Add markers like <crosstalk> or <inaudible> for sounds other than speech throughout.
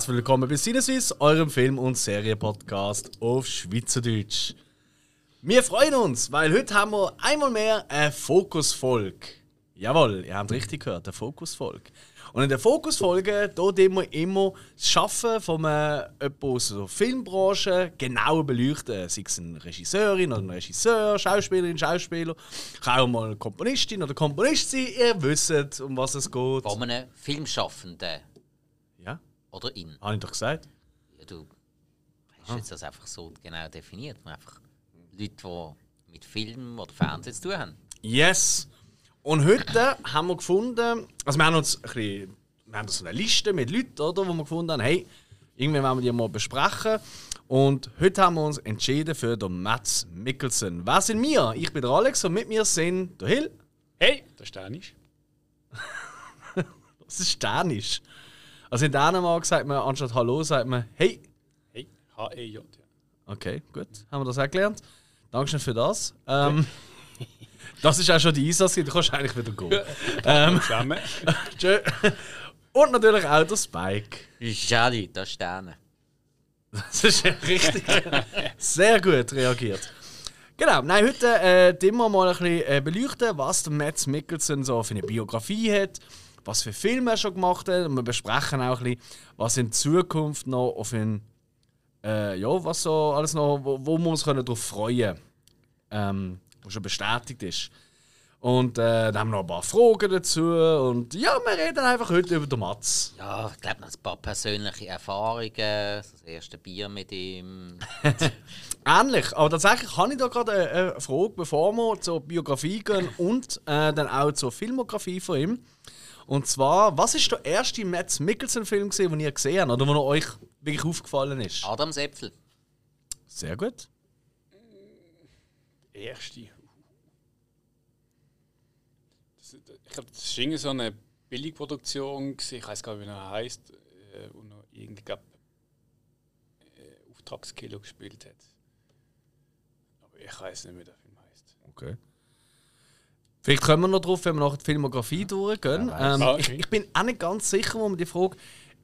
herzlich willkommen bei Sinneswiss, eurem Film- und Serienpodcast auf Schweizerdeutsch. Wir freuen uns, weil heute haben wir einmal mehr eine Fokusfolge. Jawohl, ihr habt richtig gehört, eine Fokusfolge. Und in der Fokusfolge hier wir immer das Schaffen von einem aus der Filmbranche genauer beleuchten. Sei es eine Regisseurin oder ein Regisseur, Schauspielerin, Schauspieler. Kann auch mal eine Komponistin oder Komponist sein. Ihr wisst, um was es geht. Von einem Filmschaffenden. Oder in. habe ich doch gesagt. Ja, du hast jetzt das einfach so genau definiert. Einfach Leute, die mit Film oder Fernsehen zu tun haben. Yes! Und heute haben wir gefunden, also wir haben uns ein bisschen, wir haben so eine Liste mit Leuten, oder, wo wir gefunden haben, hey, irgendwie wollen wir die mal besprechen. Und heute haben wir uns entschieden für den Mats Mikkelsen. Wer sind wir? Ich bin der Alex und mit mir sind der Hill. Hey, <laughs> das ist Dänisch. Das ist Dänisch. Also in Dänemark sagt man, anstatt Hallo, sagt man Hey. Hey, H-E-J. Okay, gut, haben wir das auch gelernt. Dankeschön für das. Ähm, <laughs> das ist auch schon die Einsatz, du kannst eigentlich wieder gehen. <laughs> Ähm. Zusammen. <laughs> Tschö. Und natürlich auch der Spike. Schade, das Sterne. Das ist richtig. Sehr gut reagiert. Genau, nein, heute äh, wir mal ein bisschen äh, beleuchten, was der Mads Mikkelsen so für eine Biografie hat, was für Filme er schon gemacht hat. Und wir besprechen auch ein bisschen, was in Zukunft noch auf ihn, äh, ja, was so alles noch, wo, wo wir uns können darauf freuen ähm, was schon bestätigt ist. Und äh, dann haben wir noch ein paar Fragen dazu. Und ja, wir reden einfach heute über den Mats. Ja, ich glaube, noch ein paar persönliche Erfahrungen. Das erste Bier mit ihm. <laughs> Ähnlich, aber tatsächlich habe ich da gerade eine, eine Frage, bevor wir zur Biografie gehen und äh, dann auch zur Filmografie von ihm. Und zwar, was ist der erste Mads Mikkelsen-Film, den ihr gesehen habt oder der euch wirklich aufgefallen ist? Adams Äpfel. Sehr gut. Erste. Das, ich glaube, das war so eine Billigproduktion. Ich weiß gar nicht, wie er heißt. Äh, und noch irgendwie glaub, äh, Auftragskilo gespielt hat. Aber ich weiß nicht, wie der Film heißt. Okay. Vielleicht kommen wir noch drauf, wenn wir nach der Filmografie durchgehen. ähm, Ah, ich, okay. ich bin auch nicht ganz sicher, wo man die Frage,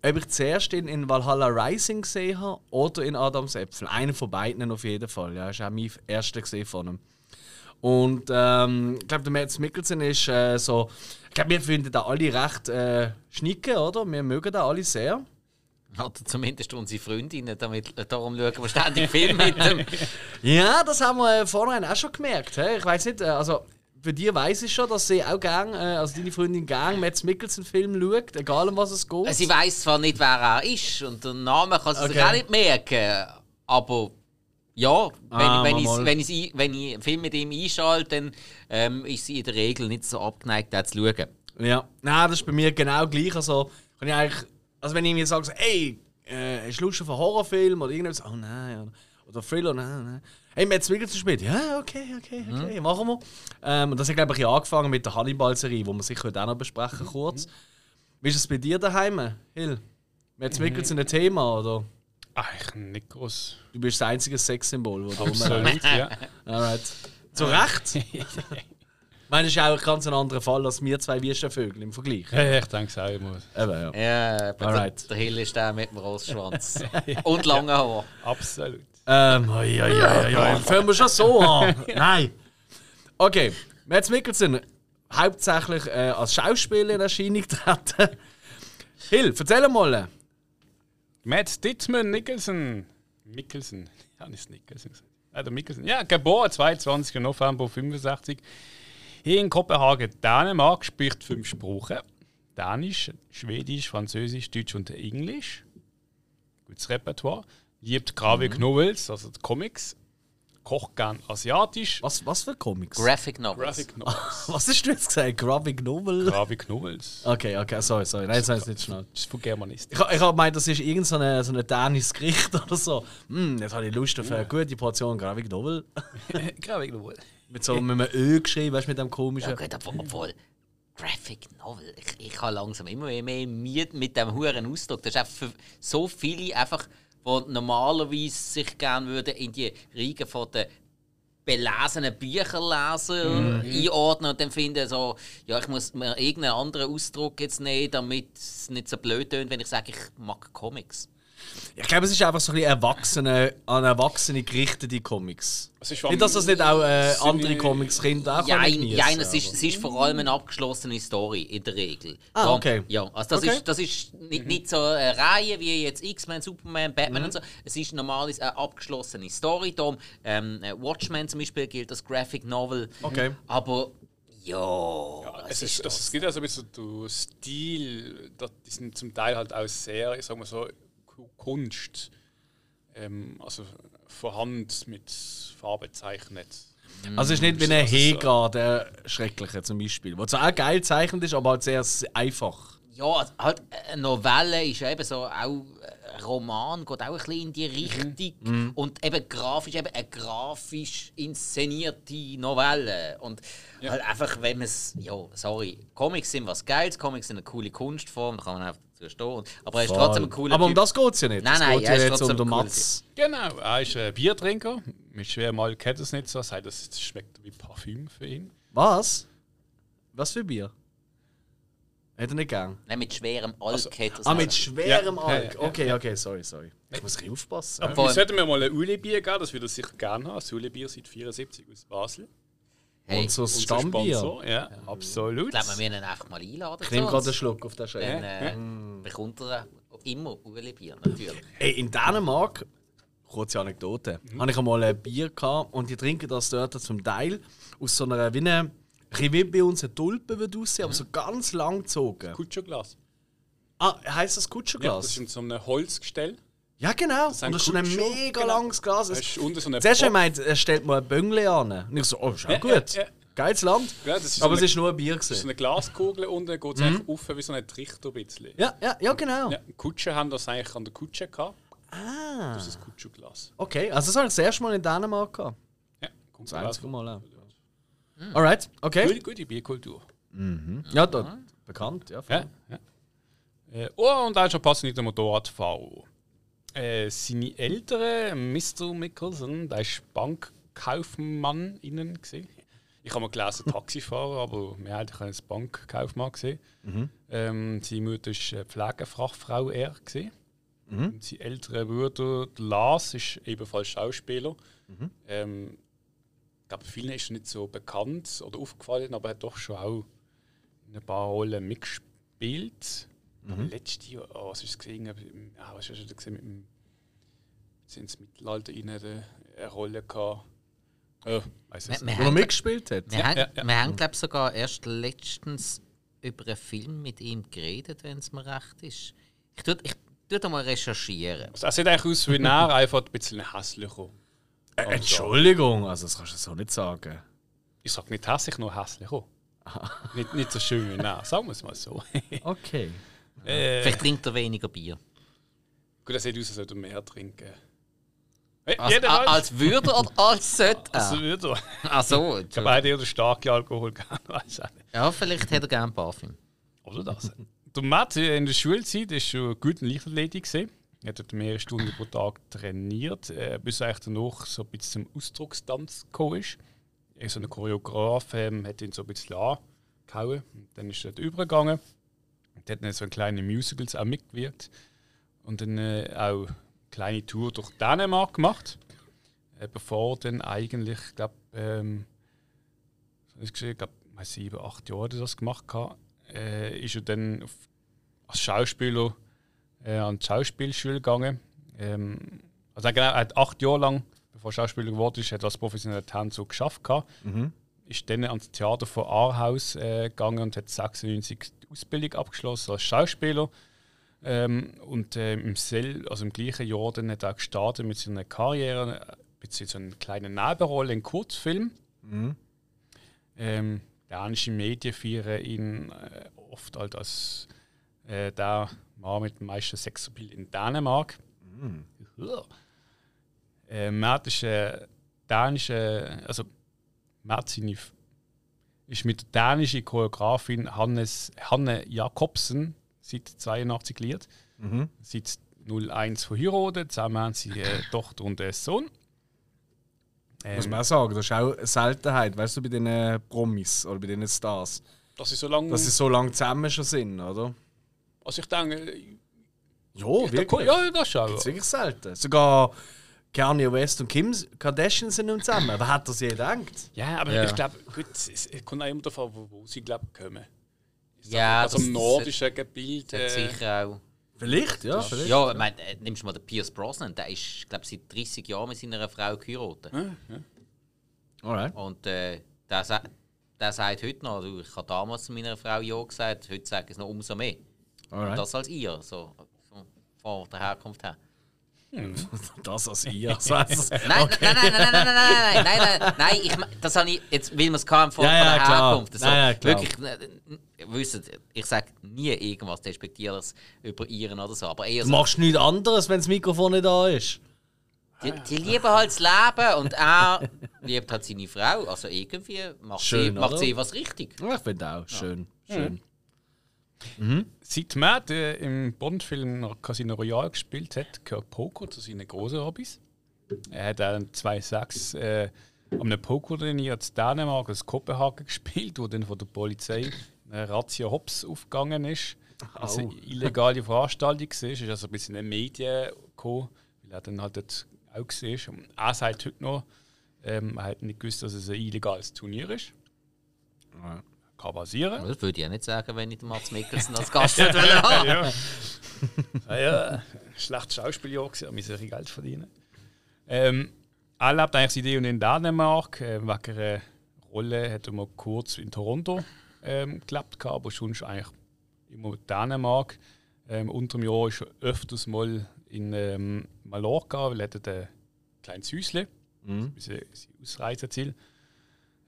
ob ich zuerst in, in Valhalla Rising gesehen habe oder in Adams Äpfel. Einen von beiden auf jeden Fall. Ja, das war auch mein erster gesehen von ihm. Und ähm, ich glaube, der Mads Mikkelsen ist äh, so. Ich glaube, wir finden da alle recht äh, schnicke, oder? Wir mögen da alle sehr. Oder zumindest unsere Freundinnen, damit, darum schauen wir ständig Film mit <laughs> dem. Ja, das haben wir äh, vorhin auch schon gemerkt. Hä? Ich weiß nicht, äh, also für die weiß ich schon, dass sie auch gern, äh, also deine Freundin gern Mads Mikkelsen Film schaut, egal um was es geht. Sie weiß zwar nicht, wer er ist und den Namen kann sie sich Okay. auch nicht merken, aber ja, wenn, Ah, wenn, ich, wenn, ich, wenn ich einen Film mit ihm einschalte, dann ähm, ist sie in der Regel nicht so abgeneigt, den zu schauen. Ja, nein, das ist bei mir genau gleich. Also, kann ich eigentlich, also wenn ich mir sage, ey, äh, hast du Lust auf einen Horrorfilm oder irgendwas? Oh nein, oder, oder Thriller, nein, nein. Hey, Mads Mikkelsen spielt. Ja, okay, okay, okay, machen wir. Ähm, und das hat, glaube ich, angefangen mit der Hannibal-Serie, die wir sicher heute auch noch besprechen, kurz. Wie ist es bei dir daheim, Hill? Mads Mikkelsen ein Thema, oder? Ach, nicht groß. Du bist das einzige Sexsymbol, das da Absolut, ja. Alright. Zu Recht? <laughs> ich meine, das ist auch ein ganz anderer Fall als wir zwei Wüstenvögel im Vergleich. Ja, Ich denke es auch immer. Eben, ja. Ja, aber der, Alright. der Hill ist der mit dem Rossschwanz. <laughs> und langen Haar. Absolut. Ähm, oi, oi, oi, oi. Fangen wir schon so an? Nein. Okay, Mads Mikkelsen, hauptsächlich äh, als Schauspieler in Erscheinung treten. Hill, erzähl mal. Matt Dittman Nicholson. Nicholson. Ja, nicht Nicholson. gesagt. Ja, der Mikkelsen. Ja, geboren 22. November 65. Hier in Kopenhagen, Dänemark, spricht fünf Sprachen. Dänisch, Schwedisch, Französisch, Deutsch und Englisch. Gutes Repertoire. Liebt Graphic Novels, also die Comics. Kocht gern asiatisch. Was, was für Comics? Graphic Novels. Graphic <laughs> Novels. was hast du jetzt gesagt? Graphic Novel? Graphic Novels. Okay, okay, sorry, sorry. Nein, das heißt nicht schnell. Das ist von Germanist. Ich, ich habe gemeint, das ist irgendein so eine, so dänisches Gericht <laughs> oder so. Hm, jetzt habe ich Lust auf eine gute Portion Graphic Novel. <laughs> Graphic Novels. Mit so mit einem Ö geschrieben, weißt du, mit dem komischen. Ja, gut, obwohl, obwohl Graphic Novel, ich, ich habe langsam immer mehr, mehr Mühe mit dem huren Ausdruck. Das ist einfach für so viele einfach, die normalerweise sich gerne würden in die von den belesenen Bücherleser Mhm. einordnen und dann finden, so, ja, ich muss mir irgendeinen anderen Ausdruck jetzt nehmen, damit es nicht so blöd tönt, wenn ich sage, ich mag Comics. Ich glaube, es ist einfach so ein bisschen Erwachsene, an Erwachsene gerichtete Comics. Es ist Nicht, dass das nicht auch äh, andere Comics Kinder auch ja, geniessen, es, ist, es ist vor allem eine abgeschlossene Story in der Regel. Ah, okay. Ja, also das Okay. ist, das ist nicht, nicht so eine Reihe wie jetzt X-Men, Superman, Batman Mhm. und so. Es ist normalerweise eine abgeschlossene Story. Darum, ähm, Watchmen zum Beispiel gilt als Graphic Novel. Okay. Aber ja, Ja, es, ist, also, es gibt also ein bisschen der Stil, die sind zum Teil halt auch sehr, ich sag mal so, Kunst. Ähm, also von Hand mit Farbe gezeichnet. Also es ist nicht wie ein Also so- Hegar, der Schreckliche zum Beispiel, der zwar auch geil zeichnet ist, aber halt sehr einfach. Ja, halt eine Novelle ist ja eben so auch ein Roman, geht auch ein bisschen in die Richtung. Und eben grafisch, eben eine grafisch inszenierte Novelle. Und halt einfach, wenn man es, ja, sorry, Comics sind was Geiles, Comics sind eine coole Kunstform, da kann man einfach dazu stehen. Aber er ist trotzdem ein cooler aber um das geht es ja nicht. Nein, es nein, geht er ist ja jetzt um trotzdem den Matz. Genau, er ist ein Biertrinker. Mit schwerem Mal kennt er es nicht so. Er sagt, das schmeckt wie Parfüm für ihn. Was? Was für Bier? Hätte er nicht gern. Nein, mit schwerem Alk Also- hat er's Ah, mit schwerem Ja, Alk. ja, ja, Okay, okay, sorry, sorry. Ich muss ein bisschen aufpassen. Aber Voll. wir sollten mir mal ein Uli-Bier geben, das würde er sicher gerne haben. Das Uli-Bier seit 74 aus Basel. Hey, Und so ich das Unser Stammbier. Sponsor, Ja, absolut. glaube, wir müssen ihn einfach mal einladen. Ich nehme gerade einen Schluck auf den Schreck. Dann äh, bekommt er immer Ueli-Bier, natürlich. Ey, in Dänemark, kurze Anekdote, habe ich einmal ein Bier gehabt und die trinken das dort zum Teil aus so einer, ein bisschen wie bei uns eine Tulpe würde aussehen, aber so ganz lang gezogen. Kutschoglas. Ah, heisst das Ja, das ist in so einem Holzgestell. Ja, genau. ist ein und das ist schon ein mega genau. langes Glas. Da Es- ist unten so eine Zuerst Box. gemeint, er stellt mal ein Böngli an. Und ich so, oh, ist auch Ja, gut. ja, ja. Geiles Land. Ja, das ist so aber eine- es ist nur ein Bier. Das ist Gewesen. eine Glaskugel unten, geht es eigentlich auf wie so ein Trichter ein bisschen. Ja, ja, ja, genau. Ja, Kutsche haben das eigentlich an der Kutsche gehabt. Ah. Das ist das Kutschoglas. Okay, also das habe ich das erste Mal in Dänemark gehabt. Ja, kommt Das raus. einzige Mal auch. Alright, okay. Gute, gute Bierkultur. Ja, da, bekannt, ja. Ja, ja. Äh, oh, und auch schon passend nicht der Motorradfahrer. Äh, seine Eltern, Mr. Mickelson, der ist Bankkaufmann innen gesehen. Ich habe mal gelesen <laughs> Taxifahrer, aber mehr eigentlich als Bankkaufmann gesehen. Ähm, seine Mutter ist äh, Pflegefachfrau er gesehen. Und sein älterer Bruder der Lars ist ebenfalls Schauspieler. Ähm, ich glaube, vielen ist er nicht so bekannt oder aufgefallen, aber er hat doch schon auch in ein paar Rollen mitgespielt. Mhm. Letztes Jahr, oh, was ist es gesehen? Ah, was hast du gesehen mit dem sind ins Mittelalter rein eine, Rolle gehabt. Oh, weiß es. Wo er haben, mitgespielt hat. wir haben, ja, ja. wir haben glaube ich, sogar erst letztens über einen Film mit ihm geredet, wenn es mir recht ist. Ich tue, ich tue da mal recherchieren. Also, er sieht eigentlich aus wie er, einfach ein bisschen hässlicher. Äh, Entschuldigung, also das kannst du so nicht sagen. Ich sage nicht hässlich, nur <laughs> hässlicher. nicht, nicht so schön wie er, sagen wir es mal so. <laughs> Okay. äh, Vielleicht trinkt er weniger Bier. gut, er sieht aus, als würde er mehr trinken. Hey, Als, jeder a- als würde er oder als sollte <laughs> er? würde er. Ach so, Ich habe beide oder starke Alkohol gerne, weiß auch nicht. ja, vielleicht hat er gerne Parfüm. Oder das. der Matt in der Schulzeit war schon gut in Leichtathletik. Er hat mehrere Stunden pro Tag trainiert, äh, bis er danach so ein bisschen zum Ausdruckstanz gekommen ist. Er so ein Choreograf ähm, hat ihn so ein bisschen angehauen. Dann ist er dort übergegangen. Und hat dann so in kleinen Musicals auch mitgewirkt. Und dann äh, auch eine kleine Tour durch Dänemark gemacht. Äh, bevor dann eigentlich, ich glaube, ähm, ich glaube, sieben, acht Jahre hat er das gemacht. Gehabt, äh, ist er dann auf, als Schauspieler äh, an die Schauspielschule gegangen. Ähm, also genau, er hat acht Jahre lang, bevor er Schauspieler geworden ist, hat er als professioneller Tänzer geschafft. Gehabt. Ist dann ans Theater von Aarhus äh, gegangen und hat 96 die Ausbildung abgeschlossen als Schauspieler. Ähm, und äh, im, sel also im gleichen Jahr dann hat er gestartet mit seiner Karriere, beziehungsweise so einer kleinen Nebenrolle in Kurzfilm. Ähm, dänische Medien feiern ihn äh, oft halt als äh, der Mann mit dem meisten Sexappeal in Dänemark. Ja. Äh, Matt ist äh, dänische, also Matt seine ist mit der dänischen Choreografin Hannes, Hanne Jakobsen seit 82 liiert. Seit 01 verheiratet, zusammen haben sie eine <laughs> Tochter und einen Sohn. Muss man auch sagen, das ist auch eine Seltenheit, weißt du, bei den Promis oder bei den Stars. Dass sie so lange. Dass sie so lange zusammen schon sind, oder? Also ich denke, Ja, ja, wirklich. ja, das schon. Das ist wirklich selten. Sogar Kanye West und Kim Kardashian sind nicht zusammen. Wer hat das je gedacht? Ja, aber Ja. ich glaube, gut, es kommt auch immer davon, wo, wo sie glaub, kommen. Ich sag, Ja, also das- im das- nordischen Gebiet. Äh, sicher auch. Vielleicht, ja. Vielleicht. Ja, ich meine, äh, nimmst du mal den Pierce Brosnan, der ist, glaube seit 30 Jahren mit seiner Frau geheiratet. Alright. Und äh, der, der sagt heute noch, du, ich habe damals zu meiner Frau Ja gesagt, heute sage ich es noch umso mehr. Alright. das als ihr, so, von der Herkunft her. Das als ihr. Nein, nein, nein, nein, nein, nein, nein, nein, nein, nein, nein, ich, das habe ich, jetzt, weil wir es kam von, Ja, ja, der klar. Herkunft. So, Ja, ja, klar. Wirklich, äh, wisst, ich sage nie irgendwas Despektierliches über ihren oder so, aber eher Du so, machst nichts anderes, wenn das Mikrofon nicht da ist. die, die lieben halt das Leben und er liebt halt seine Frau, also irgendwie macht, sie, Schön, macht oder? sie was richtig. Ja, ich finde auch. Schön. Schön. Seit Matt äh, im Bond-Film Casino Royale gespielt hat, gehört Poker zu seinen großen Hobbys. Er hat auch 2006 äh, an einem Pokerturnier in Dänemark aus Kopenhagen <laughs> gespielt, wo dann von der Polizei eine Razzia Hops aufgegangen ist. Also eine illegale Veranstaltung war, ist also ein bisschen in den Medien gekommen, weil er dann halt dort auch war. Und er sagt heute noch, ähm, er hat nicht gewusst, dass es ein illegales Turnier ist. Kann passieren. Das würde ich ja nicht sagen, wenn ich den Mats Mikkelsen als <laughs> Gast hätte haben. ja. <laughs> ah, ja, schlechtes Schauspieljahr gewesen, aber wir Geld verdienen. Ähm, er lebt eigentlich eh und in Dänemark. Äh, wegen einer Rolle hat er mal kurz in Toronto ähm, gelebt, aber sonst eigentlich immer in Dänemark. Ähm, unter dem Jahr ist er öfters mal in ähm, Mallorca, weil er hat ein kleines Häuschen. Mhm. Das ist sein Ausreiseziel.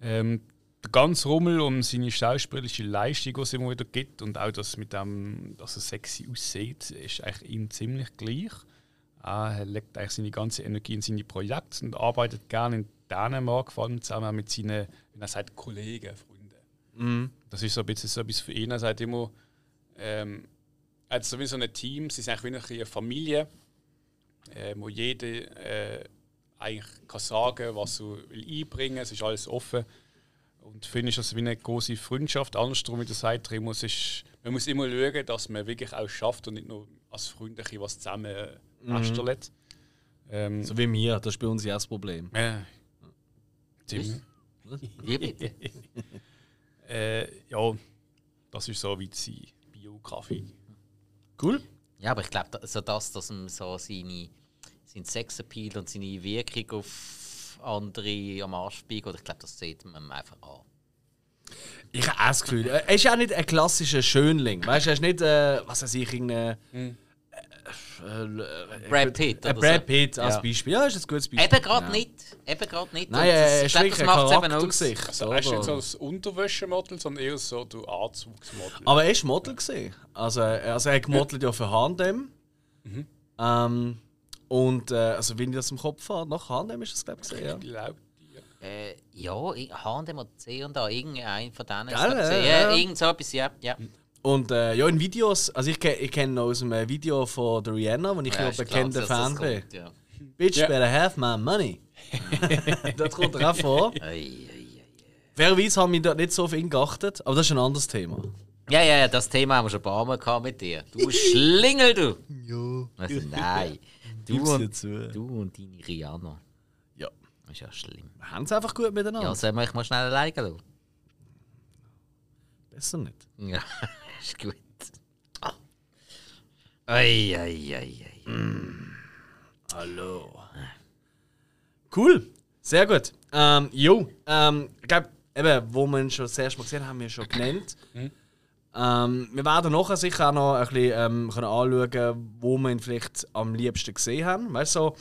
Ähm, der ganze Rummel um seine schauspielerische Leistung, die es immer wieder gibt, und auch das mit dem, dass er sexy aussieht, ist eigentlich ihm ziemlich gleich. Er legt eigentlich seine ganze Energie in seine Projekte und arbeitet gerne in Dänemark, vor allem zusammen mit seinen, wie er sagt, Kollegen, Freunden. Mhm. Das ist so ein bisschen so etwas für ihn. Er sagt immer, ähm, er hat so wie so ein Team, sie sind eigentlich wie eine Familie, äh, wo jeder äh, eigentlich kann sagen was er will einbringen will. Es ist alles offen. Und finde ich das wie eine große Freundschaft. Andersrum, wie der sagt, er muss, ist, man muss immer schauen, dass man wirklich auch schafft und nicht nur als Freunde ein bisschen was zusammen äh, basteln. Ähm, So wie mir, das ist bei uns ja das Problem. äh, bitte? <laughs> Äh, ja, das ist so wie die Biografie. Cool. Ja, aber ich glaube, so das, dass ihm so seine, sein Sexappeal und seine Wirkung auf andere am Arsch biegt, oder ich glaube, das sieht man einfach an. Ich habe auch das Gefühl, er ist ja nicht ein klassischer Schönling. Weißt du, er ist nicht, äh, was weiß ich, irgendein. Äh, äh, Brad Pitt Ein oder Brad so. Pitt als Ja. Beispiel. Ja, ist ein gutes Beispiel. Eben gerade ja. nicht. Eben gerade nicht. Nein, er das- ich glaub, das ein eben aus. Charaktergesicht. Also, er ist nicht so das Unterwäschemodel, sondern eher so du Anzugsmodel. Aber er ist Model gesehen. Also, er- also er hat gemodelt ja für H&M. Ähm, und äh, also wenn ich das im Kopf habe, nach H&M ist das glaube ich gesehen. Ja. Ich glaube, ja. Äh, ja, ich- H&M oder C und da, irgendein von denen. ist Gell, das ja, gesehen. ja. ja, irgend so etwas, ja. ja. Und äh, ja, in Videos, also ich, ich kenne aus einem Video von der Rihanna, wo ich ja klar, bekannter Fan bin. ja. Bitch Ja. better have my money. <laughs> das kommt er auch vor. Ei, ei, ei. Fairerweise haben wir dort nicht so auf ihn geachtet, aber das ist ein anderes Thema. Ja, ja, ja, das Thema haben wir schon ein paar Mal gehabt mit dir. Du Schlingel, du! Ja. Also, nein. Du und, zu. du und deine Rihanna. Ja. Das ist ja schlimm. Wir haben es einfach gut miteinander. Ja, sollen wir euch mal schnell alleine lassen? Besser nicht. Ja, <laughs> ist gut. Ei, ei, ei, ei. Hallo. Cool. Sehr gut. Ähm, jo, ähm, ich glaube, eben, wo wir ihn schon das erste Mal gesehen haben, haben wir schon genannt. Ähm, wir werden nachher sicher auch noch ein bisschen ähm, können anschauen, wo wir ihn vielleicht am liebsten gesehen haben. Weißt du, so,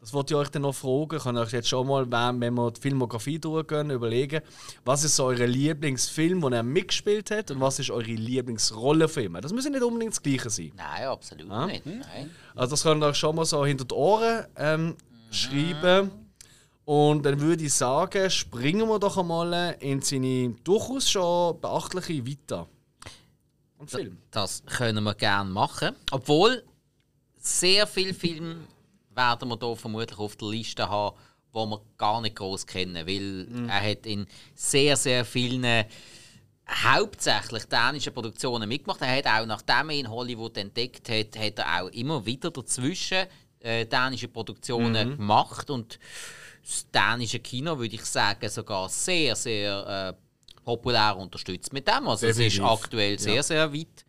das wollte ich euch dann noch fragen. Könnt ihr euch jetzt schon mal, wenn wir die Filmografie durchgehen, überlegen, was ist so euer Lieblingsfilm, den er mitgespielt hat und was ist eure Lieblingsrollenfilme? Das müssen nicht unbedingt das Gleiche sein. Nein, absolut Ah. nicht. Nein. Also das könnt ihr euch schon mal so hinter die Ohren ähm, schreiben. Und dann würde ich sagen, springen wir doch einmal in seine durchaus schon beachtliche Vita. Und Film. Das können wir gerne machen. Obwohl, sehr viele Filme werden wir hier vermutlich auf der Liste haben, wo wir gar nicht groß kennen, weil er hat in sehr, sehr vielen hauptsächlich dänischen Produktionen mitgemacht. Er hat auch, nachdem er in Hollywood entdeckt hat, hat er auch immer wieder dazwischen äh, dänische Produktionen gemacht und das dänische Kino, würde ich sagen, sogar sehr, sehr äh, populär unterstützt mit dem. Also es ist aktuell sehr, Ja. sehr weit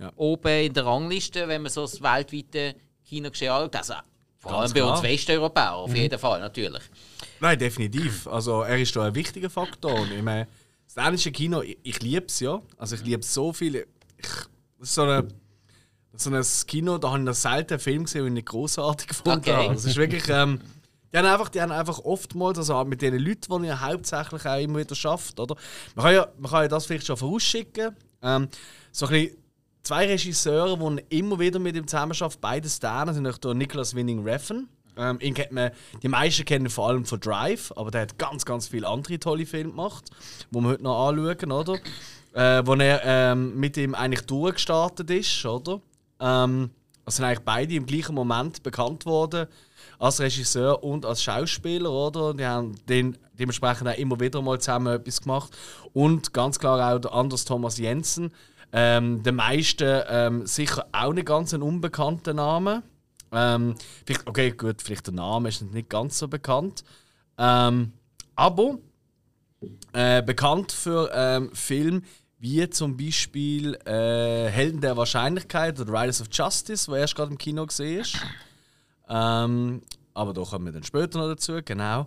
Ja. oben in der Rangliste, wenn man so das weltweite Kinogeschehen anschaut. Also vor allem bei uns klar. Westeuropäer, auf jeden Fall, natürlich. Nein, definitiv. Also er ist da ein wichtiger Faktor. Und ich meine, das dänische Kino, ich, ich liebe es ja. Also ich liebe so viele. Ich, das ist so eine so ein Kino, da habe ich noch selten einen Film gesehen, den ich nicht großartig gefunden Okay. habe. Es ist wirklich, ähm, die haben einfach, die haben einfach oftmals, also mit den Leuten, die ich hauptsächlich auch immer wieder schafft, oder? Man kann ja, man kann ja das vielleicht schon vorausschicken. Ähm, so ein bisschen zwei Regisseure, die immer wieder mit ihm zusammenarbeiten, beides Dänen, sind natürlich Nicholas Winning Refn. Ähm, ihn kennt man, die meisten kennen vor allem von Drive, aber der hat ganz, ganz viele andere tolle Filme gemacht, die wir heute noch anschauen, oder? Äh, wo er ähm, mit ihm eigentlich durchgestartet ist, oder? Ähm, also sind eigentlich beide im gleichen Moment bekannt worden als Regisseur und als Schauspieler, oder? Die haben den, dementsprechend auch immer wieder mal zusammen etwas gemacht. Und ganz klar auch der Anders Thomas Jensen. Ähm, den meisten ähm, sicher auch nicht ganz ein unbekannter Name. Ähm, okay, gut, vielleicht der Name ist nicht ganz so bekannt. Ähm, aber äh, bekannt für ähm, Filme wie zum Beispiel äh, Helden der Wahrscheinlichkeit oder Riders of Justice, wo erst gerade im Kino gesehen ist. Ähm, aber da kommen wir dann später noch dazu, genau.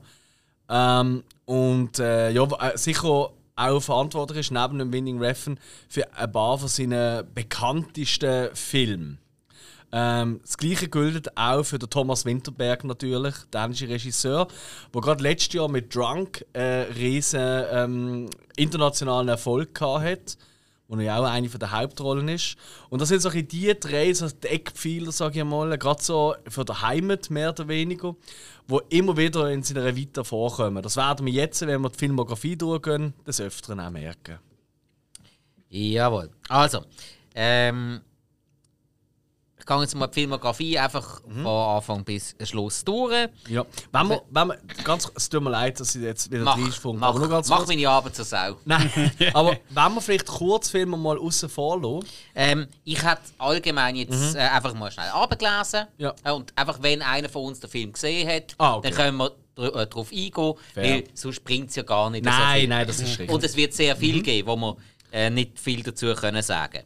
Ähm, und äh, ja, äh, sicher auch verantwortlich ist neben dem Winning Refn für ein paar von seinen bekanntesten Filmen. Ähm, das gleiche gilt auch für den Thomas Winterberg natürlich, dänische Regisseur, der gerade letztes Jahr mit Drunk einen riesen ähm, internationalen Erfolg gehabt hat, wo ja auch eine der Hauptrollen ist. Und das sind so ein die drei so die Eckpfeiler, sage ich mal, gerade so für die Heimat mehr oder weniger, wo immer wieder in seiner Vita vorkommen. Das werden wir jetzt, wenn wir die Filmografie durchgehen, des Öfteren auch merken. Jawohl. Also, ähm, ich gehe jetzt mal die Filmografie einfach Mhm. von Anfang bis Schluss durch. Ja. Wenn wir, wenn wir, ganz, es tut mir leid, dass ich jetzt wieder Mach, reinfunke, mach, nur ganz mach kurz. meine Arbeit zur Sau. <laughs> Nein, <laughs> aber wenn wir vielleicht Kurzfilme mal außen vor. Ähm, ich hätte allgemein jetzt äh, einfach mal schnell abgelesen. Mhm. Ja. Äh, Und einfach, wenn einer von uns den Film gesehen hat, Ah, okay. dann können wir dr äh, darauf eingehen, Fair. weil sonst bringt es ja gar nicht Nein, nein, das ist richtig. Und es wird sehr Mhm. viel geben, wo wir äh, nicht viel dazu können sagen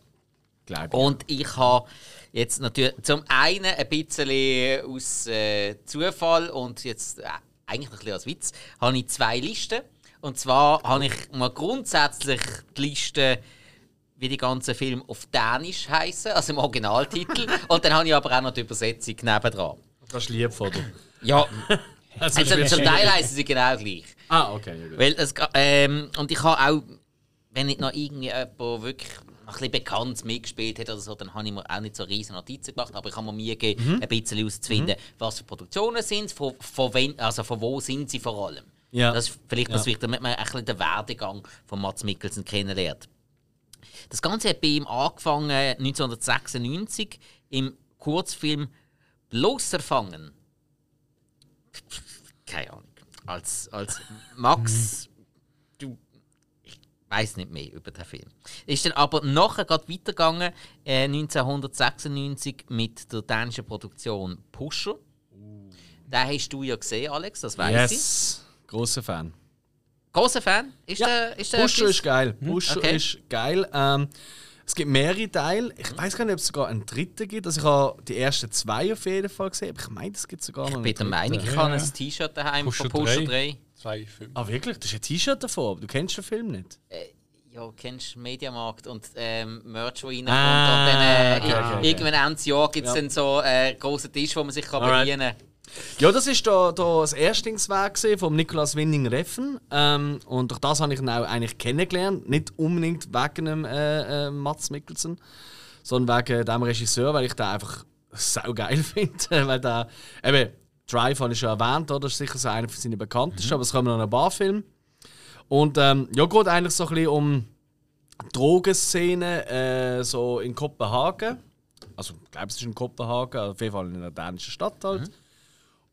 ich. Und ich habe jetzt natürlich zum einen ein bisschen aus äh, Zufall und jetzt äh, eigentlich ein bisschen als Witz, habe ich zwei Listen. Und zwar habe ich mal grundsätzlich die Liste, wie die ganzen Filme auf Dänisch heißen, also im Originaltitel. <laughs> und dann habe ich aber auch noch die Übersetzung nebendran. Das ist lieb von dir. Ja, <laughs> Also, also zum Teil heißen sie genau gleich. ah, okay. Ja, gut. Weil es, ähm, und ich habe auch, wenn nicht noch irgendwie jemand wirklich ein bisschen bekannt mitgespielt hat oder so, dann habe ich mir auch nicht so riesen Notizen gemacht, aber ich habe mir Mühe gegeben, ein bisschen herauszufinden, was für Produktionen sind von, von, wen, also von wo sind sie vor allem. Ja. Das ist vielleicht Ja. das Wichtige, damit man ein bisschen den Werdegang von Mats Mikkelsen kennenlernt. Das Ganze hat bei ihm angefangen 1996 im Kurzfilm Bloß erfangen. Keine Ahnung. Als, als <laughs> Max, weiß nicht mehr über den Film. Ist dann aber nachher gerade weitergegangen, äh, 1996 mit der dänischen Produktion Pusher. Den hast du ja gesehen, Alex, das weiß ich. Yes. Großer Fan. Großer Fan? Ist der, ist der Pusher etwas- ist geil. Pusher Okay. ist geil. Ähm, es gibt mehrere Teile. Ich weiß gar nicht, ob es sogar einen dritten gibt. Also ich habe die ersten zwei auf jeden Fall gesehen, aber ich meine, es gibt sogar noch Ich einen bin der dritten. Meinung, ich habe ein T-Shirt daheim Pusher von Pusher 3. 3. Zwei, fünf. Ah, wirklich? Das ist ein T-Shirt davon, aber du kennst den Film nicht. Äh, ja, kennst Mediamarkt und ähm, Merch, wo reinkommt. Ah, und dann, äh, okay, okay, irgendwann Ende des Jahres gibt es Ja. dann so einen großen Tisch, wo man sich kann bedienen kann. Ja, das ist da, da das Erstlingswerk vom Nikolaus Winning Reffen. Ähm, und durch das habe ich ihn auch eigentlich kennengelernt. Nicht unbedingt wegen dem äh, äh, Mats Mikkelsen, sondern wegen dem Regisseur, weil ich den einfach sau geil <laughs> finde. weil der, eben, Drive habe ich schon erwähnt, oder? das ist sicher so einer von seinen bekanntesten, aber es kommen noch ein paar Filme. Und ähm, ja, geht eigentlich so ein bisschen um Drogenszene äh, so in Kopenhagen. Also, ich glaube, es ist in Kopenhagen, auf jeden Fall in einer dänischen Stadt halt.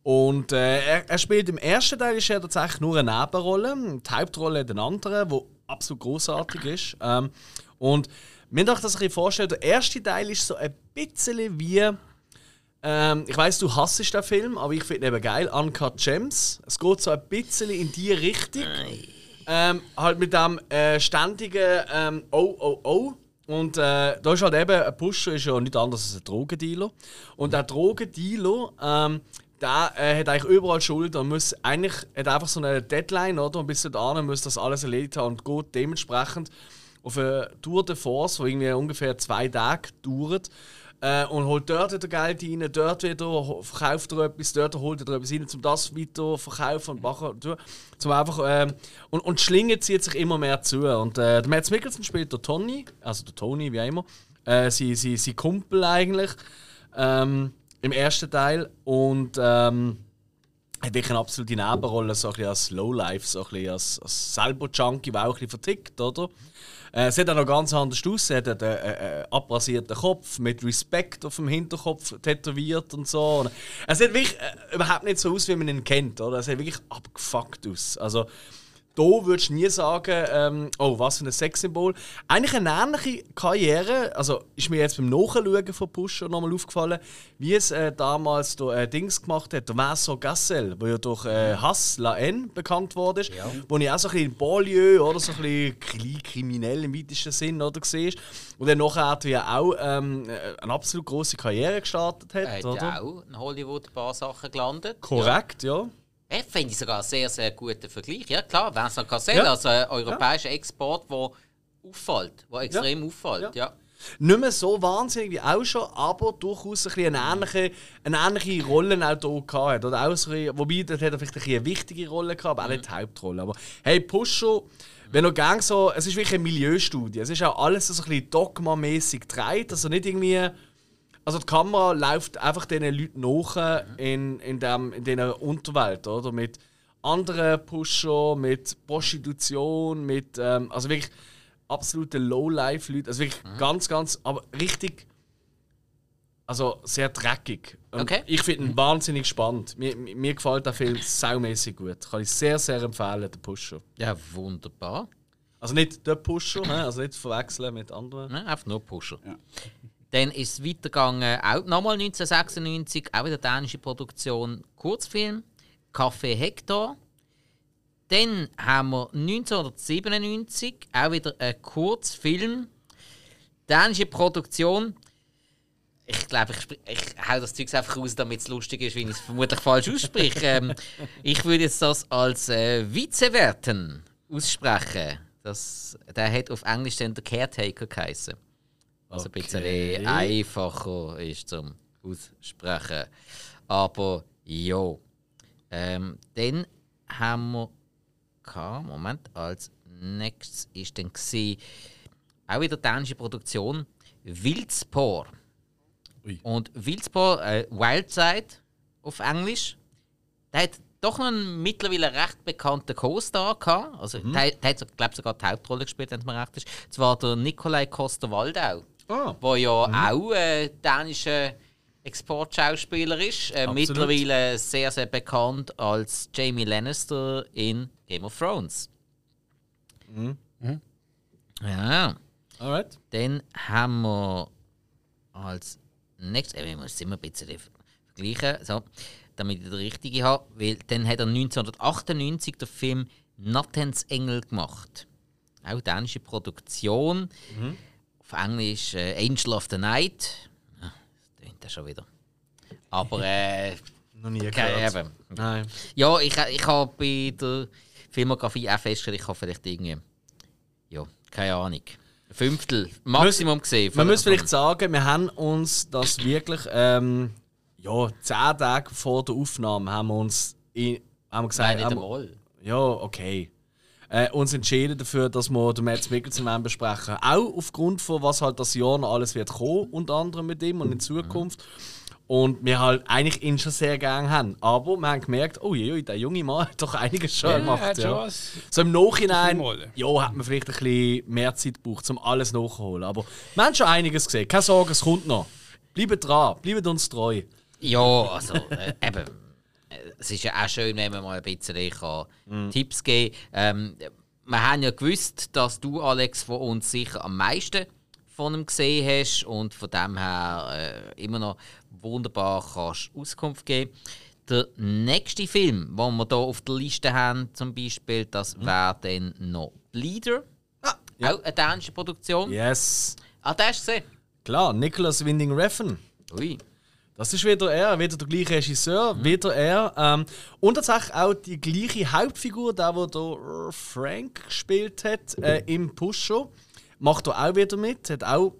Und äh, er, er spielt im ersten Teil ist er tatsächlich nur eine Nebenrolle, die Hauptrolle den anderen, wo absolut großartig ist. Ähm, und mir doch das ein bisschen vorstellen, der erste Teil ist so ein bisschen wie ähm, ich weiß, du hasst den Film, aber ich finde ihn eben geil. Uncut Gems. Es geht so ein bisschen in die Richtung. Ähm, halt mit dem äh, ständigen ähm, Oh, oh, oh. Und äh, da ist halt eben, ein Pusher ist ja nicht anders als ein Drogendealer. Und der Drogendealer, ähm, der äh, hat eigentlich überall Schuld und muss eigentlich hat einfach so eine Deadline, oder? Und bis dahin muss das alles erledigt haben und geht dementsprechend auf eine Tour de Force, die irgendwie ungefähr zwei Tage dauert. Äh, und holt dort wieder Geld rein, dort wieder verkauft er etwas, dort holt er etwas rein, um das weiter verkaufen und machen. Zum einfach, äh, und, und die Schlinge zieht sich immer mehr zu. Und äh, der Mads Mikkelsen spielt der Tony, also der Tony, wie immer. Äh, sie, sie, sie Kumpel eigentlich ähm, im ersten Teil. Und ähm, hat wirklich eine absolute Nebenrolle, so ein bisschen als Lowlife, so ein bisschen als, als selber Junkie, der auch ein bisschen vertickt, oder? Äh, hat auch noch ganz anders aus. Es hat einen äh, äh, abrasierten Kopf mit Respekt auf dem Hinterkopf tätowiert und so. Es sieht wirklich äh, überhaupt nicht so aus, wie man ihn kennt. Oder? Es sieht wirklich abgefuckt aus. Also, da würdest du nie sagen, ähm, oh, was für ein Sexsymbol. Eigentlich eine ähnliche Karriere, also ist mir jetzt beim Nachschauen von Pusher nochmal aufgefallen, wie es äh, damals der äh, Dings gemacht hat, der Vincent Gassel, der ja durch äh, Hass La N bekannt wurde, ja. wo ich auch so ein bisschen in Banlieue oder so ein bisschen kriminell im weitesten Sinn oder gesehen und dann nachher hat er auch ähm, eine absolut große Karriere gestartet hat. Er hat oder? auch in Hollywood ein paar Sachen gelandet. Korrekt, ja. ja. Ich finde ich sogar einen sehr, sehr guten Vergleich. Ja, klar, Vincent Cassel, ja. also ein europäischer ja. Export, der auffällt, der extrem ja. auffällt. Ja. Nicht mehr so wahnsinnig wie auch schon, aber durchaus ein eine, ähnliche, eine ähnliche Rolle auch hier gehabt. Oder auch so, wobei, dort hat er vielleicht eine wichtige Rolle gehabt, aber auch nicht die Hauptrolle. Aber hey, Pusho, wenn er gang so, es ist wirklich eine Milieustudie. Es ist auch alles so ein bisschen dogmamäßig gedreht, also nicht irgendwie also die Kamera läuft einfach diesen Leuten nach in, in, dem, in dieser Unterwelt, oder? Mit anderen Pusher, mit Prostitution, mit ähm, also wirklich absolute Low-Life-Leute. Also wirklich mhm. ganz, ganz, aber richtig, also sehr dreckig. Und okay. Ich finde ihn mhm. wahnsinnig spannend. Mir, mir gefällt der Film saumäßig gut. Kann ich sehr, sehr empfehlen, den Pusher. Ja, wunderbar. Also nicht der Pusher, also nicht verwechseln mit anderen. Nein, einfach nur Pusher. Ja. Dann ist es weitergegangen, auch nochmal 1996, auch wieder dänische Produktion, Kurzfilm, Café Hector. Dann haben wir 1997 auch wieder einen Kurzfilm, dänische Produktion. Ich glaube, ich, ich hau das Zeug einfach raus, damit es lustig ist, wie ich es vermutlich falsch ausspreche. ähm, ich würde jetzt das als äh, Vizewerten aussprechen. Das, der hat auf Englisch dann der Caretaker geheißen. Was okay. ein bisschen einfacher ist zum Aussprechen. Aber ja. Ähm, dann haben wir. Gehabt, Moment, als nächstes ist dann gewesen, auch wieder dänische Produktion Wildspor. Ui. Und Wildspor, äh, Wildside auf Englisch, der hat doch noch einen mittlerweile recht bekannten Co-Star gehabt. Also, mhm. der, der hat, glaube sogar die Hauptrolle gespielt, wenn es mir recht ist. Zwar der Nikolai Coster-Waldau. Ah. Wo ja mhm. auch äh, dänischer Exportschauspieler ist. Äh, mittlerweile sehr, sehr bekannt als Jamie Lannister in Game of Thrones. Mhm. Mhm. Ja. Alright. Dann haben wir als nächstes, äh, ich muss immer ein bisschen vergleichen, so, damit ich den richtigen habe, weil dann hat er 1998 den Film Nattens Engel gemacht. Auch dänische Produktion. Mhm. Englisch äh, Angel of the Night. Ja, das klingt ja schon wieder. Aber äh, <laughs> noch nie gehört. Eben. Nein. Ja, ich, ich habe bei der Filmografie auch festgestellt, ich habe vielleicht irgendwie, ja, keine Ahnung. Ein Fünftel Maximum gesehen. Man muss vielleicht sagen, wir haben uns das wirklich, ähm, ja, zehn Tage vor der Aufnahme haben wir uns in, haben wir gesagt, Nein, nicht einmal. Ja, okay äh, uns entschieden dafür, dass wir den Mads Mikkelsen besprechen Auch aufgrund von was halt das Jahr noch alles wird kommen, unter anderem mit ihm und in Zukunft. Und wir halt eigentlich ihn schon sehr gerne haben. Aber wir haben gemerkt, oh je, der junge Mann hat doch einiges schon ja, gemacht. Ja. So im Nachhinein, ja, hat man vielleicht ein bisschen mehr Zeit gebraucht, um alles nachzuholen. Aber wir haben schon einiges gesehen. Keine Sorge, es kommt noch. Bleibt dran, bleibt uns treu. Ja, also äh, eben es ist ja auch schön, wenn man mal ein bisschen kann Tipps geben kann. Ähm, wir haben ja gewusst, dass du, Alex, von uns sicher am meisten von ihm gesehen hast und von dem her äh, immer noch wunderbar kannst Auskunft geben. Der nächste Film, den wir hier auf der Liste haben, zum Beispiel, das wäre dann noch Bleeder. ja. Auch eine dänische Produktion. Yes. Ah, der hast du gesehen? Klar, Nicholas Winding Refn. Ui. Das ist wieder er, wieder der gleiche Regisseur, wieder er. Ähm, und tatsächlich auch die gleiche Hauptfigur, der, der hier äh, Frank gespielt hat, äh, im Push-Show. Macht er auch wieder mit, hat auch,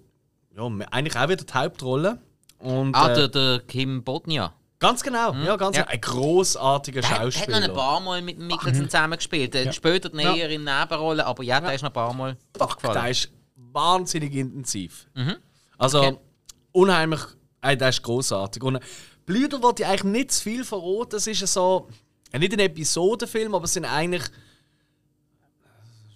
ja, eigentlich auch wieder die Hauptrolle. Und, Ah, äh, der, der Kim Bodnia. Ganz genau, ja, ganz Ja. genau. Ein großartiger Der hat- hat Schauspieler. noch ein paar Mal mit Mikkelsen zusammengespielt. Ja. Später näher in Nebenrollen, aber ja, der ist noch ein paar Mal Fuck, der ist wahnsinnig intensiv. Also, Okay. unheimlich, äh, der ist großartig. Und Blüder wollte ich eigentlich nicht zu viel verraten. Es ist so, äh, nicht ein Episodenfilm, aber es sind eigentlich,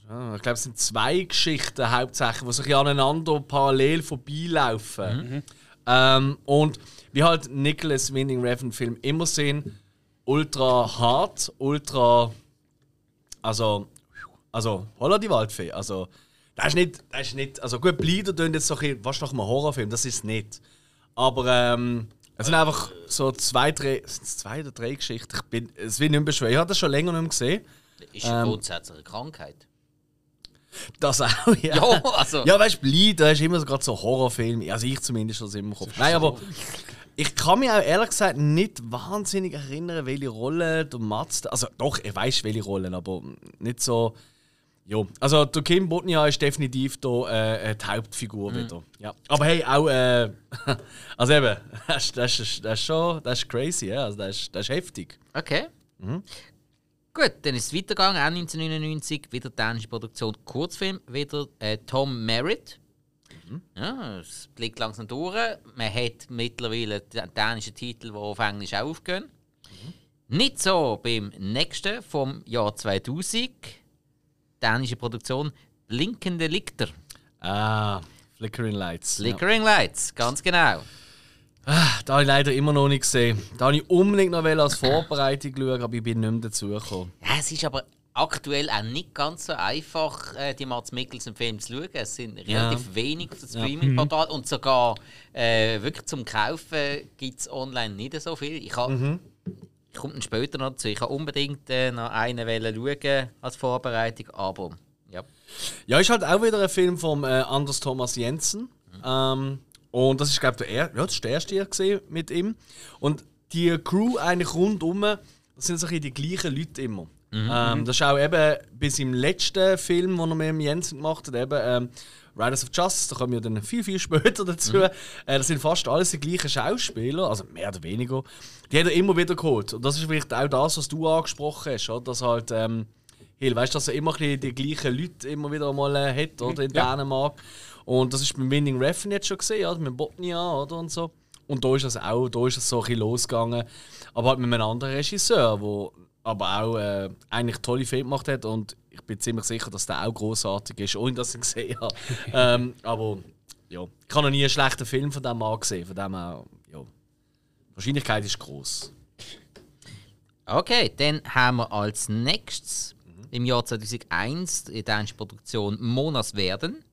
ja, ich glaube, es sind zwei Geschichten hauptsächlich, die sich aneinander parallel vorbeilaufen. Ähm, und wie halt Nicholas Winding Refn Film immer sehen, ultra hart, ultra, also, also, holla die Waldfee. Also, das ist nicht, das ist nicht, also gut, Bleeder tönt jetzt so ein bisschen, was nach einem Horrorfilm, das ist nicht. Aber ähm, es sind einfach so zwei, drei, zwei oder drei Geschichten. Ich bin, es wird nicht mehr beschweren. Ich habe das schon länger nicht mehr gesehen. ist eine grundsätzliche Krankheit. Das auch, ja. Ja, also. Ja, weißt du, Bleed, da ist immer so gerade so Horrorfilm. Also ich zumindest das immer im Kopf. Nein, aber ich kann mich auch ehrlich gesagt nicht wahnsinnig erinnern, welche Rolle der Mats. Also doch, ich weiß welche Rollen, aber nicht so. Ja, also der Kim Bodnia ist definitiv da, äh, die Hauptfigur wieder. Ja. Aber hey, auch, äh, <laughs> also eben, <laughs> das, ist- das, ist, das ist schon, das ist crazy, ja. Also das, ist, das ist heftig. Okay. Gut, dann ist es weitergegangen, auch 1999, wieder dänische Produktion, Kurzfilm, wieder äh, Tom Merritt. Ja, es blickt langsam durch. Man hat mittlerweile den dänischen Titel, die auf Englisch auch aufgehen. Nicht so beim nächsten vom Jahr 2000. Dänische Produktion Blinkende Lichter. Ah, Flickering Lights. ja. Flickering Lights, ganz genau. Da habe ich leider immer noch nicht gesehen. Da habe ich unbedingt noch als Vorbereitung schauen, aber ich bin nicht mehr dazugekommen. Ja, es ist aber aktuell auch nicht ganz so einfach, äh, die Mats Mikkelsen-Filme zu schauen. Es sind relativ wenig auf Streaming-Portal und sogar äh, wirklich zum Kaufen gibt es online nicht so viel. Ich habe ich komme dann später noch dazu. Ich habe unbedingt äh, noch einen schauen als Vorbereitung, aber ja. Ja, ist halt auch wieder ein Film von äh, Anders Thomas Jensen. Ähm, und das ist, glaube ich, der, er ja, das ist der erste gesehen mit ihm. Und die Crew eigentlich rundum, das sind so ein die gleichen Leute immer. Ähm, das ist auch eben bis im letzten Film, den er mit dem Jensen gemacht hat, eben ähm, Riders of Justice, da kommen wir dann viel, viel später dazu. Äh, das sind fast alles die gleichen Schauspieler, also mehr oder weniger. Die hat er immer wieder geholt. Und das ist vielleicht auch das, was du angesprochen hast, oder? dass halt ähm, Hill, weißt du, dass er immer die gleichen Leute immer wieder mal äh, hat, oder in ja. Dänemark. Und das ist beim Winning Refn jetzt schon gesehen, oder? mit Botnia oder und so. Und da ist das auch, da ist es so ein bisschen losgegangen. Aber halt mit einem anderen Regisseur, der aber auch äh, eigentlich tolle Filme gemacht hat. Und ich bin ziemlich sicher, dass der auch großartig ist, ohne dass ich ihn gesehen habe. ähm, aber ja, ich habe noch nie einen schlechten Film von dem Mann gesehen. Von dem her, ja. Die Wahrscheinlichkeit ist groß. Okay, dann haben wir als nächstes im Jahr 2001 die dänische Produktion Monas werden.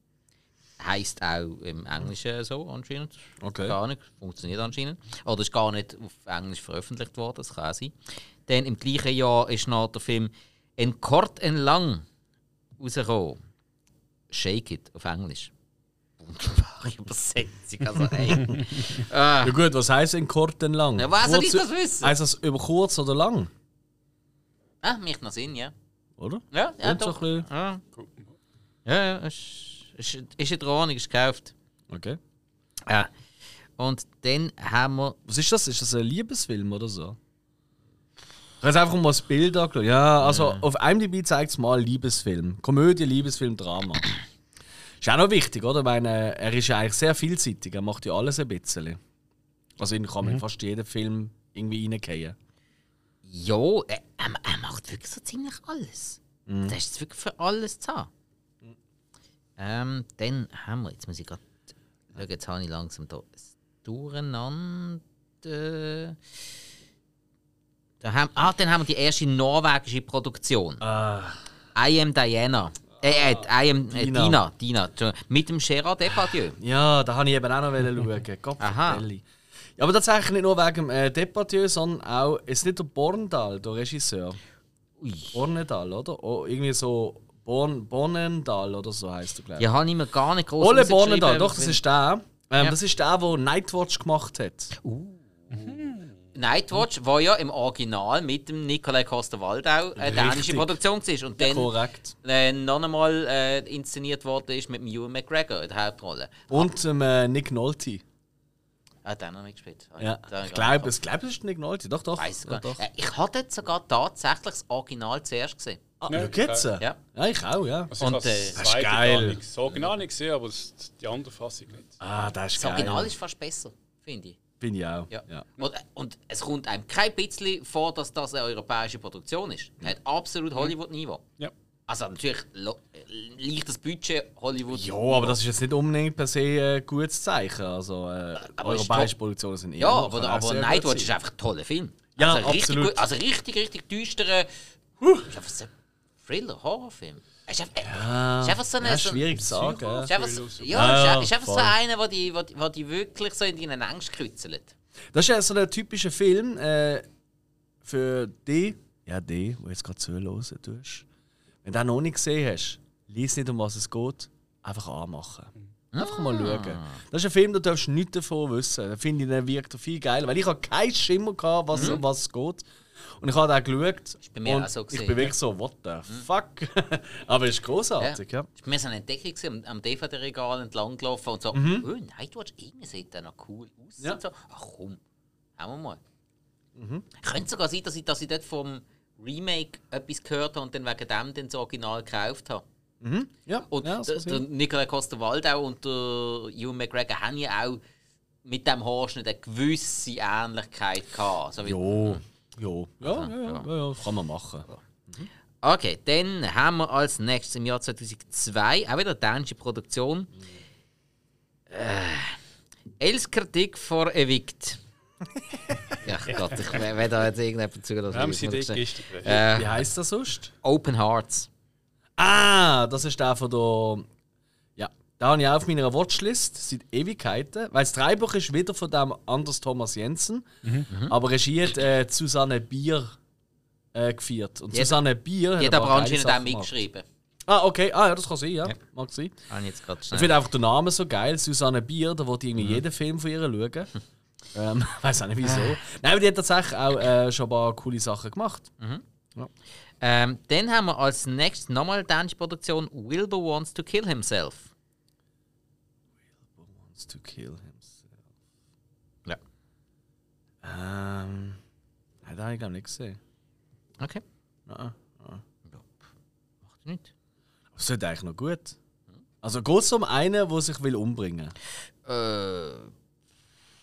Heißt auch im Englischen so anscheinend. Okay. Gar nicht, funktioniert anscheinend. Oder ist gar nicht auf Englisch veröffentlicht worden, das kann sein. Dann im gleichen Jahr ist noch der Film En kort en lang rausgekommen. Shake It auf Englisch. Wunderbare Übersetzung. Also, ey. <laughs> Ja gut, was heisst in kurz und lang? Ja, was soll ich das wissen? Heisst das über kurz oder lang? ah, mich noch Sinn, ja. Oder? Ja, ja, Und so doch. ein bisschen- Ja, ja, ja ist, ist, ist in der Ordnung, ist gekauft. Okay. Ja. Und dann haben wir. Was ist das? Ist das ein Liebesfilm oder so? Ich habe einfach mal das Bild angeschaut. Ja, also auf IMDb zeigt es mal Liebesfilm. Komödie, Liebesfilm, Drama. Ist auch noch wichtig, oder? Ich meine, er ist ja eigentlich sehr vielseitig. Er macht ja alles ein bisschen. Also ihn kann man in fast jeden Film irgendwie reingehen. Ja, er, er, macht wirklich so ziemlich alles. Mhm. Das ist wirklich für alles zu haben. Ähm, dann haben wir, jetzt muss ich gerade. Jetzt habe ich langsam da ein Durcheinander. Da haben, ah, dann haben wir die erste norwegische Produktion. I am Diana. Äh, äh, I am äh, Dina. Dina. Dina. Mit dem Gerard Depardieu. Ja, da habe ich eben auch noch schauen. Gott <laughs> Aha. Ja, aber tatsächlich nicht nur wegen äh, Depardieu, sondern auch, es ist nicht der Borndal, der Regisseur. Bornedal, oder? Oh, irgendwie so Born, Bornendal oder so heißt er, glaube ich. Ja, habe ich mir gar nicht groß Ole Bornedal, doch, das ist der. Ähm, Ja. Das ist der, der Nightwatch gemacht hat. Nightwatch, war ja im Original mit dem Nikolai Coster-Waldau eine dänische Richtig. Produktion war. Und dann Korrekt. äh, noch einmal äh, inszeniert worden ist mit dem Ewan McGregor in der Hauptrolle. Und ähm, äh, Nick Nolte. Ah, den habe ich gespielt. Ja, ich nicht glaube, es glaub, ist Nick Nolte. Doch, doch. Weiss gar doch. nicht. Äh, Ich hatte jetzt sogar tatsächlich das Original zuerst gesehen. Ah, Ja, okay. Ja. ja, ich auch, ja. Also Und, äh, das Das ist geil. nicht Das Original nicht gesehen, aber das, die andere Fassung nicht. Ah, das ist Das geil. Original ist fast besser, finde ich. Bin ich auch. Ja. Ja. Und, und es kommt einem kein bisschen vor, dass das eine europäische Produktion ist. Es hat absolut Hollywood-Niveau. Ja. Also natürlich leichtes Budget Hollywood. Ja, aber das ist jetzt nicht unbedingt per se ein gutes Zeichen. Also, äh, europäische. Produktionen sind eher Ja, aber, aber Nightwatch ist einfach ein toller Film. Ja, also richtig absolut. Gut, also richtig, richtig düsterer. Ist einfach so ein Thriller, Horrorfilm. Ist einfach, Ja, ist einfach so eine. ja, so- schwierig zu sagen. Ja. ist einfach, so- ja, Ja, ist, einfach so einer, der die, wo die, wo die wirklich so in deinen Angst kritzelt. Das ist ja so ein typischer Film äh, für die, ja, die, die jetzt gerade zuhören tust. Wenn du den noch nicht gesehen hast, lies nicht, um was es geht, einfach anmachen. Einfach mal schauen. Das ist ein Film, da darfst du nichts davon wissen. Da finde ich, der wirkt viel geil. Weil ich habe keinen Schimmer gehabt, was, um was es geht. Und ich habe den geschaut. bei mir und auch so ich bin wirklich so, what the fuck? <laughs> Aber es ist großartig, ja. Ich bin so eine Entdeckung gewesen, am, DVD-Regal entlang gelaufen und so, Mhm. oh, Nightwatch, irgendwie sieht der noch cool aus. Ja. Und so. Ach komm, haben wir mal. Mhm. Könnte sogar sein, dass ich, dass ich dort vom Remake etwas gehört habe und dann wegen dem dann das Original gekauft habe. Ja, Und ja, der, der Nicola Coster-Waldau und der Ewan McGregor haben ja auch mit dem Haarschnitt eine gewisse Ähnlichkeit gehabt. So wie- Jo, jo. Ja, ja, ja, ja, ja, kann man machen. Okay, dann haben wir als nächstes im Jahr 2002 auch wieder eine dänische Produktion. Äh, Els Kritik vor Evict. <laughs> ja, Gott, ich, wenn da jetzt irgendjemand das gestern geredet? äh, Wie heißt das sonst? Open Hearts. Ah, das ist der von der. Ja, da habe ich auch auf meiner Watchlist seit Ewigkeiten. Weil das Dreibuch ist wieder von dem Anders Thomas Jensen. Aber Regie hat äh, Susanne Bier äh, geführt. Und hat- Susanne Bier hat paar geile anscheinend auch mitgeschrieben. Ah, okay. Ah, ja, das kann sein, ja. Mag sein. Ich jetzt gerade Ich finde einfach den Namen so geil. Susanne Bier, da wollte ich Mhm. irgendwie jeden Film von ihr schauen. <laughs> ähm, <laughs> weiß auch nicht wieso. Nein, aber die hat tatsächlich auch äh, schon ein paar coole Sachen gemacht. Ähm, dann haben wir als nächstes nochmal eine dänische Produktion Wilbur Wants to Kill Himself. Wants to kill himself. Ja. Ähm. Nein, da habe ich glaube nicht gesehen. Okay. Nein. Macht nichts. Aber es ist eigentlich noch gut. Also geht es um einen, der sich will umbringen Äh,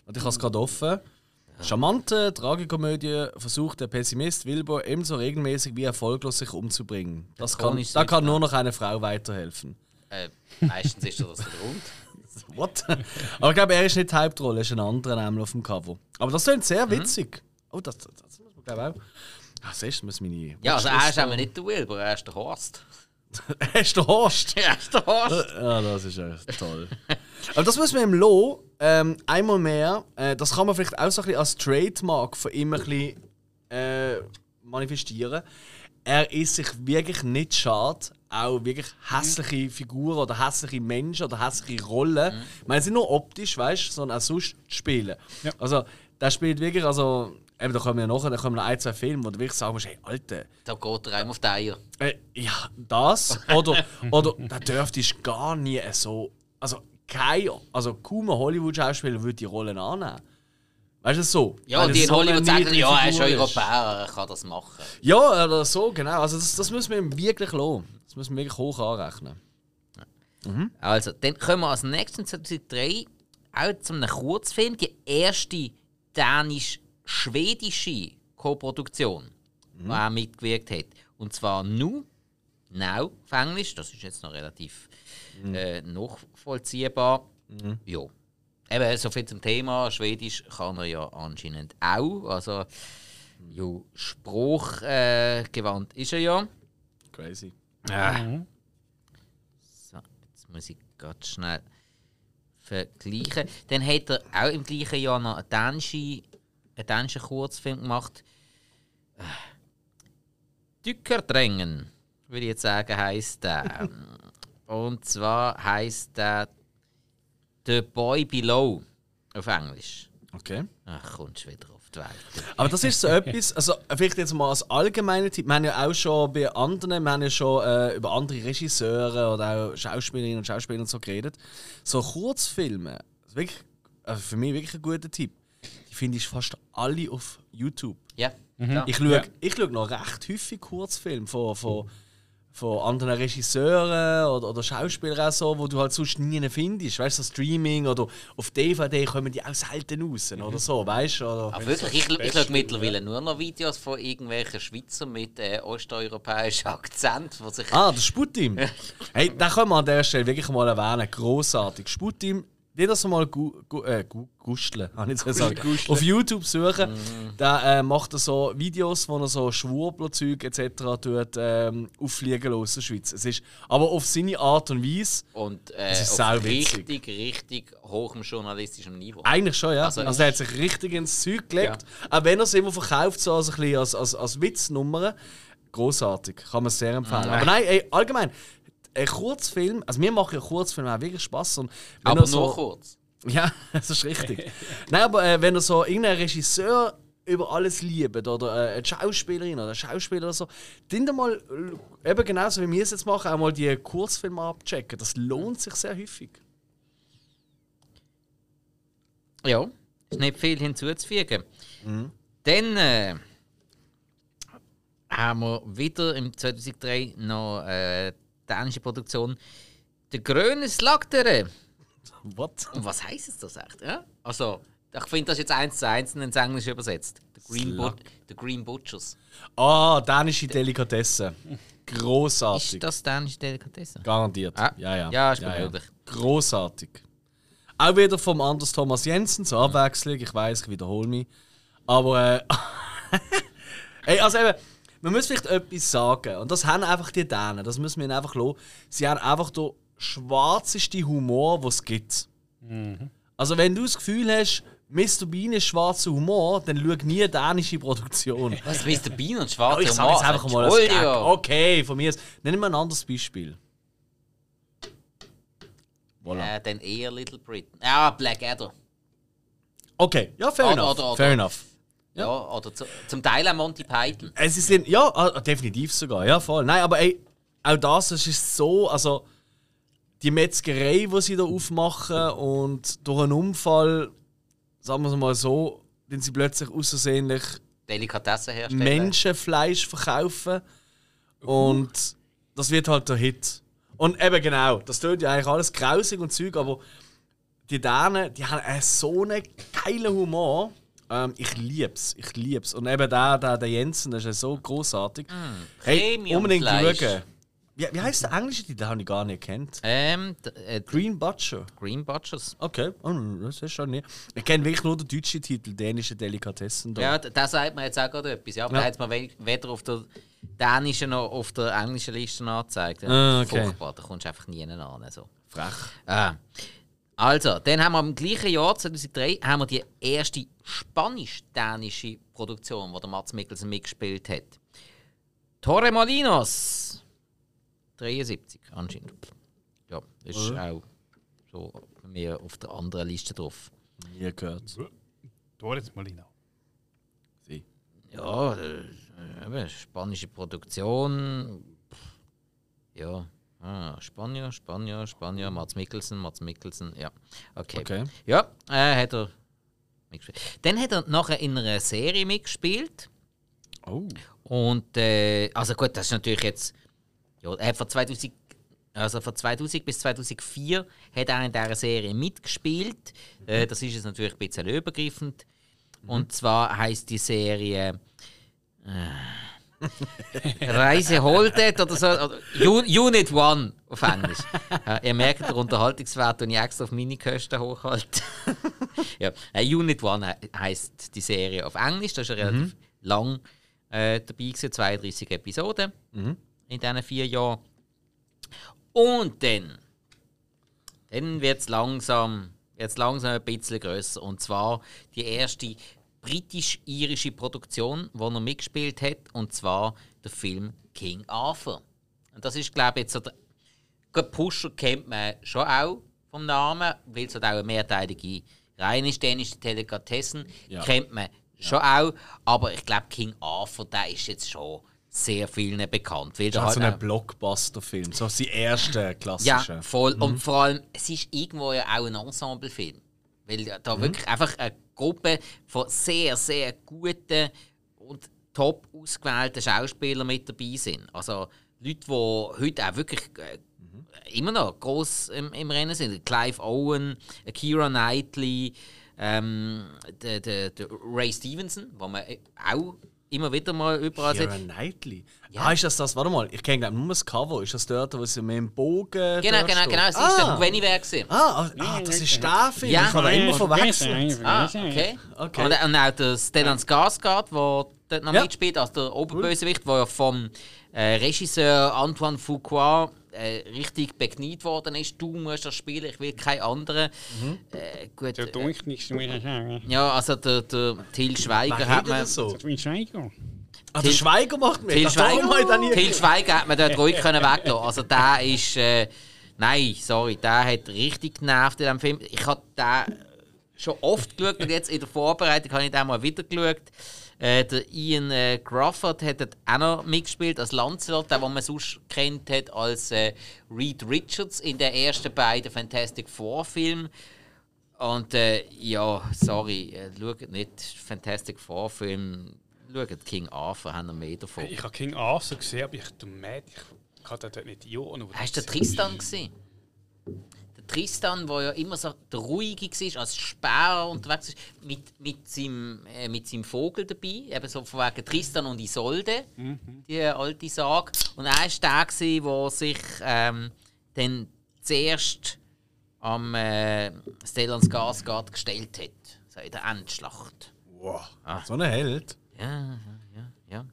Und ich habe es gerade offen. Charmante Tragikomödie versucht der Pessimist Wilbur ebenso regelmäßig wie erfolglos sich umzubringen. Das kann, da kann nur noch eine Frau weiterhelfen. äh, meistens ist das der Grund. What? <laughs> Aber ich glaube, er ist nicht die Hauptrolle, er ist ein anderer nämlich auf dem Cover. Aber das klingt sehr witzig. Oh, das, das, das muss man glaube ich auch. Ah, siehst du, muss meine. Ja, also er ist aber nicht der Wilbur, er ist der Horst. <laughs> Er ist der Horst. <laughs> Er ist der Horst. Ja, das ist echt toll. Aber das muss man im Lo ähm, einmal mehr, äh, das kann man vielleicht auch so ein bisschen als Trademark von ihm ein bisschen äh, manifestieren. Er ist sich wirklich nicht schade, auch wirklich hässliche Figuren oder hässliche Menschen oder hässliche Rollen, ich meine, nicht nur optisch, weißt du, sondern auch sonst zu spielen. Also, der spielt wirklich, also, eben, da kommen wir nachher, da kommen noch ein, zwei Filme, wo du wirklich sagen musst, hey, Alter, Da geht er einem auf die Eier. äh, ja, das. Oder, oder da dürftest gar nie so. Also, kein, also kaum ein Hollywood-Schauspieler würde die Rollen annehmen. Weißt du so? Ja, und die in Hollywood sagen, ja, er ist Europäer, er kann das machen. Ja, oder so, genau. Also, das, das müssen wir ihm wirklich lassen. Das müssen wir wirklich hoch anrechnen. Also, dann kommen wir als nächstes 2003 auch zu einem Kurzfilm, die erste dänisch-schwedische Co-Produktion, die er mitgewirkt hat. Und zwar Nu, Now auf Englisch, das ist jetzt noch relativ äh, nachvollziehbar. Ja. Eben, so viel zum Thema. Schwedisch kann er ja anscheinend auch. Also, Jo, Spruch äh, gewandt ist er ja. Crazy. So, jetzt muss ich ganz schnell vergleichen. Dann hat er auch im gleichen Jahr noch einen dänischen, einen dänischen Kurzfilm gemacht. Äh, Dückerdrängen, würde ich jetzt sagen, heisst der. <laughs> Und zwar heisst der The Boy Below auf Englisch. Okay. Ach, kommst du wieder auf die Welt. Aber das ist so <laughs> etwas, also vielleicht jetzt mal als allgemeiner Tipp, wir haben ja auch schon bei anderen, wir haben ja schon äh, über andere Regisseure oder auch Schauspielerinnen und Schauspieler und so geredet. So Kurzfilme, wirklich, also für mich wirklich ein guter Tipp, die finde ich fast alle auf YouTube. Ja, ja. Ich schaue, Ja. ich schaue noch recht häufig Kurzfilme von, von, von anderen Regisseuren oder, oder Schauspielern auch so, wo du halt sonst nie findest. Weißt du, so Streaming oder auf DVD kommen die auch selten raus oder so, weißt du? Aber wirklich, ich, ich schaue mittlerweile nur noch Videos von irgendwelchen Schweizer mit äh, osteuropäischem Akzent, sich Ah, das Sputim. <laughs> hey, den können wir an der Stelle wirklich mal erwähnen. Grossartig. Sputim, die das mal gu, gu, äh, gu, gusteln, <laughs> kann ich jetzt sagen. Auf YouTube suchen. Der äh, macht er so Videos, wo er so Schwurbler-Zeug etc. Tut, ähm, auffliegen lässt aus der Schweiz. Es ist aber auf seine Art und Weise. und äh, ist auf richtig, richtig hohem journalistischen Niveau. Eigentlich schon, ja. Also, Also- er hat sich richtig ins Zeug gelegt. Auch wenn er es immer verkauft, so als, ein bisschen als, als, als Witznummer. Großartig, kann man sehr empfehlen. Aber nein, ey, allgemein, ein Kurzfilm, also mir machen ja Kurzfilme auch wirklich Spaß. Aber er so, nur kurz. <laughs> Ja, das ist richtig. Nein, aber äh, wenn er so irgendeinen Regisseur über alles liebt oder äh, eine Schauspielerin oder ein Schauspieler oder so, dann mal, äh, eben genauso wie wir es jetzt machen, auch mal die Kurzfilme abchecken. Das lohnt sich sehr häufig. Ja, ist nicht viel hinzuzufügen. Dann äh, haben wir wieder im 2003 noch äh, dänische Produktion «Der grüne Slagtere». What? Und was heisst es das echt? Ja? Also, ich finde das jetzt eins zu eins ins Englische übersetzt. «The Green, But The Green Butchers». Ah, dänische Delikatessen. Großartig. Ist das dänische Delikatesse? Garantiert. Ah, Ja, ja. ja, ist möglich. Großartig. Auch wieder vom Anders Thomas Jensen zur Abwechslung. Ich weiß, ich wiederhole mich. Aber, äh, <laughs> Ey, also eben, man muss vielleicht etwas sagen. Und das haben einfach die Dänen. Das müssen wir ihnen einfach lassen. Sie haben einfach den schwarzeste Humor, den es gibt. Also, wenn du das Gefühl hast, Mr. Bean ist schwarzer Humor, dann schau nie dänische Produktion. Was, Mr. Bean und schwarzer ich sage jetzt einfach mal als Gag. Okay, von mir ist. Nennen wir ein anderes Beispiel. Voilà. Äh, dann eher Little Britain. Ja, Blackadder. Okay, ja, fair Oder- enough. oder- oder- fair enough. Ja, oder zu, zum Teil auch Monty Python. Es sind, ja, ah, definitiv sogar, ja, voll. Nein, aber ey, auch das es ist so, also die Metzgerei, die sie da aufmachen und durch einen Unfall, sagen wir es mal so, wenn sie plötzlich außersehentlich Delikatessen herstellen. Menschenfleisch verkaufen und das wird halt der Hit. Und eben genau, das tut ja eigentlich alles grausig und Zeug, aber die Dänen, die haben so einen geilen Humor. Ähm, ich lieb's, ich lieb's. Und eben der, der, der Jensen, das ist ja so großartig. hey, unbedingt schauen. Wie, wie heißt der englische Titel? Den habe ich gar nicht kennt. Ähm, äh, Green Butcher. Green Butchers. Okay, oh, das ist schon nicht. Ich kenne wirklich nur den deutschen Titel, dänische Delikatessen. Da. Ja, da sagt man jetzt auch gerade etwas. Ja, aber Ja. da hat we- weder auf der dänischen noch auf der englischen Liste angezeigt. Ja. Ah, okay. Furchtbar, da kommst du einfach nie an. So. Frech. Ah. Also, dann haben wir im gleichen Jahr, 2003, haben wir die erste spanisch-dänische Produktion, wo der Mats Mikkelsen mitgespielt hat. Torremolinos. 73 anscheinend. Ja, das ist auch so bei mir auf der anderen Liste drauf. Nie gehört. Doris Molina. Sie. Ja, äh, spanische Produktion. Pff, Ja, ah, Spanier, Spanier, Spanier, Mats Mikkelsen, Mats Mikkelsen, ja. Okay. Okay. Ja, äh, hat er mitgespielt. Dann hat er nachher in einer Serie mitgespielt. Oh. Und, äh, also gut, das ist natürlich jetzt. Ja, er hat von 2000, also von 2000 bis 2004 hat er in dieser Serie mitgespielt. Äh, das ist jetzt natürlich ein bisschen übergreifend. Und zwar heißt die Serie. Äh, Reise Holdet oder so. Oder Unit One auf Englisch. Ja, ihr merkt den Unterhaltungswert, den ich extra auf meine Kosten hochhalte. <laughs> ja, äh, Unit One he heisst die Serie auf Englisch. Das ist eine relativ lang äh, dabei gewesen, 32 Episoden in diesen vier Jahren. Und dann, dann wird es langsam, wird's langsam ein bisschen grösser. Und zwar die erste britisch-irische Produktion, wo er mitgespielt hat, und zwar der Film King Arthur. Und das ist, glaube ich, jetzt so der Gut, Pusher kennt man schon auch vom Namen, weil es halt auch eine mehrteilige reine dänische Delikatessen Ja. kennt man schon auch. Aber ich glaube, King Arthur, der ist jetzt schon sehr vielen bekannt. Weil Das ist so halt ein auch- Blockbuster-Film, so sein erster ja, klassischer. voll. Und vor allem, es ist irgendwo ja auch ein Ensemblefilm. Weil da wirklich einfach eine Gruppe von sehr, sehr guten und top ausgewählten Schauspielern mit dabei sind. Also Leute, die heute auch wirklich äh, immer noch groß im, im Rennen sind. Clive Owen, Keira Knightley, ähm, der, der, der Ray Stevenson, wo man äh, auch immer wieder mal überall Keira sieht. Knightley. Ja. Ah, ist das das? Warte mal, ich kenne nur das Cover. Ist das dort, wo sie mit dem Bogen. Genau, genau, genau. Es ah. ist der Guinevere gewesen. Ah, ah, ah, das ist der Film. Ja. Ich habe immer verwechselt. Ah, okay. Okay. Und, und auch der Stellan Skarsgård, der dort noch Ja. mitspielt, als der Oberbösewicht, der ja vom äh, Regisseur Antoine Fuqua äh, richtig begniet worden ist. Du musst das spielen, ich will keinen anderen. Mhm. Äh, gut, Der äh, muss ich sagen. ja, also der, der Til Schweiger Wer hat man... das so? Schweiger. Ah, der Til- Schweiger macht mit. Til Schweiger, Til gesehen. Schweiger hat man dort ruhig können weglassen. Also der ist... Äh, nein, sorry, der hat richtig genervt in diesem Film. Ich habe den schon oft geschaut und jetzt in der Vorbereitung habe ich den mal wieder geschaut. Äh, der Ian äh, Crawford hat dort auch noch mitgespielt als Lancelot, der, den man sonst kennt hat als äh, Reed Richards in den ersten beiden Fantastic Four Filmen. Und äh, ja, sorry, äh, schaut nicht Fantastic Four Film, schaut King Arthur, haben wir mehr davon. Ich habe King Arthur gesehen, aber ich du Mad, ich kann das dort nicht einordnen. Hast du den Tristan gesehen? Der Tristan, der ja immer so der Ruhige war, als Späher unterwegs ist, mit, mit, seinem, äh, mit seinem Vogel dabei. Eben so von wegen Tristan und Isolde, die alte Sage. Und er war der, gewesen, der sich ähm, dann zuerst am äh, Stellan Skarsgård gestellt hat. So in der Endschlacht. Wow, Ah. so ein Held. Ja, ja, ja.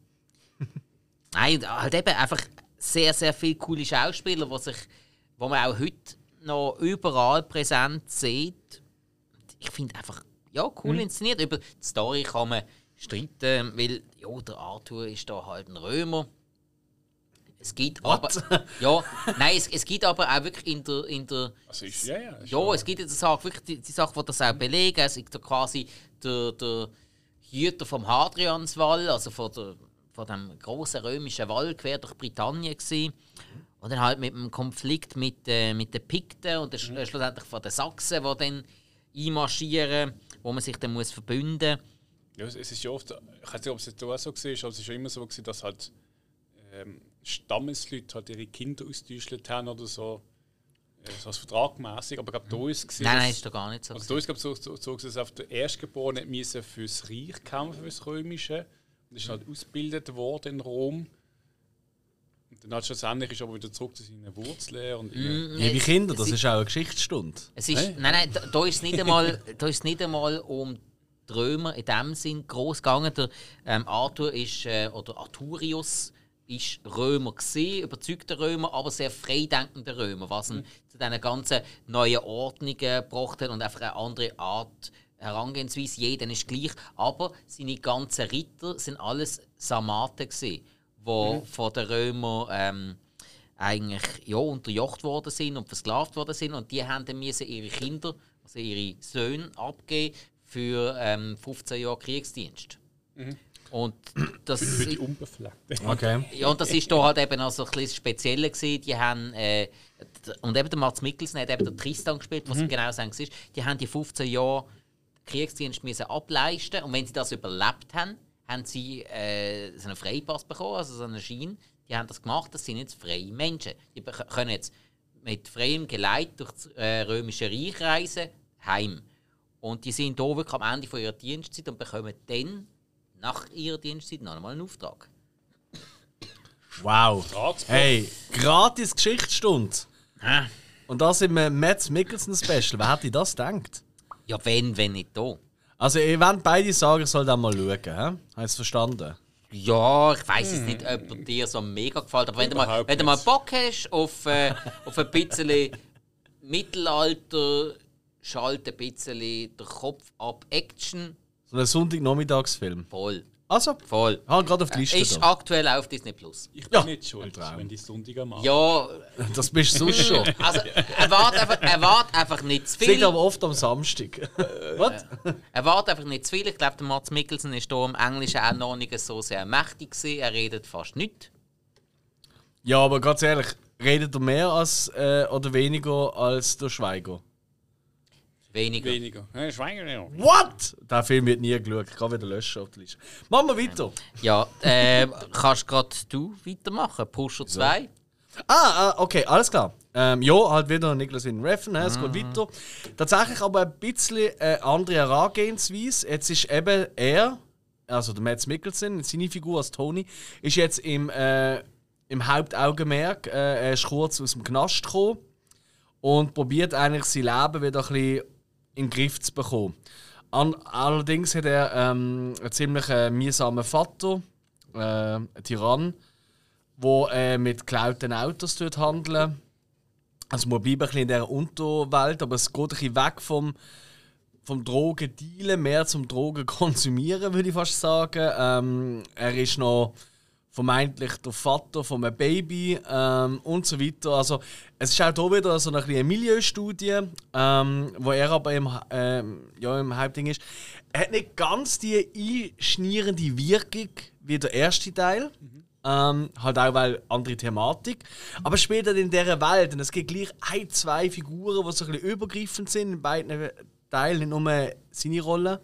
Nein, halt eben einfach sehr, sehr viele coole Schauspieler, die sich, wo man auch heute noch überall präsent sieht. Ich finde einfach, ja, cool inszeniert. Über die Story kann man streiten, weil, ja, der Arthur ist da halt ein Römer. Es gibt aber, ja, nein, es, es gibt aber auch wirklich in der, in der Also ist, ja, ja. ja, es gibt jetzt Sache, wirklich die, die Sache, die das auch belegen. Es ist da quasi der, der Hüter vom Hadrianswall, also von, der, von dem großen römischen Wall quer durch Britannien gewesen. Und dann halt mit dem Konflikt mit, äh, mit den Pikten und dann sch- schlussendlich von den Sachsen, die dann einmarschieren, wo man sich dann muss verbünden Ja, es es ist ja oft, ich weiß nicht, ob es jetzt auch so war, aber es ist ja immer so, gewesen, dass halt ähm, Stammesleute halt ihre Kinder ausgetäuscht haben oder so. Äh, so als vertragmäßig. Aber ich glaube, da ist es. Nein, nein, dass- ist doch gar nicht so. Also da ist glaube so, so, so dass auf der Erstgeborene müssen fürs Reich kämpfen, fürs Römische. Und ist halt ausgebildet worden in Rom. Und dann halt schlussendlich ist er aber wieder zurück zu seinen Wurzeln. Und Mm, Liebe es- Kinder, es das ist- ist auch eine Geschichtsstunde. Es ist, nein, nein, da, da ist es nicht <laughs> einmal, da ist es nicht einmal um die Römer in dem Sinn groß gegangen. Der ähm, Arthur ist, äh, oder Arthurius ist Römer gesehen, überzeugter Römer, aber sehr freidenkender Römer, was ihn zu diesen ganzen neuen Ordnungen gebracht hat und einfach eine andere Art Herangehensweise. Jeder ist gleich, aber seine ganzen Ritter sind alles Sarmaten gesehen, wo von den Römern ähm, eigentlich ja, unterjocht worden sind und versklavt worden sind und die haben dann müssen ihre Kinder, also ihre Söhne abgeben für ähm, 15 Jahre Kriegsdienst. Und das, für die Unbefleckten. Okay. ja, und das ist da halt eben also ein bisschen spezieller gewesen. Die haben, äh, und eben der Mats Mikkelsen hat eben den Tristan gespielt, was genau sagen ist. Die haben die 15 Jahre Kriegsdienst müssen ableisten und wenn sie das überlebt haben, haben sie äh, so einen Freipass bekommen, also so einen Schein. Die haben das gemacht, das sind jetzt freie Menschen. Die können jetzt mit freiem Geleit durch das äh, römische Reich reisen, heim. Und die sind hier wirklich am Ende von ihrer Dienstzeit und bekommen dann nach ihrer Dienstzeit noch einmal einen Auftrag. Wow. Hey, gratis Geschichtsstunde. Hä? Und das im äh, Mads Mikkelsen Special. Wer hätte das gedacht? Ja, wenn, wenn nicht da. Also, ihr wollt beide sagen, ich soll da mal schauen. Hä? Hast du es verstanden? Ja, ich weiß jetzt nicht, ob dir so mega gefällt, aber wenn du mal, Überhaupt wenn du mal nicht. Bock hast auf, äh, auf ein bisschen Mittelalter, schalt ein bisschen den Kopf ab Action, So ein Sonntagnachmittagsfilm. voll, Also, voll. ah, gerade auf die Liste. Ist da. aktuell auf Disney Plus. Ich bin Ja. nicht schuld, wenn die Sonntag am Abend. Ja, <laughs> Das bist du sonst <laughs> schon. also erwart einfach, erwart einfach nicht zu viel. aber oft am Samstag. <laughs> Was? Erwart einfach nicht zu viel. Ich glaube, der Mats Mikkelsen ist hier im Englischen auch noch nicht so sehr mächtig gewesen. Er redet fast nicht. Ja, aber ganz ehrlich, redet er mehr als, äh, oder weniger als der Schweiger? Weniger. Weniger. Ja, Schweiger, ja. What? Der Film wird nie geschaut. Ich kann wieder löschen auf der Liste. Machen wir weiter. Ja, äh, kannst gerade du weitermachen? Pusher 2? Ah, ah, okay, alles klar. Ähm, ja, halt wieder Niklas in Reffen, es geht weiter. Tatsächlich aber ein bisschen eine andere Herangehensweise. Jetzt ist eben er, also der Mads Mikkelsen, seine Figur als Tony, ist jetzt im, äh, im Hauptaugenmerk. Äh, er ist kurz aus dem Knast gekommen und probiert eigentlich sein Leben wieder ein bisschen in den Griff zu bekommen. An, allerdings hat er ähm, einen ziemlich äh, mühsamen Vater, äh, einen Tyrann, wo äh, mit geklauten Autos dort handeln. Also man bleibt ein bisschen in dieser Unterwelt, aber es geht ein bisschen weg vom, vom Drogendealen, mehr zum Drogenkonsumieren, <laughs> würde ich fast sagen. Ähm, er ist noch vermeintlich der Vater von einem Baby ähm, und so weiter. Also es ist auch hier wieder so eine kleine Milieustudie, ähm, wo er aber im, ähm, ja, im Hauptding ist. Er hat nicht ganz die einschnierende Wirkung wie der erste Teil. Ähm, halt auch weil andere Thematik. Aber später in dieser Welt, und es gibt gleich ein, zwei Figuren, die so ein bisschen übergreifend sind in beiden Teilen, nicht nur seine Rolle.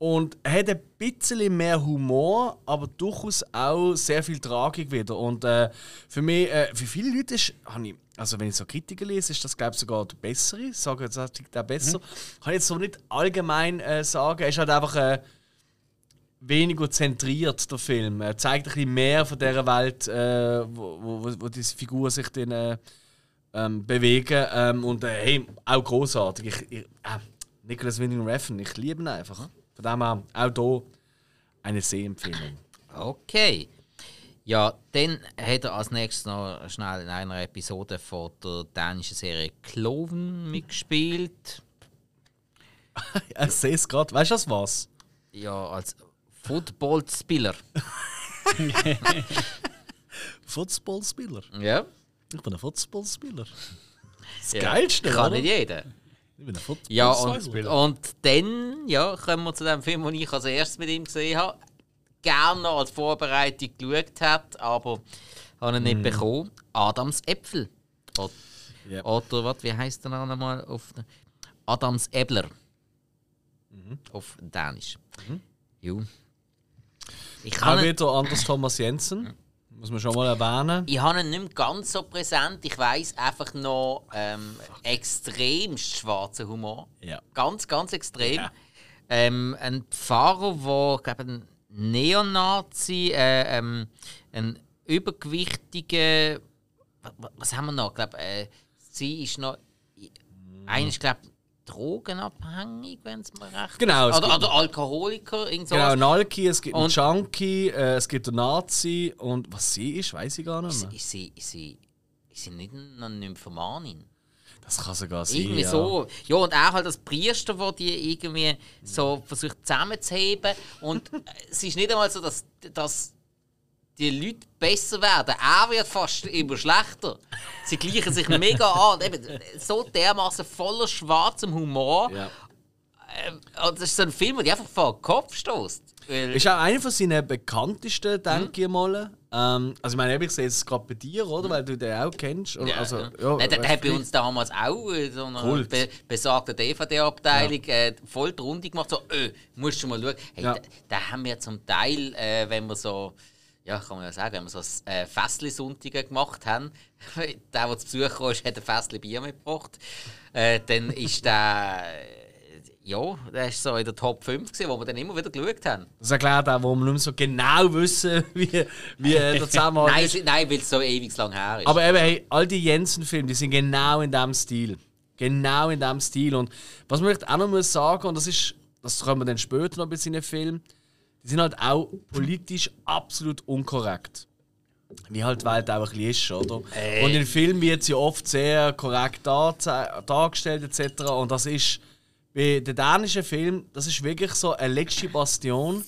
Und er hat ein bisschen mehr Humor, aber durchaus auch sehr viel Tragik wieder. Und äh, für mich, äh, für viele Leute ist, ich, also wenn ich so Kritiker lese, ist das glaube ich sogar der bessere. Ich sage jetzt, das ist der besser. Kann ich jetzt so nicht allgemein äh, sagen. Er ist halt einfach äh, weniger zentriert, der Film. Er zeigt ein bisschen mehr von dieser Welt, äh, wo, wo, wo- diese Figuren sich dann äh, ähm, bewegen. Ähm, und hey, auch großartig. Ich, ich, Nicholas Winding Refn, ich liebe ihn einfach. Von dem her auch hier eine Sehempfehlung. Okay. Ja, dann hat er als nächstes noch schnell in einer Episode von der dänischen Serie Cloven mitgespielt. <laughs> Ich sehe es gerade. Weißt du das was? Ja, als Footballspieler. <laughs> Fußballspieler. Ja. Ich bin ein Fußballspieler. Das ja. Geilste, Kann oder? nicht jeder. Ja, und, und dann ja, kommen wir zu dem Film, den ich als erstes mit ihm gesehen habe. Gerne noch als Vorbereitung geschaut hat, aber habe ihn nicht bekommen. Adams Äpfel. Oder, oder was, wie heißt der nochmal? Auf, Adams Äbler. Auf Dänisch. Jo. Ich Auch habe ihn, wieder Anders Thomas Jensen. Muss man schon mal erwähnen. ich habe ihn nicht mehr ganz so präsent. Ich weiß einfach noch ähm, extremst schwarzen Humor. Ja. Ganz, ganz extrem. Ja. Ähm, ein Pfarrer, der, glaube ein Neonazi, äh, ähm, ein übergewichtiger. Was, was haben wir noch? Ich glaube, äh, sie ist noch. Ist, glaube drogenabhängig, wenn es mir recht Genau, es Oder, oder Alkoholiker, irgend Genau, ein Alki, es gibt einen Junkie, äh, es gibt einen Nazi und was sie ist, weiß ich gar nicht Ist, mehr. ist, sie, ist, sie, ist sie nicht eine Nymphomanin? Das kann sogar sein. Irgendwie ja. so. Ja, und auch halt das Priester, der die irgendwie so versucht zusammenzuheben. Und äh, es ist nicht einmal so, dass, dass die Leute besser werden. Er wird fast immer schlechter. Sie gleichen sich mega an. Eben, so dermaßen voller schwarzem Humor. Ja. Ähm, und das ist so ein Film, der dich einfach vor den Kopf stößt. Ist auch einer von seinen bekanntesten, denke ich mal. Ähm, also ich meine, ich sehe es gerade bei dir, oder? Weil du den auch kennst. Oder? Ja, also, ja. ja, Nein, der, der hat bei uns damals auch äh, so eine Kult. be besagte DVD-Abteilung äh, voll die Runde gemacht. So, äh, musst du mal schauen. Hey, Ja. da, da haben wir zum Teil, äh, wenn wir so, ja, kann man ja sagen, wenn wir so äh, Fässli-Sonntage gemacht haben, <laughs> der, der zu Besuch kam, hat ein Fässli Bier mitgebracht. Äh, dann ist der, äh, ja, der ist so in der Top 5 gewesen, wo wir dann immer wieder geschaut haben. Das erklärt auch, warum wir nicht mehr so genau wissen, <laughs> wie, wie äh, der Zusammenhang Nein, ist. nein weil es so ewig lang her ist. Aber eben, hey, all die Jensen-Filme, die sind genau in diesem Stil. Genau in diesem Stil. Und was man vielleicht auch noch muss sagen, und das ist das kommen wir dann später noch bei seinen Filmen, die sind halt auch politisch absolut unkorrekt. Wie halt die Welt auch ein bisschen ist, oder? Äh. Und in Filmen wird sie oft sehr korrekt dargestellt, etc. Und das ist bei den dänischen Film, das ist wirklich so eine letzte Bastion,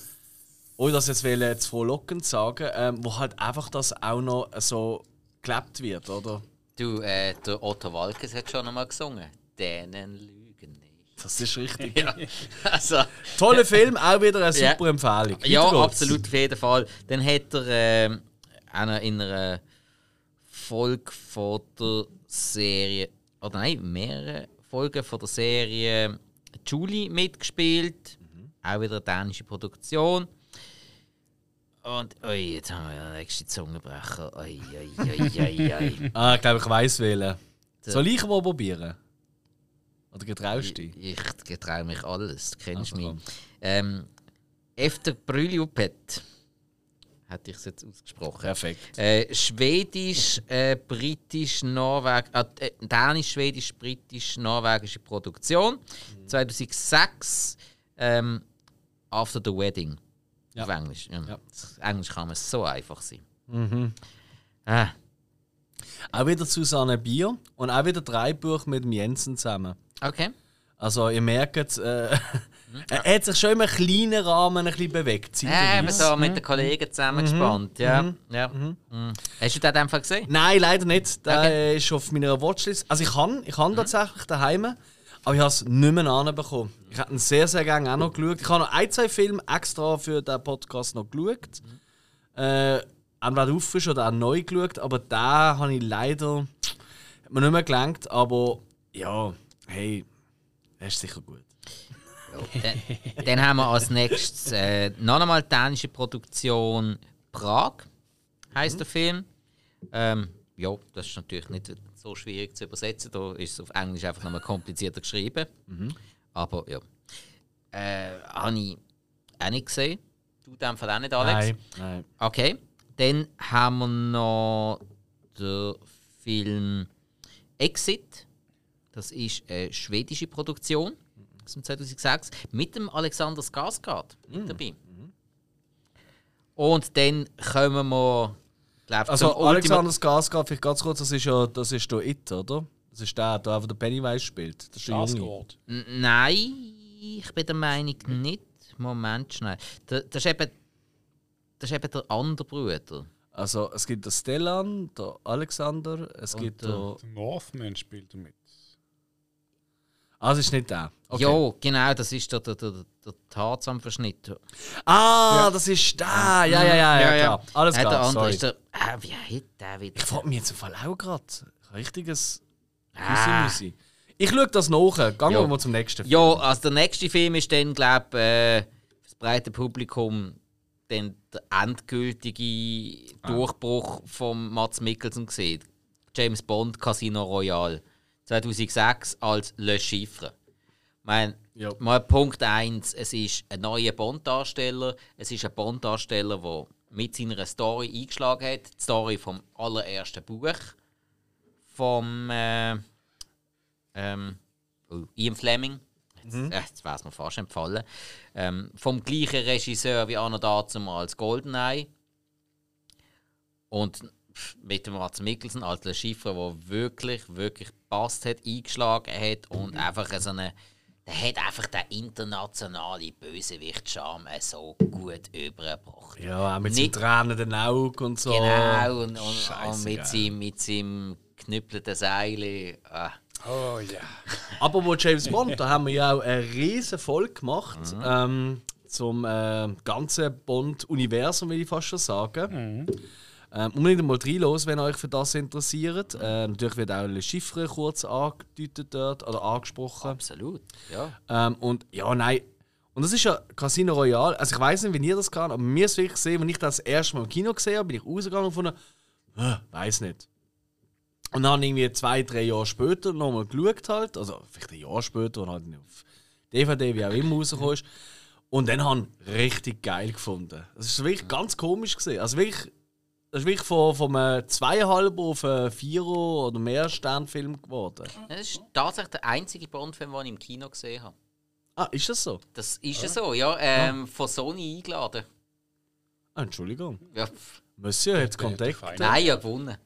ohne das jetzt will, zu frohlockend sagen, ähm, wo halt einfach das auch noch so gelebt wird, oder? Du, äh, der Otto Walkes hat schon einmal gesungen. Dänen. Das ist richtig. Ja, <laughs> also, Toller Film, auch wieder eine Ja. super Empfehlung. ja Weiter geht's. absolut, auf jeden Fall. Dann hat er einer in einer Folge von der Serie, oder nein, mehrere Folgen von der Serie Julie mitgespielt. Auch wieder eine dänische Produktion. Und, ui, jetzt haben wir ja den nächsten Zungenbrecher. Ui, ui, ui, ui, ui. Ah, ich glaube, ich weiß wählen. Soll ich mal probieren? Oder getraust du dich? Ich getraue mich alles, du kennst Also mich. komm. Ähm, Efter Brylupet, hätte ich es jetzt ausgesprochen. Perfekt. Äh, Schwedisch, äh, britisch, Norweg, äh, äh, dänisch, schwedisch, britisch, norwegische Produktion. Mhm. 2006, ähm, After the Wedding. Ja. Auf Englisch. Ja. Ja. Englisch kann man so einfach sein. Mhm. Ah, Auch wieder Susanne Bier und auch wieder drei Bücher mit dem Jensen zusammen. okay. Also ihr merkt, äh, <laughs> er hat sich schon im kleinen Rahmen ein bisschen bewegt. Äh, eben zeitweise. so mit den Kollegen zusammengespannt. Ja. ja. Mhm. Hast du das einfach gesehen? Nein, leider nicht. Der Okay. ist auf meiner Watchlist. Also ich kann, ich kann tatsächlich daheim, aber ich habe es nicht mehr anbekommen. Ich habe ihn sehr, sehr gerne auch noch geschaut. Ich habe noch ein, zwei Filme extra für den Podcast noch geschaut. Äh, entweder aufrisch oder auch neu geschaut, aber da habe ich leider hat mir nicht mehr gelangt. Aber ja, hey, er ist sicher gut. dann, dann haben wir als nächstes äh, noch einmal dänische Produktion Prag, heißt der Film. Ähm, ja, das ist natürlich nicht so schwierig zu übersetzen. Da ist es auf Englisch einfach nochmal komplizierter geschrieben. Aber ja. Äh, habe ich auch nicht gesehen. Du dem Fall auch nicht, Alex? Nein. Okay. Dann haben wir noch den Film Exit. Das ist eine schwedische Produktion aus dem 2006 mit dem Alexander Skarsgård mit dabei. Und dann kommen wir glaub, Also Alexander Skarsgård, vielleicht ganz kurz, das ist ja das ist der It, oder? Das ist der, der einfach der Pennywise spielt. Das ist der. Skarsgård. Nein, ich bin der Meinung nicht. Moment schnell. Da- Das ist eben, das ist eben der andere Bruder. Also es gibt den Stellan, der Alexander, es Und gibt der- der... Der Northman spielt damit. Ah, es ist nicht der. Okay. Ja, genau, das ist der, der, der, der Tarzan-Verschnitt. Ah, das ist der. Ja, ja, ja, ja, klar. Alles ja, Der klar, andere sorry. ist der. Ah, wie heißt der wieder? Ich frage mich jetzt im Fall auch gerade. Richtiges Ah. Küssi Ich schaue das nach. Gehen wir Ja. mal zum nächsten Film. Ja, also der nächste Film ist dann, glaube ich, äh, das breite Publikum dann der endgültige Ah. Durchbruch von Mats Mikkelsen gesehen. James Bond Casino Royale 2006 als Le Chiffre. Ich meine, Ja. mal Punkt 1, es ist ein neuer Bond-Darsteller. Es ist ein Bond-Darsteller, der mit seiner Story eingeschlagen hat. Die Story vom allerersten Buch vom äh, ähm, oh, Ian Fleming. Jetzt, äh, jetzt wäre es mir fast empfallen. Ähm, vom gleichen Regisseur wie Anna damals Goldeneye. Und mit dem Mats Mikkelsen als Le Chiffre, der wirklich, wirklich passt hat, eingeschlagen hat und einfach so eine. Der hat einfach den internationalen Bösewicht-Charme so gut übergebracht. Ja, auch mit Nicht- seinem tränenden Auge und so. Genau, und, und, und mit, seinem, mit seinem knüppelten Seil. Ah. Oh ja. Aber wo James Bond, da haben wir ja auch eine riesen Folge gemacht Mhm. ähm, zum äh, ganzen Bond-Universum, will ich fast schon sagen. Ähm, unbedingt mal reinlos, wenn euch für das interessiert. Äh, natürlich wird auch Le Chiffre kurz angedeutet dort oder angesprochen. Absolut, ja. Ähm, und ja, nein. Und das ist ja Casino Royale. Also ich weiß nicht, wie ihr das kann, aber mir ist wirklich gesehen, wenn ich das, erste Mal im Kino gesehen habe, bin ich rausgegangen und gefunden, äh, weiß nicht. Und dann irgendwie zwei, drei Jahre später nochmal geschaut halt, also vielleicht ein Jahr später und halt auf DVD, wie auch immer rausgekommen ist. Und dann habe ich richtig geil gefunden. Das ist wirklich ganz komisch gesehen. Also wirklich, das ist wirklich von, von einem zweieinhalb auf einen Vierer oder mehr Sternfilm geworden. Das ist tatsächlich der einzige Bond-Film, den ich im Kino gesehen habe. Ah, ist das so? Das ist ja so, ja. Ähm, Von Sony eingeladen. Ah, Entschuldigung. Ja. Monsieur hat Kontakt. fein. Nein, ja gewonnen.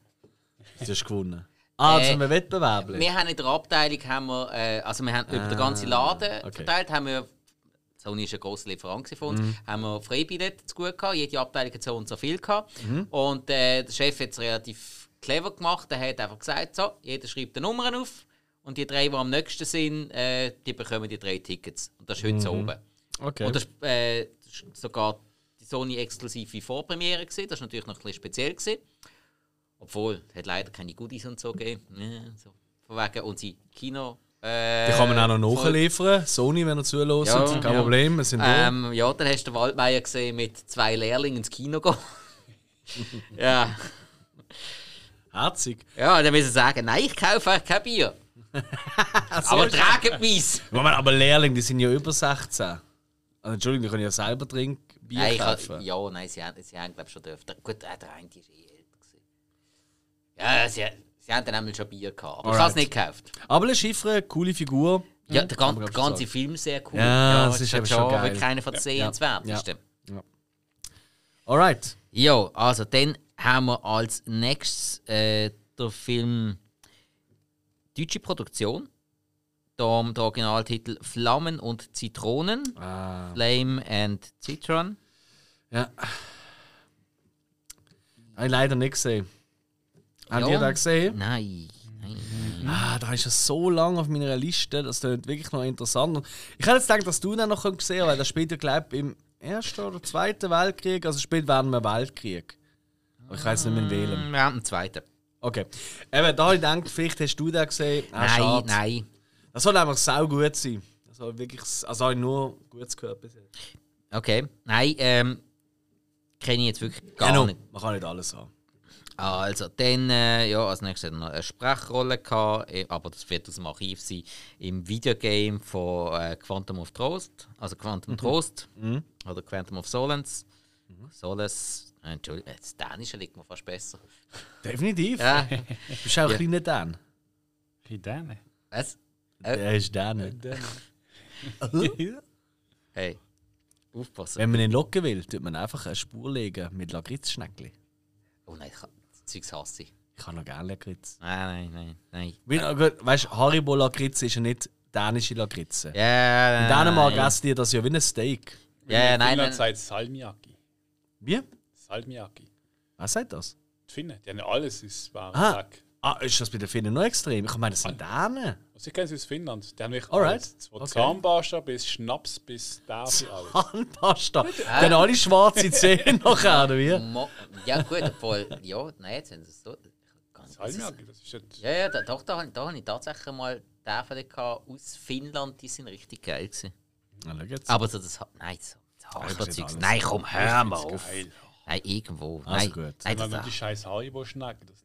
Du hast gewonnen. Ah, Äh, zu einem Wettbewerb. Wir haben in der Abteilung, haben wir, äh, also wir haben über den ganzen Laden okay. verteilt, haben wir, Sony ist ein grosser Lieferant von uns, haben wir Freibillett zu gut gehabt. Jede Abteilung hat so und so viel gehabt. Und äh, der Chef hat es relativ clever gemacht. Er hat einfach gesagt, so, jeder schreibt die Nummern auf und die drei, die am nächsten sind, äh, die bekommen die drei Tickets. Und das ist heute so oben. Okay. Und das war äh, sogar die Sony-exklusive Vorpremiere. Gewesen. Das war natürlich noch ein bisschen speziell. Gewesen. Obwohl, es hat leider keine Goodies und so gegeben. Ja, so. Von wegen unsere Kino... Äh, Die kann man auch noch nachliefern. Sony, wenn er zulässt, Ja, kein ja. Problem. Wir sind. Ähm, ja, dann hast du den Waldmeier gesehen mit zwei Lehrlingen ins Kino gehen. <laughs> ja. Herzig. ja, dann müssen sie sagen, nein, ich kaufe euch kein Bier. <laughs> Aber tragt meins. Moment, aber Lehrlinge, die sind ja über 16. Also, Entschuldigung, die können ja selber trinken, Bier Nein, kaufen. ha, ja, nein, sie haben, sie haben glaube ich, schon dürfen. Gut, äh, der eine ist eh. Ja, sie, sie haben dann einmal schon Bier gehabt. Aber ich habe es nicht gekauft. Aber Le Chiffre, coole Figur. Ja, der, gan der ganze sagen. Film sehr cool. Ja, das ist eben schon geil. wirklich einer von den sehenswertesten. Alright. Ja, also dann haben wir als nächstes äh, der Film Deutsche Produktion. Da der Originaltitel Flammen und Zitronen. Ah, Flame and Citron. ja. Habe ich leider nicht gesehen. Habt Ja. ihr das gesehen? Nein. nein. Ah, da ist ja so lange auf meiner Liste, das klingt wirklich noch interessant. Und ich hätte jetzt gedacht, dass du den noch gesehen hast, weil das spielt ja, glaube ich, im Ersten oder Zweiten Weltkrieg, also spielt während einem Weltkrieg. Aber ich weiß nicht mehr. Wir haben einen zweiten. Okay. Eben, da habe ich gedacht, vielleicht hast du den gesehen. Ah, nein, schade. nein. Das soll einfach sau gut sein. Das soll wirklich, also habe ich nur Gutes gehört bis jetzt. Okay. Nein, ähm, kenne ich jetzt wirklich gar Ja, no, nicht. Man kann nicht alles haben. Also, dann, äh, ja, als nächstes noch eine Sprechrolle gehabt, eh, aber das wird aus dem Archiv sein, im Videogame von äh, Quantum of Trost, also Quantum Trost oder Quantum of Solace. Solace, äh, Entschuldigung, äh, das Dänische liegt mir fast besser. Definitiv. Ja, <laughs> Du bist auch Ja. ein kleiner Dan. Wie denn? was? Äh, Der ist Dan. <laughs> hey, aufpassen. Wenn man ihn locken will, tut man einfach eine Spur legen mit Lakritzschneckli. Oh nein, ich kann- Zeugs hasse ich. Ich habe noch gerne Lakritz. Nein, nein, nein, nein. Wie- gut, Weißt du, Haribo Lakritz ist ja nicht dänische Lakritze. Ja, In Dänemark essen die das ja wie ein Steak. Ja, ja, nein, Finnland sagt Salmiakki. Wie? Salmiakki. Was sagt das? Die Finnen, die haben alles aus wahren Ah. Ah, ist das bei den Finnen noch extrem? Ich meine, das sind Dänen. Also ich kenne sie aus Finnland. Die haben wirklich Alright. alles. Von Okay. Zahnpasta bis Schnaps bis Derby alles. Zahnpasta. Die haben alle schwarze Zähne <laughs> nachher, oder wie? Mo ja, gut, obwohl, ja, nein, jetzt haben sie es so. Ganz- das ist jetzt... Ja, ja, da, doch, da, da habe ich tatsächlich mal Tafel gehabt aus Finnland, die sind richtig geil gewesen. Na. Aber so das, nein, so das das nein, komm, hör mal auf. Geil. Nein, irgendwo, Also nein, gut. nein, Wenn das, man die scheiß Haribo-Schnecken, das 0815.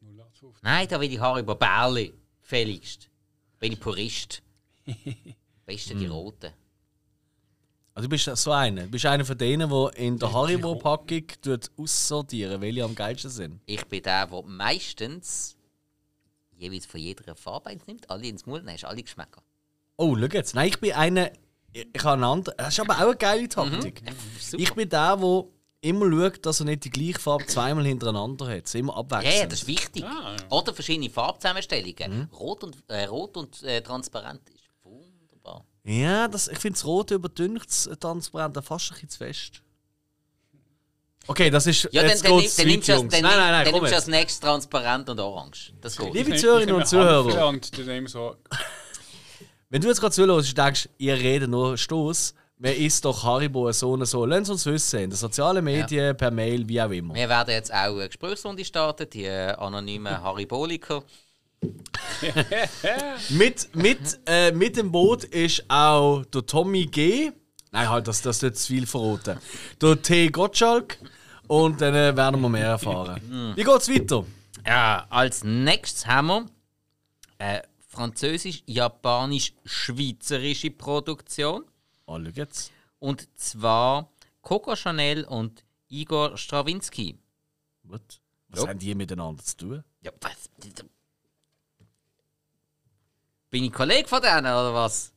nein, da will ich Haribo Bärli, fälligst. Bin ich Purist. <laughs> Besten Hm. die roten. Also du bist so einer. Du bist einer von denen, der in der Haribo-Packung aussortieren, welche am geilsten sind. Ich bin der, der meistens jeweils von jeder Farbe eins nimmt, alle ins Mund, dann hast du alle Geschmäcker. Oh, schau jetzt. Nein, ich bin einer. Ich ich habe einen anderen. Das ist aber auch eine geile Taktik. <laughs> Super. Ich bin der, der immer schaut, dass er nicht die gleiche Farbe zweimal hintereinander hat. Es ist immer Ja, abwechselnd. ja, das ist wichtig. Ah, ja. Oder verschiedene Farbzusammenstellungen. Mhm. Rot und, äh, rot und äh, transparent ist wunderbar. Ja, das, ich finde das Rote überdünkt das Transparente fast ein bisschen zu fest. Okay, das ist. Ja, dann, jetzt dann, geht's dann, nimmst du dann, Nein, nein, nein, dann nimmst du als nächstes transparent und orange. Das geht. Liebe Zuhörerinnen und Zuhörer, Und dann so... wenn du jetzt gerade zuhörst und denkst, ihr redet nur Stoß, wer ist doch Haribo so und so? Lass uns wissen, in den sozialen Medien, per Mail, wie auch immer. Wir werden jetzt auch eine Gesprächsrunde starten, die äh, anonymen Hariboliker. <laughs> Mit, mit, äh, mit dem Boot ist auch der Tommy G. Nein, halt, das, das wird zu viel verraten. Der T. Gottschalk. Und dann äh, werden wir mehr erfahren. Wie geht's weiter? Ja, als nächstes haben wir eine französisch-japanisch-schweizerische Produktion. Oh, schau jetzt. Und zwar Coco Chanel und Igor Strawinski. What? Was Ja. haben die miteinander zu tun? Ja, was? Bin ich Kollege von denen oder was?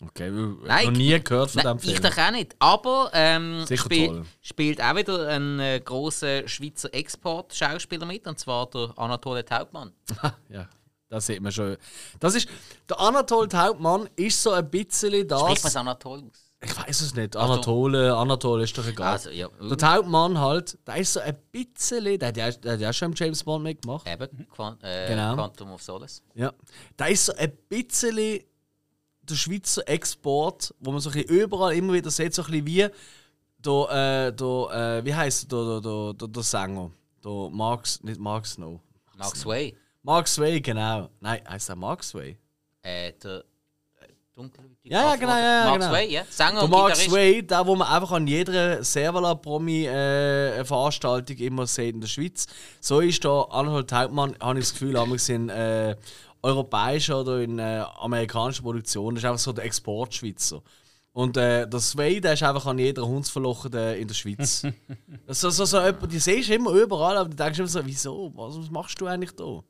Okay, Nein, noch nie gehört von Nein, dem Film. ich doch auch nicht. Aber ähm, spiel, spielt auch wieder ein äh, großer Schweizer Export-Schauspieler mit, und zwar der Anatole Taubmann. <laughs> ja, das sieht man schon. Das ist, der Anatol Hauptmann ist so ein bisschen Spricht man das. das Anatol aus? Ich weiß es nicht. Anatole, Anatole ist doch egal. Also, ja. Der Hauptmann halt, der ist so ein bisschen. Der hat ja, der hat ja schon im James Bond mitgemacht. Eben, Quant äh, Genau. Quantum of Solace. Ja. Der ist so ein bisschen der Schweizer Export, wo man so ein bisschen überall immer wieder sieht, so ein bisschen wie der, äh, der äh, wie heißt der, der, der, der, der Sänger? Der Mark, nicht Mark Snow. Mark Sway. Mark Sway, genau. Nein, heißt der Mark Sway? Äh, der äh, dunkelhäutige Ja, ja, genau, ja, Mark genau. Sway, ja. Sänger Der Mark. Sway, der, wo man einfach an jeder Servala-Promi-Veranstaltung immer sieht in der Schweiz. So ist da Anhalt Hauptmann, habe ich das Gefühl, haben in äh, europäischen oder in äh, amerikanischen Produktionen. Das ist einfach so der Exportschweizer. Und äh, der Sway, der ist einfach an jeder Hundsverlochen in der Schweiz. das <laughs> ist so, so, so die siehst du immer überall, aber du denkst immer so, wieso? Was machst du eigentlich da?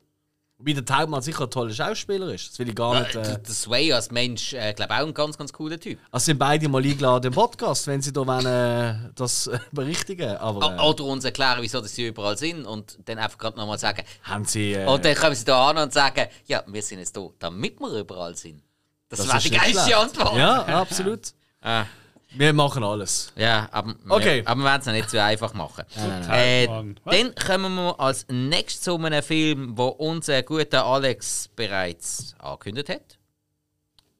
Wobei der Taubmann sicher ein toller Schauspieler ist. Das will ich gar nicht. Der, Äh, der Sway als Mensch, äh, glaube auch ein ganz, ganz cooler Typ. also sind beide mal eingeladen im Podcast, wenn sie da wollen, äh, das äh, berichtigen. Aber äh, Oder uns erklären, wieso dass sie überall sind und dann einfach gerade nochmal sagen. haben sie. Äh, Und dann kommen sie da an und sagen, ja, wir sind jetzt da, damit wir überall sind. Das, das wäre ist die geilste schlecht. Antwort. Ja, absolut. <laughs> Ah. Wir machen alles. Ja, aber, Okay. wir, aber wir werden es nicht so einfach machen. <laughs> Äh, dann kommen wir als nächstes zu einem Film, wo unser guter Alex bereits angekündigt hat.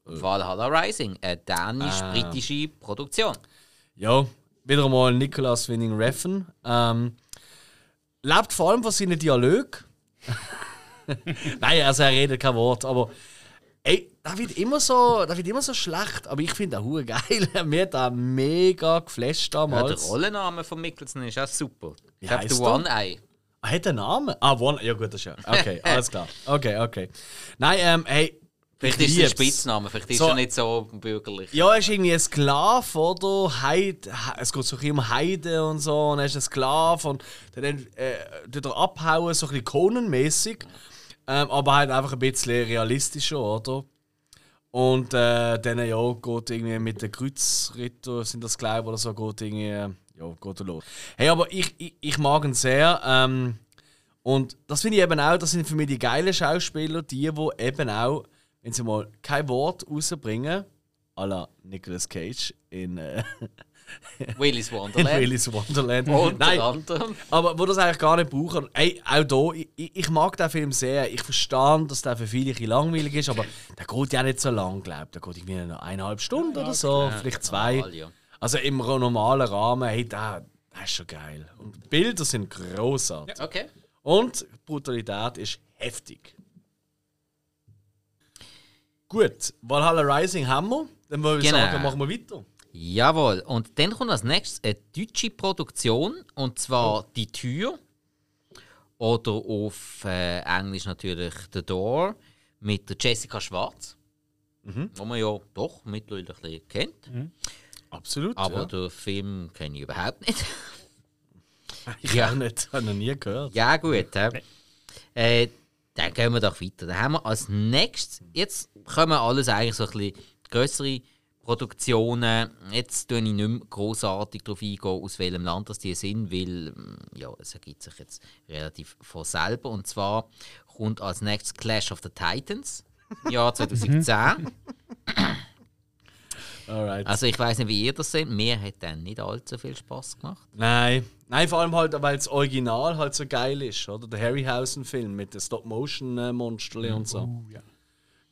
Valhalla Rising, eine dänisch-britische Produktion. Ja, wieder einmal Nicholas Winning Refn. Ähm, lebt vor allem von seinen Dialogen. <laughs> Nein, also er redet kein Wort, aber ey, der wird immer so, wird immer so schlecht, aber ich finde den geil. <laughs> Mir hat der mega geflasht Ja, der damals. Rollenname von Mickelson ist auch super. Wie Ich heisst The er? One Eye. Ah, hat er einen Namen? Ah, One. Ja, gut, das ist ja. Okay, <laughs> alles klar. Okay, okay. Nein, ähm, hey. Vielleicht ich ist es ein. Spitzname, vielleicht ist So- er nicht so bürgerlich. Ja, er ist irgendwie ein Sklave, oder? Heide, es geht so ein um Heide und so, und er ist ein Sklave und dann äh, tut er abhauen, so ein bisschen Conan-mäßig, ähm, aber halt einfach ein bisschen realistischer, oder? Und äh, dann ja, geht irgendwie mit den Kreuzritter, sind das glaube oder so, geht irgendwie, äh, ja, geht los. Hey, aber ich, ich, ich mag ihn sehr, ähm, und das finde ich eben auch, das sind für mich die geilen Schauspieler, die, die eben auch, wenn sie mal kein Wort rausbringen, à la Nicolas Cage in, äh, <laughs> <laughs> Willy's Wonderland. Willy's Wonderland. <laughs> Unter Nein, anderem. aber wo das eigentlich gar nicht brauchen. Ey, auch hier, ich, ich mag den Film sehr. Ich verstehe, dass der für viele ein langweilig ist, aber der geht ja nicht so lang, glaube ich. Der geht irgendwie noch eineinhalb Stunden oder so, vielleicht zwei. normal, ja. Also im normalen Rahmen, hey, der, der ist schon geil. Und die Bilder sind großartig. Okay. Und die Brutalität ist heftig. Gut, Valhalla Rising haben wir. Dann würde ich Genau. sagen, machen wir weiter. Jawohl. Und dann kommt als nächstes eine deutsche Produktion, und zwar Die Tür. Oder auf äh, Englisch natürlich The Door mit der Jessica Schwarz. Wo man ja doch mittlerweile ein bisschen kennt. Absolut. Aber ja. den Film kenne ich überhaupt nicht. <laughs> Ich ja. auch nicht. Habe noch nie gehört. Ja, gut. Hä? Äh, dann gehen wir doch weiter. Dann haben wir als nächstes, jetzt kommen alles eigentlich so ein bisschen größere Produktionen. Jetzt tue ich nicht mehr grossartig darauf eingehen, aus welchem Land das die sind, weil mm, ja, es ergibt sich jetzt relativ von selber. Und zwar kommt als nächstes Clash of the Titans im Jahr <laughs> 2010. <laughs> Alright. also ich weiß nicht, wie ihr das seht. Mir hat dann nicht allzu viel Spaß gemacht. Nein. Nein, vor allem halt, weil das Original halt so geil ist, oder? Der Harryhausen-Film mit den Stop-Motion-Monsterli und so. Oh, ja.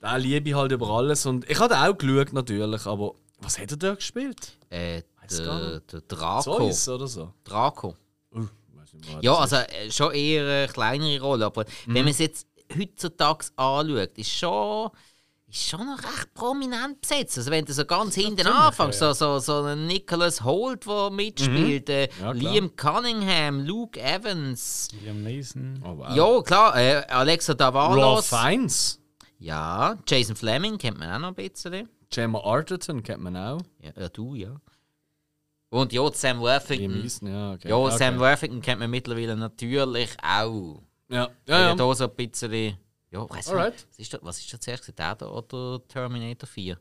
Da liebe ich halt über alles. Und ich hatte auch geschaut, natürlich, aber was hat er da gespielt? Äh, der, der Draco. Zeus oder so? Draco. Uh, Ja, also äh, schon eher eine kleinere Rolle, aber Mhm. wenn man es jetzt heutzutage anschaut, ist schon, ist schon noch recht prominent besetzt. Also wenn du so ganz hinten anfängst, so, so, so ein Nicholas Holt, der mitspielt, äh, Mhm. Ja, klar. Liam Cunningham, Luke Evans, Liam Neeson. Oh, wow. ja klar, äh, Alexa Raw Davalos, Fiennes. Ja, Jason Fleming kennt man auch noch ein bisschen. Gemma Arterton kennt man auch. Ja, ja du, ja. Und ja, Sam Worthington. Neeson, ja, okay. Ja, okay. Sam Worthington kennt man mittlerweile natürlich auch. Ja, Ja, ja, da so ein bisschen. Ja, Alright. nicht. Was ist, da, was ist da zuerst? Der da oder Terminator 4?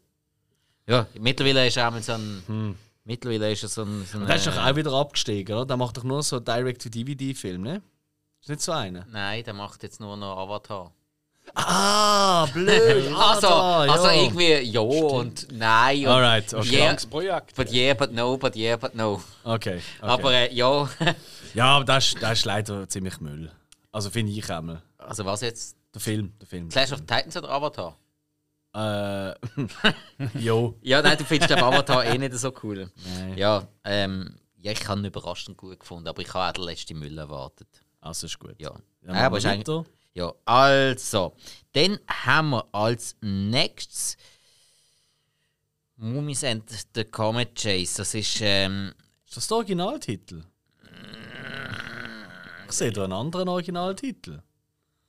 Ja, mittlerweile ist er auch mit so ein. Mittlerweile ist er so ein. So ein Der ist doch auch wieder abgestiegen, oder? Der macht doch nur so Direct-to-DVD-Film, ne? Ist nicht so einer? Nein, der macht jetzt nur noch Avatar. Ah, blöd! <laughs> Also, Ah, also ja. irgendwie ja und nein. Und Alright, okay. Yeah, Das Projekt. but yeah, but no, but yeah, but no. Okay, okay. Aber äh, ja. <laughs> ja, aber das ist, das ist leider ziemlich Müll. Also finde ich einmal. also was jetzt? Der Film, der Film. Clash of Titans oder Avatar? Äh, <laughs> jo. Ja, nein, du findest den Avatar eh nicht so cool. Nein. Ja, ähm, ja, ich habe ihn überraschend gut gefunden, aber ich habe auch den letzten Müll erwartet. Also ist gut. Ja. Ja, Ja, aber ist eigentlich, weiter. Ja, also. Dann haben wir als nächstes Mummies and the Comet Chase. Das ist, ähm, Ist das der Originaltitel? Ich sehe da einen anderen Originaltitel.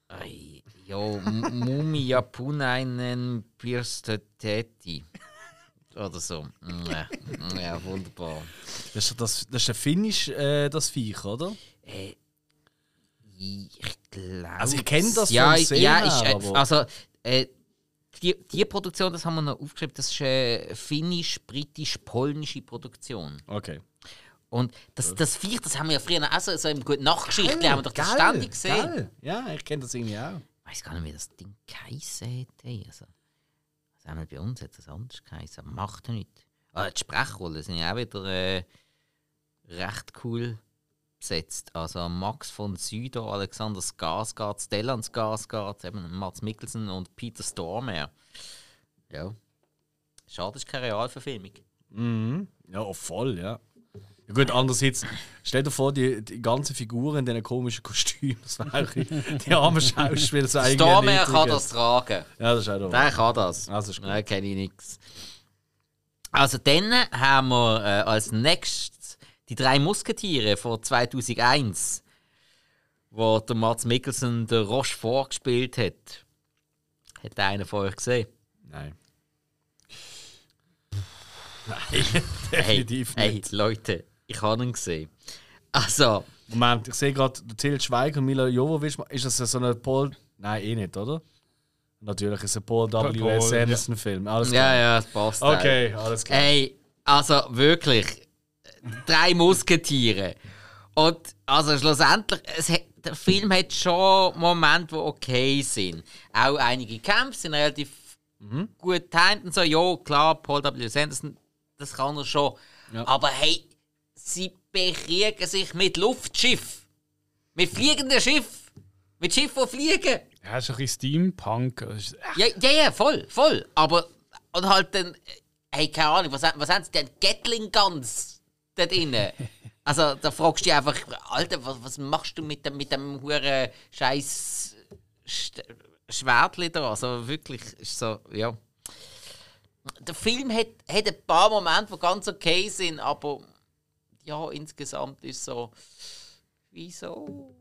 ei, ja, M- Mumia Punainen Pirsteteti. Oder so. Ja, ja, wunderbar. Das ist, das, das ist ein Finnisch, äh, das Viech, oder? Äh, ich glaube. Also ich kenn das ja, vom Sehen ja, ist, äh, also äh, die, die Produktion, das haben wir noch aufgeschrieben, das ist eine finnisch-britisch-polnische Produktion. Okay. Und das, das Viech, das haben wir ja früher auch so, so im guten Nachtgeschichte, haben wir doch das ständig gesehen. Geil. Ja, ich kenne das irgendwie auch. Ich weiß gar nicht, wie das Ding geheißen hätte. Also, also einmal bei uns hat das anders geheißen, macht ja nichts. Ah, die Sprechrollen sind ja auch wieder äh, recht cool besetzt. Also Max von Süder, Alexander Skarsgård, Stellan Skarsgård, eben Mats Mikkelsen und Peter Stormare. Ja. Schade, ist keine Realverfilmung. Mhm. Ja, oh, voll, ja. Ja gut, andererseits, stell dir vor, die, die ganzen Figuren in diesen komischen Kostümen, das wäre <laughs> die armen Schauspieler so eigentlich Stormare kann das tragen. Ja, das ist auch Der kann das. Also ist gut. Nein, kenne ich nichts. Also dann haben wir äh, als nächstes die drei Musketiere von 2001, wo der Mats Mikkelsen der Rochefort gespielt hat. Hat einer von euch gesehen? Nein. Nein, Hey, <laughs> definitiv hey, nicht. Leute, ich habe ihn gesehen. Also, Moment, ich sehe gerade, der Til Schweiger und Mila Jovovich, ist das so ein Paul... Nein, eh nicht, oder? Natürlich ist es ein Paul W. Paul, S. ja. Anderson-Film. Alles ja, klar. ja, es passt. Okay, alles klar. Ey, also wirklich, drei Musketiere. Und also schlussendlich, es hat, der Film hat schon Momente, die okay sind. Auch einige Kämpfe sind relativ gut timed und so. Ja, klar, Paul W. Sanderson, das kann er schon. Ja. Aber hey, sie bekriegen sich mit Luftschiff. Mit fliegenden Schiff. Mit Schiff, die fliegen. Ja, ist ein bisschen Steampunk. Ja, ja, ja, voll, voll. Aber, und halt dann, äh, hey, keine Ahnung, was, was haben sie denn? Gatling Guns da drinnen? Also, da fragst du dich einfach, Alter, was, was machst du mit dem, mit dem huren scheiß Schwertli da? Also, wirklich, ist so, ja. Der Film hat, hat ein paar Momente, die ganz okay sind, aber ja, insgesamt ist so, wieso?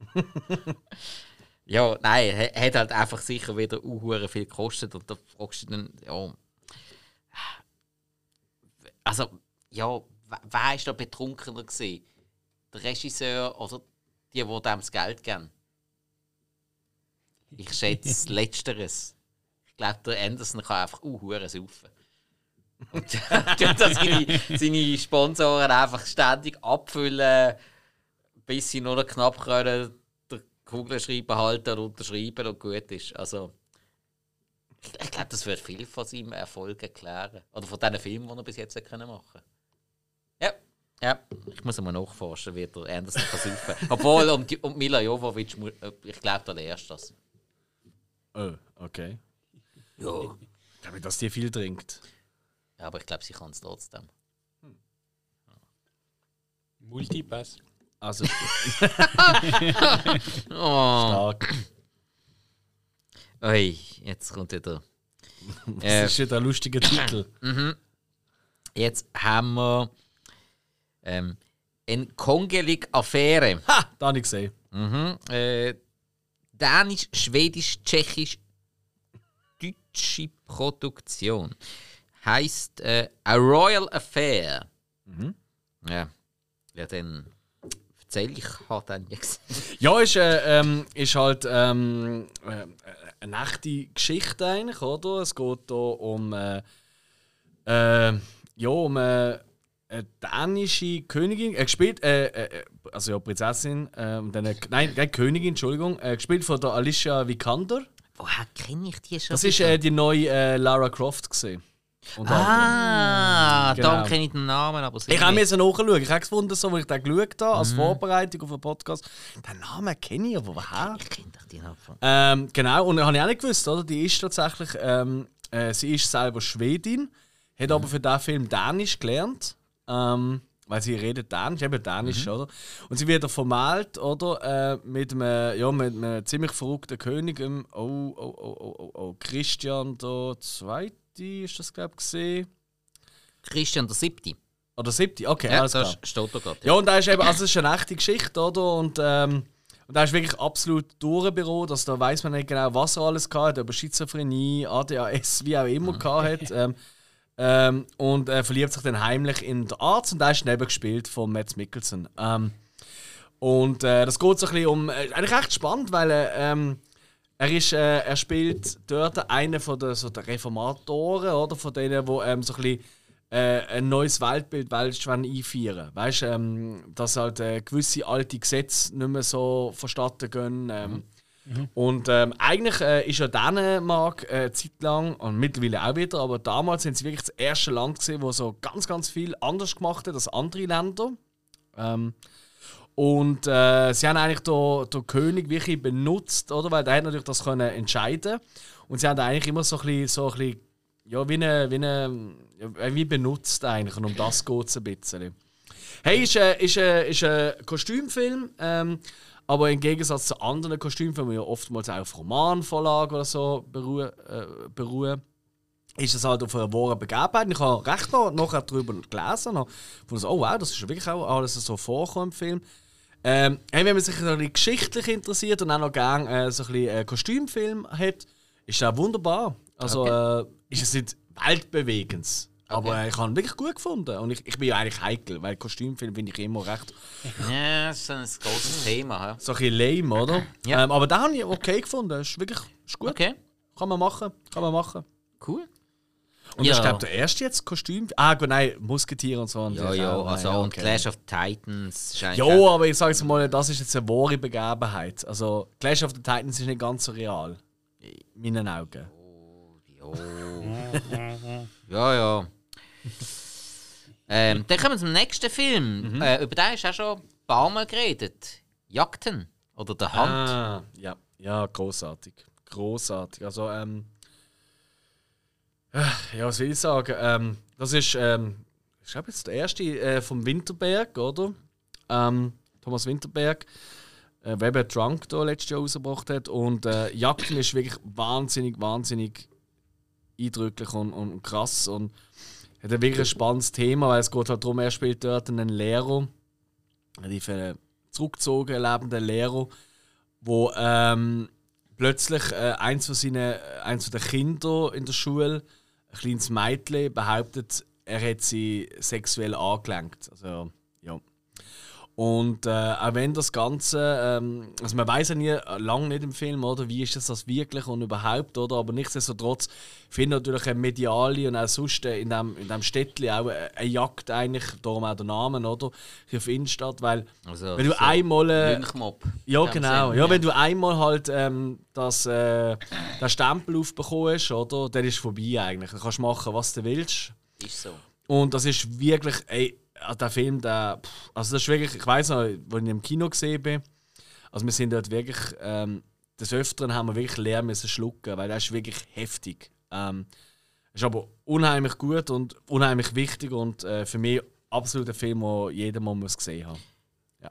<laughs> Ja, nein, ha- hat halt einfach sicher wieder unhure viel gekostet und da fragst du dann, ja. Also, ja, wer- war da betrunkener gewesen? Der Regisseur oder die, die dem das Geld geben? Ich schätze <laughs> Letzteres. Ich glaube, der Anderson kann einfach unhure saufen. Und <laughs> tut seine, seine Sponsoren einfach ständig abfüllen, bis sie nur noch knapp können den Kugelschreiber halten und unterschreiben und gut ist. Also, ich, glaube, das wird viel von seinem Erfolg erklären. Oder von diesen Filmen, die er bis jetzt können machen Ja, ja. Ich muss mal nachforschen, wie der Anderson kann saufen. <laughs> Obwohl, um, die, um Mila Jovovich, mu- äh, ich glaube, der lernst das. Oh, okay. Ja. Ich glaube, dass die viel trinkt. ja aber ich glaube, sie kann es trotzdem. Multipass. Also, <laughs> <laughs> Oh, stark. oi, jetzt kommt wieder. <laughs> Das Äh, ist wieder ein lustiger Titel. <coughs> jetzt haben wir ähm, eine kongelige Affäre. Ha! Da habe ich gesehen. Mhm. Äh, Dänisch, Schwedisch, Tschechisch, deutsche Produktion. Heißt äh, A Royal Affair. Ja. Ja, dann erzähl ich halt dann jetzt. Ja, ist, äh, ähm, ist halt ähm, äh, eine echte Geschichte eigentlich, oder? Es geht hier um, äh, äh, ja, um äh, eine dänische Königin, äh, gespielt, äh, äh, also ja, Prinzessin, dann, nein, nicht Königin, Entschuldigung, gespielt von der Alicia Vikander. Woher kenne ich die schon? Das ist äh, die neue Lara Croft gesehen. Ah, Genau. kenne ich den Namen, aber Ich habe mir nachschauen. Ich habe gefunden, so, als ich den geschaut habe, als Vorbereitung auf den Podcast. Den Namen kenne ich, aber woher? Ich kenne die Namen. Ähm, genau, und habe ich auch nicht gewusst, oder? Die ist tatsächlich, ähm, äh, sie ist selber Schwedin, hat aber für diesen Film Dänisch gelernt. Ähm, weil sie redet Dänisch, eben Dänisch, oder? Und sie wird vermählt, oder? Äh, mit, einem, ja, mit einem ziemlich verrückten König, ähm, oh, oh, oh, oh, oh, oh, Christian Zweite, ist das, glaube ich, gesehen. Christian der Siebte. Oder Siebte, okay, Ja, alles klar. steht da gerade. Ja, und da ist eben, also es ist eine echte Geschichte, oder? Und, ähm, und da ist wirklich absolut Büro, dass da weiß man nicht genau, was er alles hat, ob er Schizophrenie, ADHS, wie auch immer gehabt hat. Ähm, ähm, und er verliebt sich dann heimlich in den Arzt und da ist neben gespielt von Matt Mikkelsen. Ähm, und äh, das geht so ein bisschen um, äh, eigentlich recht spannend, weil äh, ähm, er ist, äh, er spielt dort einen von der, so der Reformatoren, oder? Von denen, wo ähm, so ein bisschen äh, ein neues Weltbild willst, einführen Weißt du, ähm, dass halt äh, gewisse alte Gesetze nicht mehr so verstatten gehen. Ähm, Und ähm, eigentlich äh, ist ja Dänemark äh, eine Zeit lang, und mittlerweile auch wieder, aber damals sind sie wirklich das erste Land gesehen, wo so ganz, ganz viel anders gemacht hat als andere Länder. Ähm, und äh, sie haben eigentlich den, den König wirklich benutzt, oder? Weil der hat natürlich das können entscheiden. Und sie haben eigentlich immer so ein bisschen, so ein bisschen ja, wie eine, wie eine, wie benutzt eigentlich. Und um das geht es ein bisschen. Hey, ist, äh, ist, äh, ist ein Kostümfilm, ähm, aber im Gegensatz zu anderen Kostümfilmen, die ja oftmals auch auf Romanvorlagen oder so beruhen, äh, beruhen ist es halt auf einer wahren Begebenheit. Ich habe recht noch nachher darüber gelesen. Und fand oh wow, das ist wirklich auch alles so vorgekommen im Film. Ähm, hey, wenn man sich ein bisschen geschichtlich interessiert und auch noch gerne äh, so ein bisschen äh, Kostümfilm hat, ist das wunderbar. Also äh, ist es nicht weltbewegend. Aber äh, ich habe ihn wirklich gut gefunden. Und ich, ich bin ja eigentlich heikel, weil Kostümfilm finde ich immer recht <laughs> Ja, das ist ein großes Thema. Ja. so ein bisschen lame, oder? Ja. Ähm, aber den habe ich okay gefunden. Ist wirklich ist gut. Okay, Kann man machen. Kann man machen. cool. Und Ja. das ist, glaube der erste jetzt Kostüm. Ah, gut, nein, Musketiere und so. Ja, natürlich ja, auch. also Nein, und okay. Clash of Titans Ja, aber ich sage jetzt mal, das ist jetzt eine wahre Begebenheit. Also, Clash of the Titans ist nicht ganz so real. In meinen Augen. <laughs> Ja, ja. ähm, dann kommen wir zum nächsten Film. Äh, über den ist auch schon ein paar Mal geredet. Jagden oder der Hand. Ah, ja, ja, großartig. Großartig. Also, ähm. Äh, Ja, was will ich sagen? Ähm, das ist, ähm, ich glaube jetzt der erste äh, vom Winterberg, oder? Ähm, Thomas Winterberg, äh, eben Drunk da letztes Jahr rausgebracht hat. Und äh, Jagden ist wirklich wahnsinnig, wahnsinnig eindrücklich und, und krass. Und hat ein wirklich spannendes Thema, weil es geht halt darum, er spielt dort einen Lehrer, einen zurückgezogen lebenden Lehrer, wo ähm, plötzlich äh, eins, von seinen, eins von den Kindern in der Schule, ein kleines Mädchen, behauptet, er hätte sie sexuell angelenkt. Also, ja. Und äh, auch wenn das Ganze, ähm, also man weiß ja nie, äh, lange nicht im Film, oder, wie ist das, das wirklich und überhaupt, oder, aber nichtsdestotrotz findet natürlich eine mediale und auch sonst äh, in dem, in dem Städtchen auch äh, eine Jagd eigentlich, darum auch der Name, oder, hier auf Innenstadt, weil Also, wenn du so einmal... Äh, ja, genau. Sinn, Ja, wenn du einmal halt ähm, das, äh, den Stempel aufbekommst, oder, dann ist es vorbei eigentlich. Dann kannst du machen, was du willst. Ist so. Und das ist wirklich, ey, äh, der Film, der, also das ist wirklich, ich weiß noch, als ich im Kino gesehen bin, also wir sind dort wirklich, ähm, des Öfteren haben wir wirklich leer müssen schlucken, weil das ist wirklich heftig. Ähm, ist aber unheimlich gut und unheimlich wichtig und äh, für mich absolut ein Film, den jeder mal muss gesehen haben.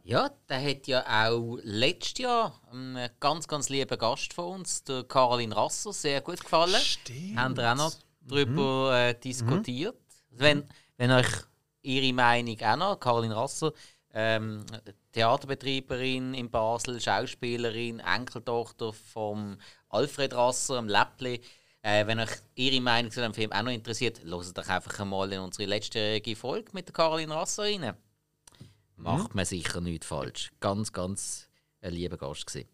Ja, der hat ja auch letztes Jahr einen ganz, ganz lieben Gast von uns, der Caroline Rasser, sehr gut gefallen. Stimmt. Haben wir auch noch darüber äh, diskutiert. Also wenn, wenn euch ihre Meinung auch noch, Caroline Rasser, ähm, Theaterbetreiberin in Basel, Schauspielerin, Enkeltochter von Alfred Rasser, am Läppli. Äh, wenn euch ihre Meinung zu dem Film auch noch interessiert, hört doch einfach einmal in unsere letzte Folge mit der Caroline Rasser rein. Macht man sicher nichts falsch. Ganz, ganz ein lieber Gast gewesen.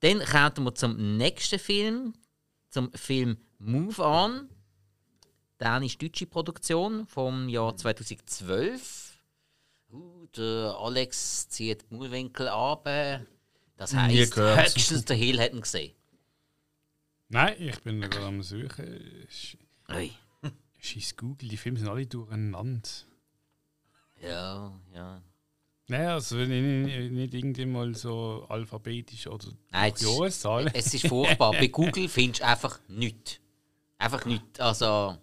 Dann kommen wir zum nächsten Film, zum Film Move On. Dänisch-deutsche Produktion vom Jahr 2012. Uh, der Alex zieht die Mundwinkel ab. Das heisst, höchstens der Hill hat ihn gesehen. Nein, ich bin gerade am Suchen. Ui. Scheiß Google, die Filme sind alle durcheinander. Ja, ja. Nein, also nicht, nicht irgendwie mal so alphabetisch oder Nein, Jahreszahlen. Es ist furchtbar. Bei <laughs> Google findest du einfach nichts. Einfach nichts. Also,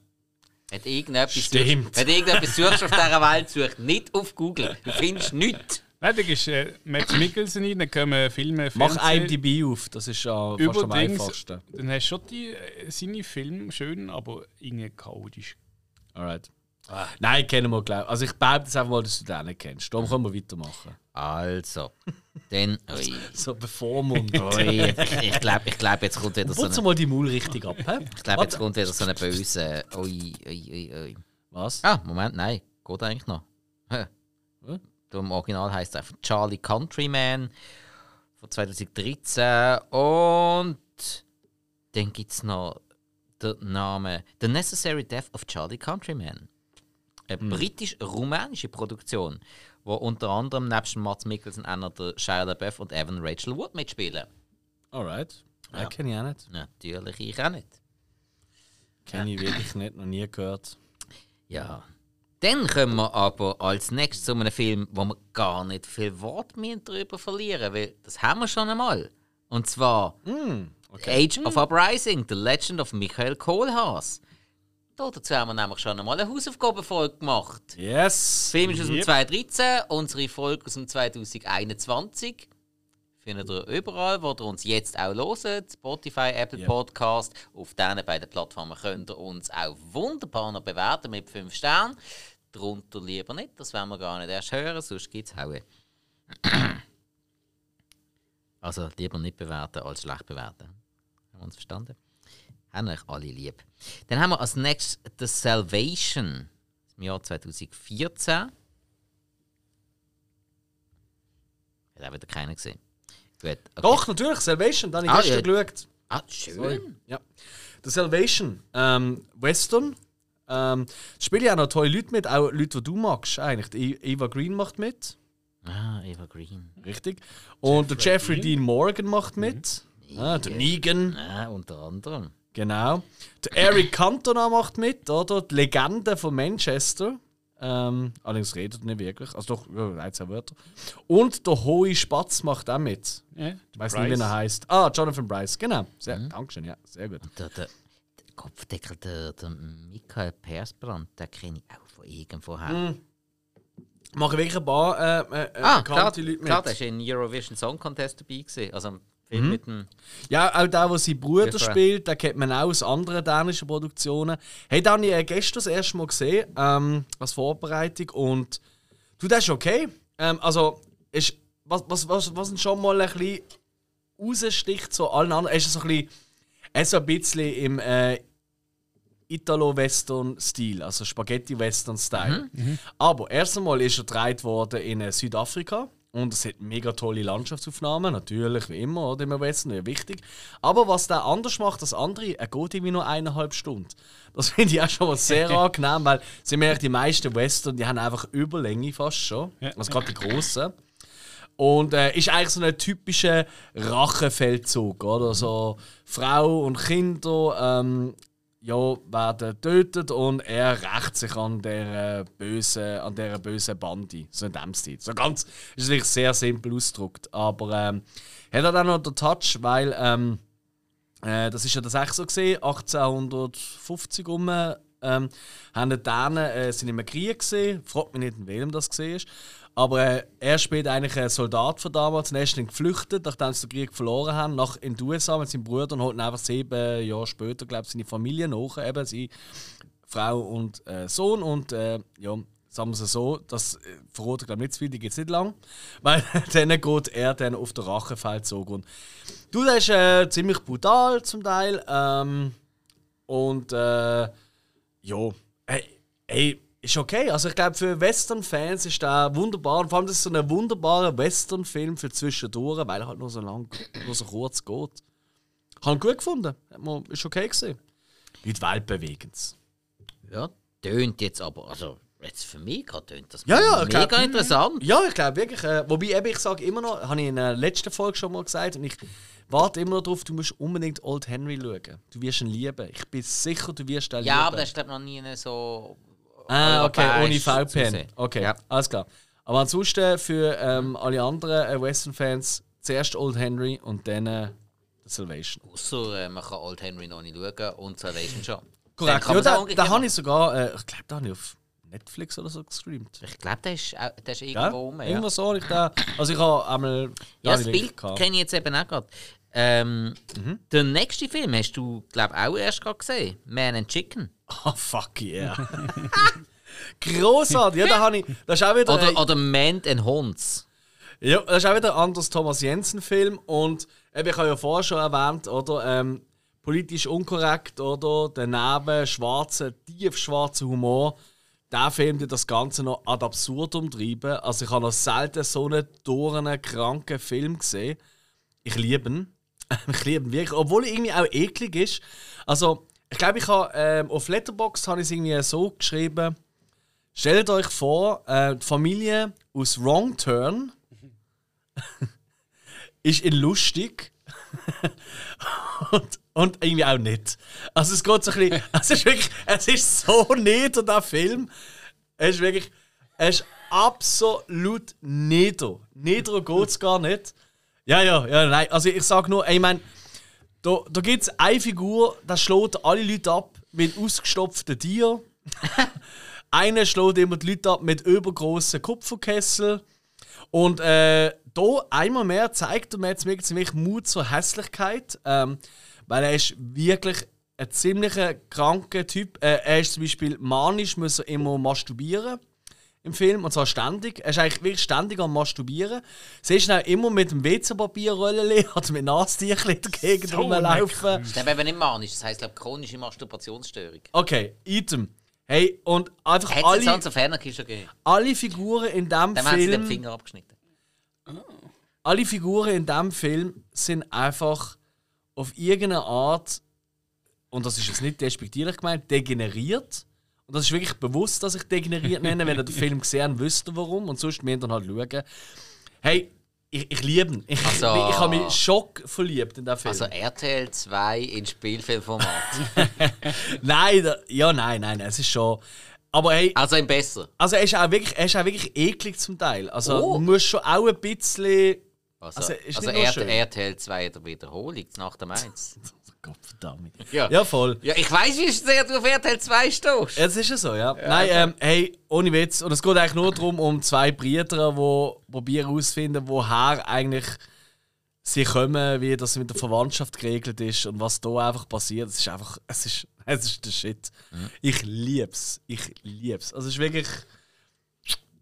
wenn du irgendetwas Stimmt. suchst, wenn irgendetwas suchst auf dieser Welt, such nicht auf Google. Du findest nichts. Nein, da gehst äh, Matt Mikkelsen rein, dann kommen Filme, Mach Fernsehen- IMDb auf, das ist ja fast am einfachsten. dann hast du schon die, äh, seine Filme schön, aber irgendwie chaotisch. Alright. Nein, kennen wir, glaube Also ich behaupte jetzt einfach mal, dass du den nicht kennst. Darum können wir weitermachen. Also, dann. <laughs> Ui. So bevormundet. <laughs> Ui, ich ich glaube, ich glaub, jetzt kommt wieder so Putz eine. mal die Maul richtig ab, hä? Ich glaube, jetzt kommt wieder so eine böse. Ui, ui, ui, ui. Was? Ah, Moment, nein. Geht eigentlich noch. Hä? Hm? Im Original heißt es einfach Charlie Countryman von 2013. Und dann gibt es noch den Namen The Necessary Death of Charlie Countryman. Eine britisch-rumänische Produktion, wo unter anderem nebst Mats Mikkelsen einer der Shia LaBeouf und Evan Rachel Wood mitspielen. Alright. Ja, kenne ich auch nicht. Natürlich ich auch nicht. Kenne ich wirklich nicht, noch nie gehört. Ja. Dann kommen wir aber als nächstes zu einem Film, wo wir gar nicht viel Wort mehr darüber verlieren, weil das haben wir schon einmal. Und zwar Age of Uprising, The Legend of Michael Kohlhaas. Da dazu haben wir nämlich schon einmal eine Hausaufgabenfolge gemacht. Yes! Der Film ist aus dem Yep. 2013, unsere Folge aus dem 2021. Findet ihr überall, wo ihr uns jetzt auch hört. Spotify, Apple Yep. Podcast. Auf diesen beiden Plattformen könnt ihr uns auch wunderbar noch bewerten mit 5 Sternen. Darunter lieber nicht, das wollen wir gar nicht erst hören, sonst gibt es Haue. Also lieber nicht bewerten als schlecht bewerten. Haben wir uns verstanden? Haben euch alle lieb. Dann haben wir als nächstes The Salvation im Jahr 2014. Hat auch wieder keiner gesehen. Gut. Okay. Doch, natürlich, Salvation, da habe ich Ah, gestern geschaut. Ah, schön. Sorry. Ja. The Salvation, ähm, Western. Ähm, spielen ja auch noch tolle Leute mit, auch Leute, die du magst eigentlich. Die Eva Green macht mit, Ah, Eva Green. richtig. Und der Jeffrey Dean. Dean Morgan macht mit. Ah, der Negan, Ah, unter anderem. Genau. Der Eric Cantona macht mit, oder? Die Legende von Manchester. Ähm, allerdings redet er nicht wirklich. Also doch, ja, ein, zwei Wörter. Und der Hohe Spatz macht auch mit. Ja, Ich weiß nicht, wie er heißt. Ah, Jonathan Bryce, genau. Sehr, Dankeschön, ja, sehr gut. Der, der, der Kopfdeckel, der, der Michael Persbrandt, den kenne ich auch von irgendwoher. Machen wirklich ein paar äh, äh, Ah, bekannte klar, Leute mit. klar, der war in Eurovision Song Contest dabei. Gewesen. Also dem. Ja, auch der, der sein Bruder Different. spielt, den kennt man auch aus anderen dänischen Produktionen. Hey, den habe ich äh, gestern das erste Mal gesehen, ähm, als Vorbereitung. Und du, das ist okay. Ähm, also, ist, was, was, was, was schon mal ein bisschen raussticht, so allen anderen, ist so ein bisschen, ist so ein bisschen im äh, Italo-Western-Stil, also Spaghetti-Western-Style. Aber erst einmal ist er gedreht worden in äh, Südafrika und es hat mega tolle Landschaftsaufnahmen, natürlich, wie immer, oder im Western, ja wichtig. Aber was der anders macht als andere, er geht irgendwie nur eineinhalb Stunden. Das <laughs> finde ich auch schon mal sehr angenehm, weil sie merken, die meisten Western, die haben einfach Überlänge fast schon, also gerade die grossen. Und äh, ist eigentlich so ein typischer Rachefeldzug, oder? So Frau und Kinder ähm, ja, werden getötet und er rächt sich an der bösen, der bösen Bande. So in dem Stil. So ganz, ist natürlich sehr simpel ausgedrückt. Aber ähm, hat er dann noch den Touch, weil ähm, äh, das ist ja das echt so gesehen, 1850 rum. Ähm, haben die Dänen äh, sind im Krieg gesehen. Fragt mich nicht, in welchem das gesehen ist. Aber äh, er spielt eigentlich ein Soldat von damals. Er ist dann geflüchtet, nachdem sie den Krieg verloren haben, nach in die USA mit seinem Bruder und holt einfach sieben Jahre später, glaube ich, seine Familie nach, eben seine Frau und äh, Sohn. Und äh, ja, sagen wir es so, das äh, verrät glaube ich nicht zu viel, die geht es nicht lang. <laughs> Weil dann geht er dann auf den Rachefeldzug. Und du, das ist äh, ziemlich brutal zum Teil. Ähm, und äh, ja, hey, hey, ist okay. Also ich glaube, für Western-Fans ist der wunderbar. Und vor allem, das ist so ein wunderbarer Western-Film für zwischendurch, weil er halt nur so lang, nur so kurz geht. Habe gut gefunden. Ist okay gesehen. Nicht weltbewegend. Ja, tönt jetzt aber, also jetzt für mich tönt das Ja, ja, mega glaub- interessant. Ja, ich glaube wirklich. Äh, wobei eben, ich sage immer noch, habe ich in der letzten Folge schon mal gesagt, und ich warte immer noch darauf, du musst unbedingt Old Henry schauen. Du wirst ihn lieben. Ich bin sicher, du wirst ihn lieben. Ja, aber das ist glaube noch nie so. Ah, okay, ohne VPN. Okay, Ja. alles klar. Aber ansonsten für ähm, alle anderen äh, Western-Fans zuerst Old Henry und dann äh, Salvation. Ausser äh, man kann Old Henry noch nicht schauen und Salvation schon. Korrekt. Ja, da, da habe ich sogar, äh, ich glaube, da habe ich auf Netflix oder so gestreamt. Ich glaube, der ist, der ist Ja? irgendwo rum. Ja. Irgendwo so. Ich da, also ich habe einmal. Ja, das Bild kenne ich jetzt eben auch gerade. Ähm, Mhm. Den nächsten Film hast du, glaube ich, auch erst gerade gesehen. Man and Chicken. Oh, fuck yeah. <laughs> Großartig. Ja, da habe ich. Das ist auch wieder. Oder, äh, oder Man and Hunts. Ja, das ist auch wieder ein anderes Thomas Jensen-Film. Und eben, ich habe ja vorher schon erwähnt, oder? Ähm, politisch unkorrekt, oder? Daneben schwarzer, tief schwarzer Humor. Der Film, der das Ganze noch ad absurdum treiben. Also, ich habe noch selten so einen dornen, kranken Film gesehen. Ich liebe ihn. Ich liebe ihn wirklich. Obwohl er irgendwie auch eklig ist. Also, ich glaube, ich habe ähm, auf Letterboxd habe ich es irgendwie so geschrieben. Stellt euch vor, äh, die Familie aus Wrong Turn <laughs> ist in lustig <laughs> und, und irgendwie auch nicht. Also es geht so ein bisschen, es ist wirklich, es ist so nieder, der Film. Es ist wirklich, es ist absolut nieder. Nieder geht es gar nicht. Ja, ja, ja, nein, also ich sag nur, ich meine, da, da gibt es eine Figur, die schlägt alle Leute ab mit ausgestopften Tieren. <laughs> Einer schlägt immer die Leute ab mit übergroßen Kupferkessel. Und äh, da einmal mehr zeigt er mir jetzt wirklich ziemlich Mut zur Hässlichkeit. Ähm, weil er ist wirklich ein ziemlicher kranker Typ. Äh, er ist zum Beispiel manisch, muss er immer masturbieren im Film. Und zwar ständig. Er ist eigentlich wirklich ständig am Masturbieren. Du ihn auch immer mit dem WC-Papierrollen <laughs> oder mit Nasentüchern dagegen So rumlaufen. Das ist eben nicht manisch, das heisst, glaube chronische Masturbationsstörung. Okay, Item. Hey, und einfach Hätte es alle, of Anarchy schon gegeben. alle Figuren in diesem Dann haben sie den Film. Finger abgeschnitten. alle Figuren in diesem Film sind einfach auf irgendeine Art, und das ist jetzt nicht despektierlich gemeint, degeneriert. Und das ist wirklich bewusst, dass ich degeneriert nenne. Wenn ihr den Film gesehen habt, wisst ihr warum. Und sonst müsst ihr halt schauen. Hey, ich, ich liebe ihn. Ich, Also- ich habe mich schock verliebt in den Film. Also RTL 2 in Spielfilmformat. <laughs> nein, da, ja, nein, nein, es ist schon. Aber hey, also ein besser. also er ist auch wirklich, er ist auch wirklich eklig zum Teil. Also Oh. man muss schon auch ein bisschen. Also, Also, also. RTL 2 der Wiederholung nach dem 1. <laughs> Gottverdammt. Ja. Ja, voll. Ja, ich weiß, wie sehr du auf RTL 2 stehst. Jetzt ist es so, ja. Nein, ähm, hey, ohne Witz. Und es geht eigentlich nur darum, um zwei Brüder, die probieren herauszufinden, woher eigentlich sie kommen, wie das mit der Verwandtschaft geregelt ist und was da einfach passiert. Es ist einfach, es ist, <laughs> es ist der Shit. Ich lieb's. Ich lieb's. Also es ist wirklich.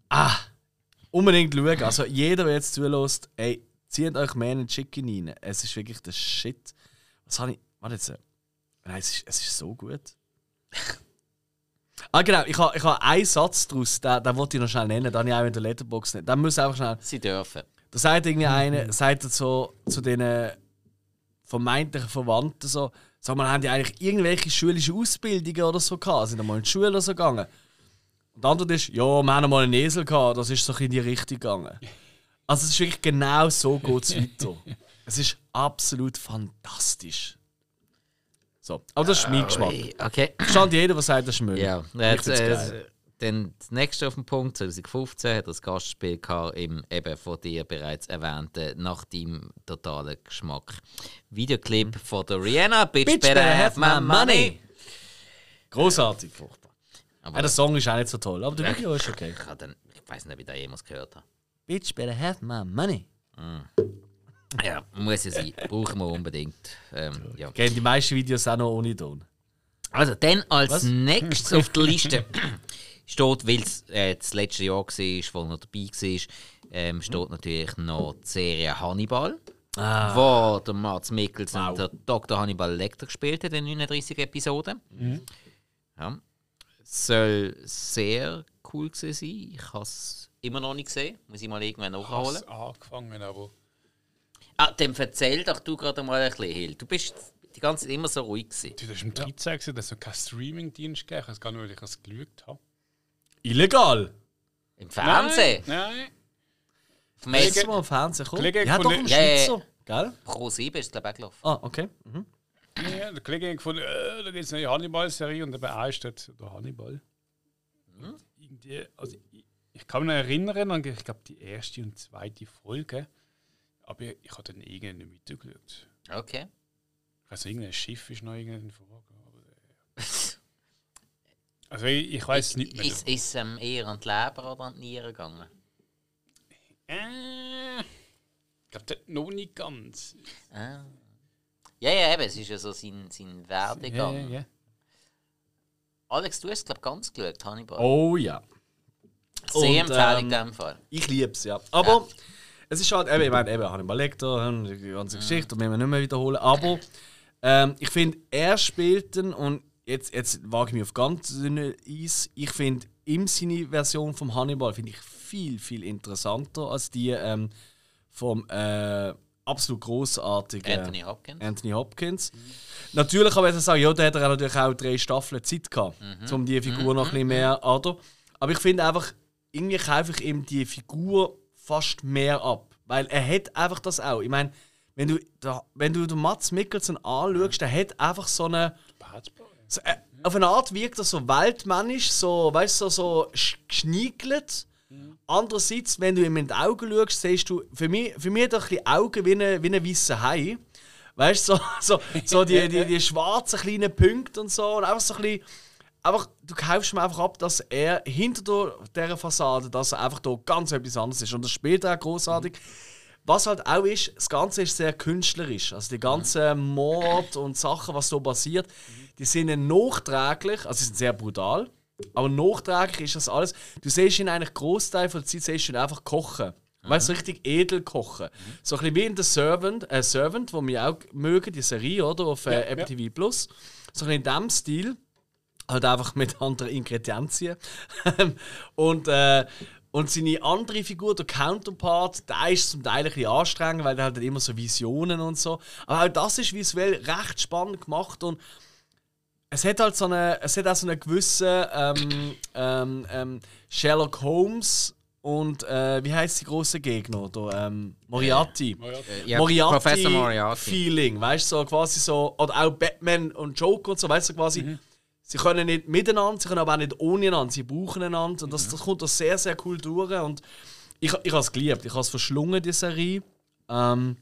Ah! Unbedingt schauen. Also jeder, der jetzt zulässt, ey, zieht euch Man and Chicken rein. Es ist wirklich der Shit. Was habe ich. Warte jetzt. Nein, es ist, es ist so gut. Ah, genau, ich habe ich ha einen Satz daraus, den, den wollte ich noch schnell nennen, den habe ich auch in der Letterbox nicht. Den muss einfach schnell. Sie dürfen. Da sagt irgendwie einer, sagt er so zu den vermeintlichen Verwandten so, sag mal, haben die eigentlich irgendwelche schulische Ausbildungen oder so gehabt? Sind mal in die Schule oder so gegangen? Und die Antwort ist, ja, wir haben mal einen Esel gehabt, das ist so in die Richtung gegangen. Also es ist wirklich genau so geht es <laughs> weiter. Es ist absolut fantastisch. So, aber das ist mein Geschmack. Okay. Stand jeder, der sagt, das ist Müll. Ja, jetzt, äh, dann das nächste auf dem Punkt, 2015, hat er das Gastspiel gehabt im eben von dir bereits erwähnten, nach deinem totalen Geschmack. Videoclip von der Rihanna, Bitch, Bitch better have my money. Großartig. Aber Ja, der Song ist auch nicht so toll, aber der Video ist okay. ich, dann- ich weiß nicht, ob ich da jemals gehört habe. Bitch better have my money. Ja, muss ja sein. Brauchen wir unbedingt. Ähm, ja. Gehen die meisten Videos auch noch ohne Ton. Also, dann als Was? nächstes auf der Liste <clears throat> steht, weil es äh, das letzte Jahr war, wo er dabei war, ähm, steht natürlich noch die Serie Hannibal. Wo der Mats Mikkelsen Ah. Wow. der Dr. Hannibal Lecter gespielt hat in 39 Episoden. Ja. soll sehr cool gewesen sein. Ich habe es immer noch nicht gesehen. Muss ich mal irgendwann nachholen. Hast angefangen, aber. Ah, dann erzähl doch du gerade mal ein bisschen, Hill. Du bist die ganze Zeit immer so ruhig gewesen. Du hast im 13 gesehen, dass es keinen Streaming-Dienst gegeben Ich weiß gar nicht, weil ich es geschaut habe. Illegal! Im Fernsehen? Nein. Vom Letztes S Mal im Fernsehen kommen? Kollege Ja, doch, im Ja, ja, Schweizer. Gell? Pro 7 ist es, glaube ich, gelaufen. Ah, okay. Mhm. nein. Ja, der Kollege hat gefunden, äh, da gibt es eine Hannibal-Serie und eben auch ist dort der Hannibal. Irgendwie, also ich, ich kann mich noch erinnern an, ich glaube, die erste und zweite Folge. Aber ich, ich habe dann irgendwie nicht weitergeschaut. Okay. Also irgendein Schiff ist noch irgendein Vorgang. aber, äh, <laughs> Also ich, ich weiß es nicht mehr. Ist es ähm, eher an die Leber oder an die Nieren gegangen? Äh, ich glaube, das noch nicht ganz. Ah. Ja, ja, eben, es ist ja so sein, sein Ja, Werdegang. ja, ja. Alex, du hast es, glaube ich, ganz geschaut, Hannibal. Oh ja. Sehr und, Empfehlung ähm, in dem Fall. Ich liebe es, ja. Aber es ist halt, eben, ich meine, eben Hannibal Lecter, hm, die ganze Geschichte, und wir nicht mehr wiederholen. Aber ähm, ich finde, er spielt den und jetzt, jetzt wage ich mich auf ganz dünne Eis. Ich finde, ihm seine Version vom Hannibal finde ich viel, viel interessanter als die ähm, vom äh, absolut großartigen Anthony Hopkins. Anthony Hopkins. Natürlich kann man jetzt sagen, ja, da hat er natürlich auch drei Staffeln Zeit gehabt, um die Figur noch ein bisschen mehr, oder? Aber ich finde einfach, irgendwie kaufe ich ihm die Figur fast mehr ab. Weil er hat einfach das auch. Ich meine, wenn du, wenn du den Mats Mikkelsen anschaust, der hat einfach so eine. So, äh, auf eine Art wirkt er so weltmännisch, so, weißt du, so, so sch- geschniegelt. Andererseits, wenn du ihm in die Augen schaust, siehst du, für mich, für mich hat er ein bisschen Augen wie ein wie ein weißer Hai. Weißt du, so, so, so die, die, die schwarzen kleinen Punkte und so. Und einfach so ein bisschen. Einfach, du kaufst mir einfach ab, dass er hinter der, dieser Fassade, dass er einfach da ganz etwas anderes ist. Und das spielt er auch großartig. Was halt auch ist, das Ganze ist sehr künstlerisch. Also die ganzen Mord und Sachen, was so passiert, die sind nachträglich, also sie sind sehr brutal, aber nachträglich ist das alles. Du siehst ihn eigentlich Großteil von der Zeit siehst du ihn einfach kochen. Weißt du, richtig edel kochen. So ein bisschen wie in The Servant, äh, Servant, wo wir auch mögen, die Serie, oder? Auf äh, Apple TV Plus. So ein bisschen in diesem Stil. Halt einfach mit anderen Ingredienzien. und, äh, und seine andere Figur, der Counterpart, der ist zum Teil ein bisschen anstrengend, weil der hat immer so Visionen und so. Aber auch das ist visuell recht spannend gemacht und es hat halt so eine, es hat auch so einen gewissen ähm, ähm, ähm, Sherlock Holmes und äh, wie heißt die große Gegner? Der, ähm, Moriarty. Ja, Moriarty, Professor Moriarty. Feeling, weißt du, so quasi so, oder auch Batman und Joker und so, weißt du, quasi, Mhm. Sie können nicht miteinander, sie können aber auch nicht ohne einander, sie brauchen einander und das, das kommt da sehr, sehr cool durch und ich, ich habe es geliebt, ich habe es verschlungen, die Serie. Ähm,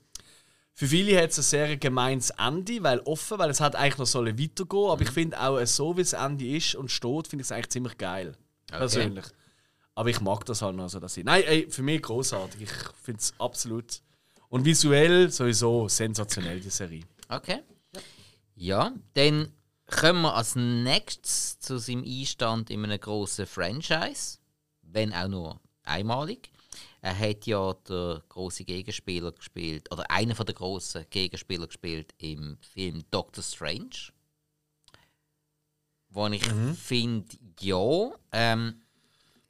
für viele hat es ein sehr gemeines Ende, weil offen, weil es hat eigentlich noch sollen weitergehen, aber ich Mhm. finde auch, so wie das Ende ist und steht, finde ich es eigentlich ziemlich geil. Persönlich. Aber ich mag das halt noch so, dass ich. Nein, ey, für mich großartig. Ich finde es absolut. Und visuell sowieso sensationell, die Serie. Okay. Ja, dann kommen wir als nächstes zu seinem Einstand in einem grossen Franchise, wenn auch nur einmalig. Er hat ja der große Gegenspieler gespielt, oder einer von der großen Gegenspieler gespielt im Film Doctor Strange. Wo ich finde, ja, ähm,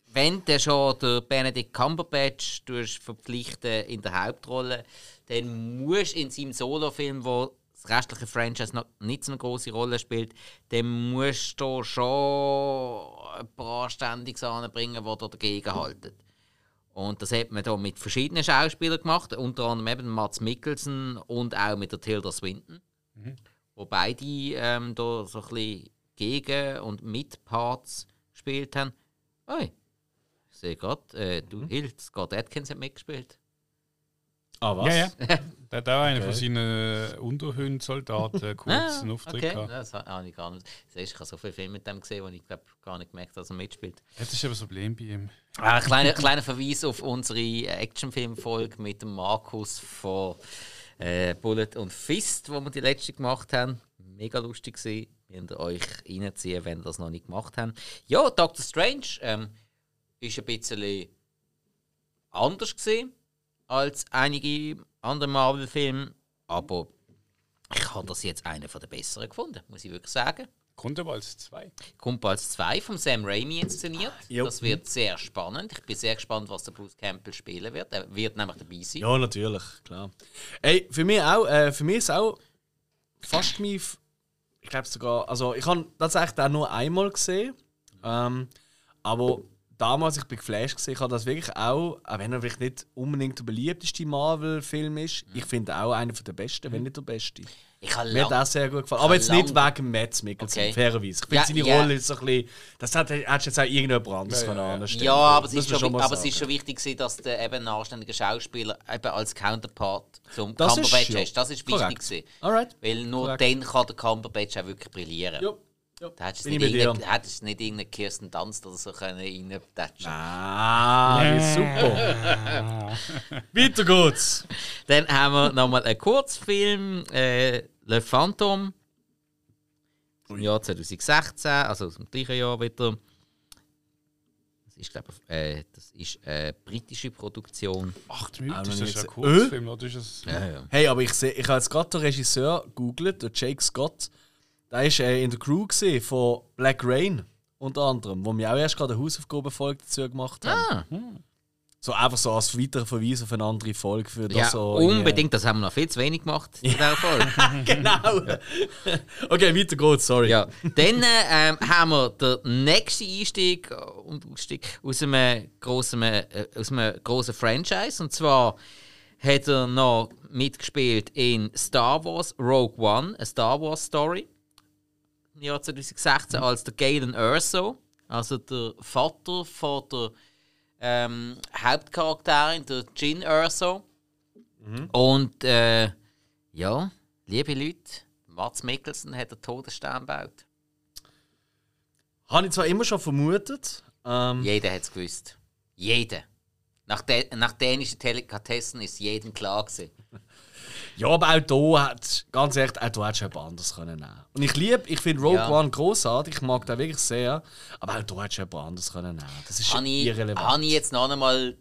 wenn der schon der Benedict Cumberbatch verpflichten in der Hauptrolle, dann muss in seinem Solofilm, wo das restliche Franchise noch nicht so eine große Rolle spielt, dann musst du schon ein paar Anständiges anbringen, die da dagegen halten. Und das hat man da mit verschiedenen Schauspielern gemacht, unter anderem eben Mats Mikkelsen und auch mit der Tilda Swinton. Wo beide ähm, da so ein bisschen gegen und mit Parts gespielt haben. Oi, ich sehe gerade, äh, du Hild, Scott Atkins hat mitgespielt. Ah, was? Ja, ja. Der hat auch einen von seinen Unterhundsoldaten <laughs> kurz einen Auftritt Ah, okay. gehabt. Das habe ich gar nicht. Siehst, ich habe so viele Filme mit dem gesehen, wo ich glaub, gar nicht gemerkt habe, dass er mitspielt. Das ist aber so Problem bei ihm. Ah, Ein kleiner, kleiner Verweis auf unsere Actionfilm-Folge mit dem Markus von äh, Bullet und Fist, wo wir die letzte gemacht haben. Mega lustig. Könnt ihr euch reinziehen, wenn ihr das noch nicht gemacht habt. Ja, Doctor Strange ähm, ist ein bisschen anders gewesen als einige andere Marvel-Filme, aber ich habe das jetzt einen von der besseren gefunden, muss ich wirklich sagen. Kommt aber als zwei. Kommt als 2 von Sam Raimi inszeniert. Jo. Das wird sehr spannend. Ich bin sehr gespannt, was der Bruce Campbell spielen wird. Er wird nämlich dabei sein. Ja, natürlich, klar. Ey, für mich auch, äh, für mich ist auch fast mein. Ich glaube sogar, also ich habe tatsächlich auch nur einmal gesehen. Ähm, aber damals, ich bin geflasht gesehen, ich habe das wirklich auch, auch wenn er vielleicht nicht unbedingt der beliebteste Marvel-Film ist, ich finde auch einer der besten, wenn nicht der beste. Ich habe Mir hat auch sehr gut gefallen. Aber jetzt nicht wegen Mads Mikkelsen, Okay. fairerweise. Ich finde Ja, seine ja. Rolle ist so ein bisschen. Das hat, hättest jetzt auch irgendjemand anderes Ja, können ja, anstellen ja, aber, es ist, man schon, mal aber es ist schon wichtig, gewesen, dass der eben ein anständiger Schauspieler eben als Counterpart zum Das ist- Cumberbatch ja. ist. Das ist wichtig. Gewesen. Alright. Weil nur Korrekt. dann kann der Cumberbatch auch wirklich brillieren. Ja. Ja. Da hättest nicht, irgendeine- hättest nicht irgendeinen Kirsten Dunst oder so können reintatschen Ah, ist super. <laughs> Weiter geht's. Dann haben wir nochmal einen Kurzfilm, äh, Le Phantom. Im Jahr 2016, also aus dem gleichen Jahr wieder. Das ist, glaube ich, äh, das ist eine britische Produktion. Acht Minuten, noch das nie ist ein. Kurzfilm, oder ist das? Ja, ja. Hey, aber ich, seh, ich habe jetzt gerade den Regisseur googelt, der Jake Scott. Der war äh, in der Crew von Black Rain, unter anderem, wo wir auch erst gerade eine Hausaufgabenfolge dazu gemacht haben. Ah, So einfach so als weiterer Verweis auf eine andere Folge. Für das ja so unbedingt. Das haben wir noch viel zu wenig gemacht in dieser Folge. <laughs> genau. okay, weiter geht's, sorry. Ja, dann ähm, haben wir den nächsten Einstieg, und Ausstieg aus einem grossen, äh, aus einem grossen Franchise. Und zwar hat er noch mitgespielt in Star Wars Rogue One, eine Star Wars Story. Im Jahr 2016 als der Galen Erso, also der Vater von der ähm, Hauptcharakterin, der Jin Erso. Und äh, ja, liebe Leute, Mats Mikkelsen hat den Todesstern gebaut. Habe ich zwar immer schon vermutet. Ähm, Jeder hat es gewusst. Jeder. Nach, de nach dänischen Delikatessen ist jedem klar gewesen. Ja, aber auch hier hat, ganz ehrlich, auch hier hättest du jemand anderes können nehmen Und ich liebe, ich finde Rogue Ja. One großartig, ich mag den wirklich sehr, aber auch hier hättest du jemand anderes können nehmen Das ist Habe ich, irrelevant. habe ich jetzt noch einmal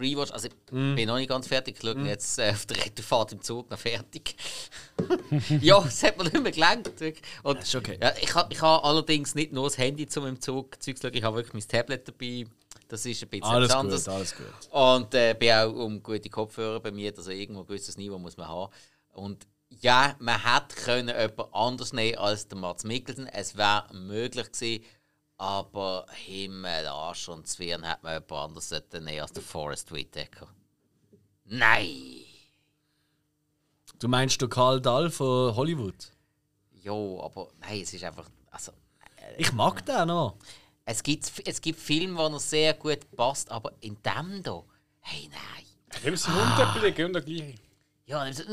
rewatcht. Also ich Mm. bin noch nicht ganz fertig. Ich schaue jetzt äh, auf der Retourfahrt im Zug noch fertig. <laughs> ja, es hat mir nicht mehr gelangt. Und, ist okay. ja, ich habe ich ha allerdings nicht nur das Handy zum im Zug Zeug zu schauen, ich habe wirklich mein Tablet dabei. Das ist ein bisschen alles etwas anderes. gut, alles gut. Und äh, bin auch um gute Kopfhörer bei mir, also irgendwo ein gewisses Niveau muss man haben. Und ja, man hätte können jemand anders nehmen als der Mats Mikkelsen. Es wäre möglich gewesen, aber Himmel, Arsch und Zwirn hätte man jemand anders nehmen als der Forrest Whitaker. Nein! Du meinst du Karl Dahl von Hollywood? Jo, aber nein, es ist einfach. Also, Ich mag den noch. Es, gibt, es gibt Filme, wo er sehr gut passt, aber in dem hier, hey, nein. Wir müssen runterbringen und der gleiche. Ja, dann so, <laughs>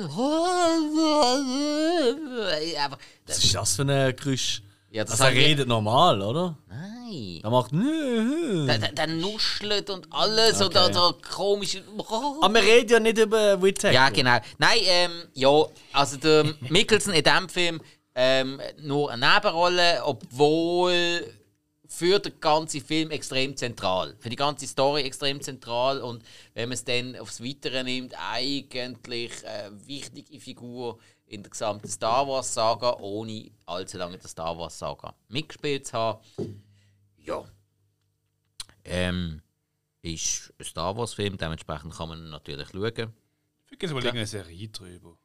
einfach, Was ist das für ein Geräusch? Ja, das Also er redet normal, oder? Nein. Er macht <laughs> der, der nuschelt und alles und Okay. so komisch. Aber wir reden ja nicht über Whittaker. Ja, genau. Nein, ähm, ja, also der <laughs> Mikkelsen in diesem Film ähm, nur eine Nebenrolle, obwohl für den ganzen Film extrem zentral. Für die ganze Story extrem zentral und wenn man es dann aufs Weitere nimmt, eigentlich eine wichtige Figur in der gesamten Star Wars Saga, ohne allzu lange in der Star Wars Saga mitgespielt zu haben. Ja. Ähm, ist ein Star Wars Film, dementsprechend kann man natürlich schauen. Vergiss mal irgendeine Serie drüber.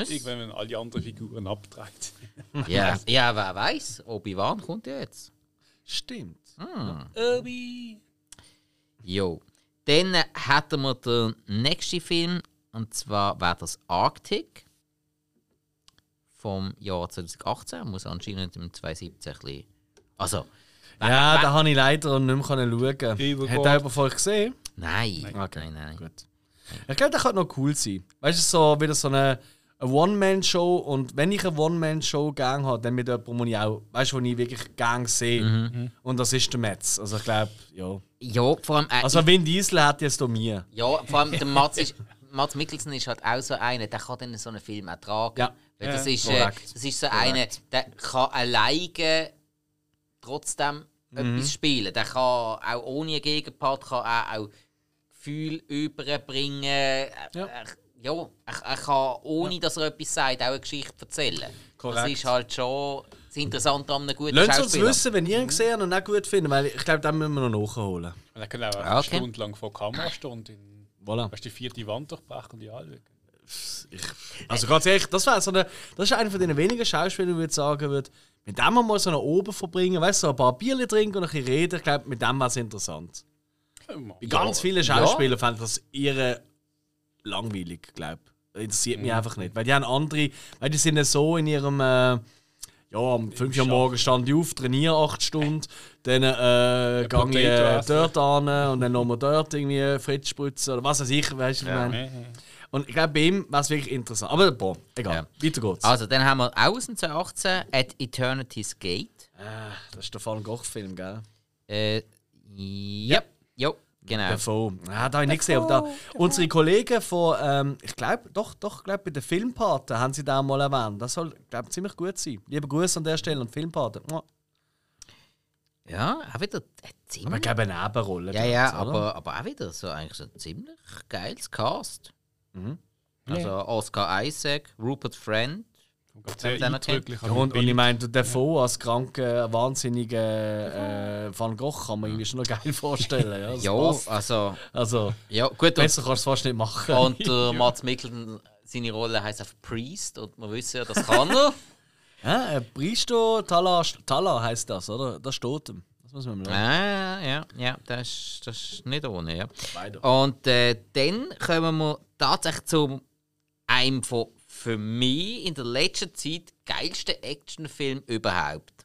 Was? Irgendwann, wenn alle anderen Figuren abträgt. <laughs> Ja, ja, wer weiß. Obi-Wan kommt ja jetzt. Stimmt. Obi! Jo. Dann äh, hätten wir den nächsten Film. Und zwar wäre das Arctic. Vom Jahr 2018. Muss anscheinend im 2017 ein bisschen. Also. Ja, da habe ich leider nicht mehr schauen. Hat er jemand von euch gesehen? Nein. Okay, Nein, nein. Gut. Ich glaube, der könnte noch cool sein. Weißt du, so wieder so eine, eine One-Man-Show. Und wenn ich eine One-Man-Show gerne habe, dann mit jemandem, den ich auch, weißt du, ich wirklich gerne sehe. Mhm. Und das ist der Metz. Also ich glaube, ja. Ja, vor allem. Äh, Also Vin Diesel hat jetzt hier mir. Ja, vor allem der Mats, ist, <laughs> Mats Mikkelsen ist halt auch so einer, der kann dann so einen Film auch tragen. Ja. Weil das, Ja, ist, äh, das ist so einer, der kann alleine trotzdem Mhm. etwas spielen. Der kann auch ohne einen Gegenpart kann auch Gefühl überbringen. Er- Ja. Er, ja, er, er kann, ohne dass er etwas sagt, auch eine Geschichte erzählen. Das Korrekt. ist halt schon das Interessante an einem guten Lasst uns Schauspieler. wissen, wenn ihr ihn gesehen habt und nicht gut findet, weil ich glaube, den müssen wir noch nachholen. Und dann können wir auch eine okay. Stunde lang vor Kamera stehen und in, Voilà. du, die vierte Wand durchbrechen und die anschauen. Also ganz ehrlich, das, wäre so eine, das ist einer von den wenigen Schauspielern, wo ich sagen würde, mit dem wir mal so nach oben verbringen, weißt du, so ein paar Bierchen trinken und ein bisschen reden, ich glaube, mit dem wäre es interessant. Bei ganz vielen Schauspielern fanden das ihre langweilig, glaube ich. Interessiert mich einfach nicht. Weil die haben andere, weil die sind ja so in ihrem, äh, ja, um 5 Uhr morgens stand ich auf, trainiere 8 Stunden, dann äh, gehe ich äh, dort an und dann nochmal dort irgendwie Fritz spritzen oder was weiß ich, weißt du, was ich meine. Und ich glaube, bei ihm wäre es wirklich interessant. Aber boah, egal. Ja. Weiter geht's. Also, dann haben wir dem 2018 At Eternity's Gate. Ah, das ist der Van Gogh-Film, gell? Äh, ja, jo, genau. Faux. Ah, da habe ich nicht gesehen. Aber da, unsere Kollegen von, ähm, ich glaube, doch, doch, glaube bei den Filmpaten haben sie da mal erwähnt. Das soll, glaube ich, ziemlich gut sein. Liebe Grüße an der Stelle an die Filmpaten. Ja, auch wieder äh, Aber ich ziemlich. glaube, eine Nebenrolle. Ja, ja, oder? aber, aber auch wieder so eigentlich so ein ziemlich geiles Cast. Mhm. Also Oscar Isaac, Rupert Friend. Sehr dann eindrücklich. Ja, und, und ich meine, der Faux als kranker, wahnsinniger äh, Van Gogh kann man irgendwie schon noch geil vorstellen. Ja, Ja, also. Also, Ja, gut. Besser kannst du es fast nicht machen. und äh, <laughs> Mats Mikkelsen, seine Rolle heißt auf Priest. Und wir wissen ja, das kann er. <laughs> Ja, äh, Pristo Tala, Tala heißt das, oder? Das steht ihm. Das muss man mal ah, ja, ja, das ist, das ist nicht ohne. Ja. Weiter. Und äh, dann kommen wir tatsächlich zu einem von für mich in der letzten Zeit geilsten Actionfilm überhaupt.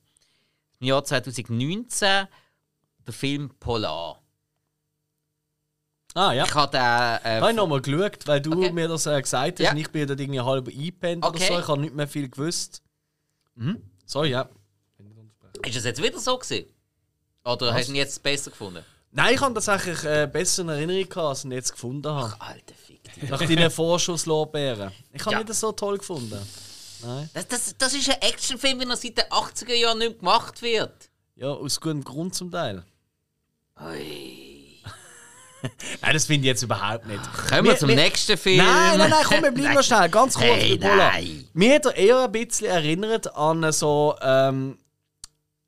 Im Jahr 2019 der Film Polar. Ah, ja. Ich habe den, äh, ich nochmal geschaut, weil du Okay. mir das äh, gesagt hast Ja. ich bin dort irgendwie halb eingepennt Okay. oder so. Ich habe nicht mehr viel gewusst. Mhm. Sorry, ja. ist das jetzt wieder so gewesen? Oder hast du ihn jetzt besser gefunden? Nein, ich habe tatsächlich äh, besser in Erinnerung gehabt, als ich ihn jetzt gefunden habe. Alter Fick. Nach deinen Vorschusslorbeeren. Ich habe Ja. nicht so toll gefunden. Nein. Das, das, das ist ein Actionfilm, wie er seit den 80er Jahren nicht gemacht wird. Ja, aus gutem Grund zum Teil. Ui. <laughs> Nein, das finde ich jetzt überhaupt nicht. Kommen wir zum nächsten Film. Nein, nein, nein, komm, wir <laughs> bleiben noch schnell. Ganz kurz, Hey, nein. Mir hat er eher ein bisschen erinnert an so, ähm,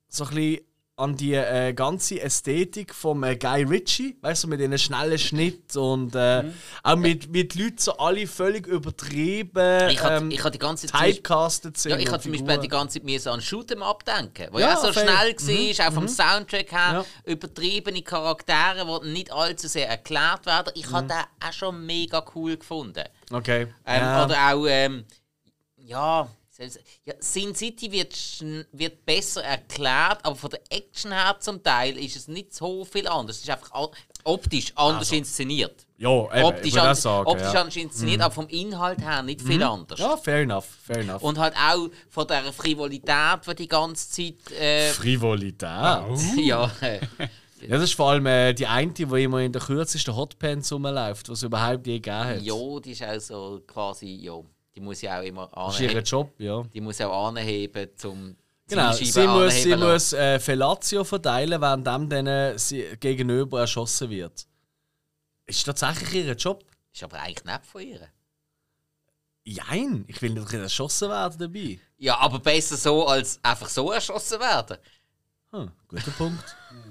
so ein bisschen an die äh, ganze Ästhetik vom äh, Guy Ritchie, weißt du, mit den schnellen Schnitt und äh, Mhm. auch mit, mit Leuten so alle völlig übertrieben, Ich hatte ähm, ich hatte die ganze Zeit. typecastet sind. Ja, ich hatte zum Beispiel die ganze Zeit an Shoot'em abdenken, wo Ja, ja, so fair. schnell war, auch vom Soundtrack her, Ja. übertriebene Charaktere, die nicht allzu sehr erklärt werden. Ich Mhm. habe den auch schon mega cool gefunden. Okay. Ähm, ja. Oder auch, ähm, ja, ich ja, Sin City wird, wird besser erklärt, aber von der Action her zum Teil ist es nicht so viel anders. Es ist einfach optisch anders inszeniert. ja, eben, ich optisch würde anders, sagen. optisch ja. Mhm. anders inszeniert, aber vom Inhalt her nicht viel anders. ja, fair enough, fair enough. Und halt auch von der Frivolität, die die ganze Zeit. Äh, Frivolität. <laughs> ja, äh, Ja, das ist vor allem äh, die eine, die immer in der kürzesten Hotpants rumläuft, was es überhaupt je gegeben hat. ja, die ist auch so quasi. Ja, die muss ja auch immer Das ist ihr anheben. Job, ja. Die muss auch anheben, zum. Genau, sie muss, sie anheben lassen. muss äh, Fellatio verteilen, während dem dann sie gegenüber erschossen wird. Ist tatsächlich ihr Job? Ist aber eigentlich nicht von ihr. Nein, ich will nicht erschossen werden dabei. Ja, aber besser so, als einfach so erschossen werden. Hm, guter Punkt. <laughs>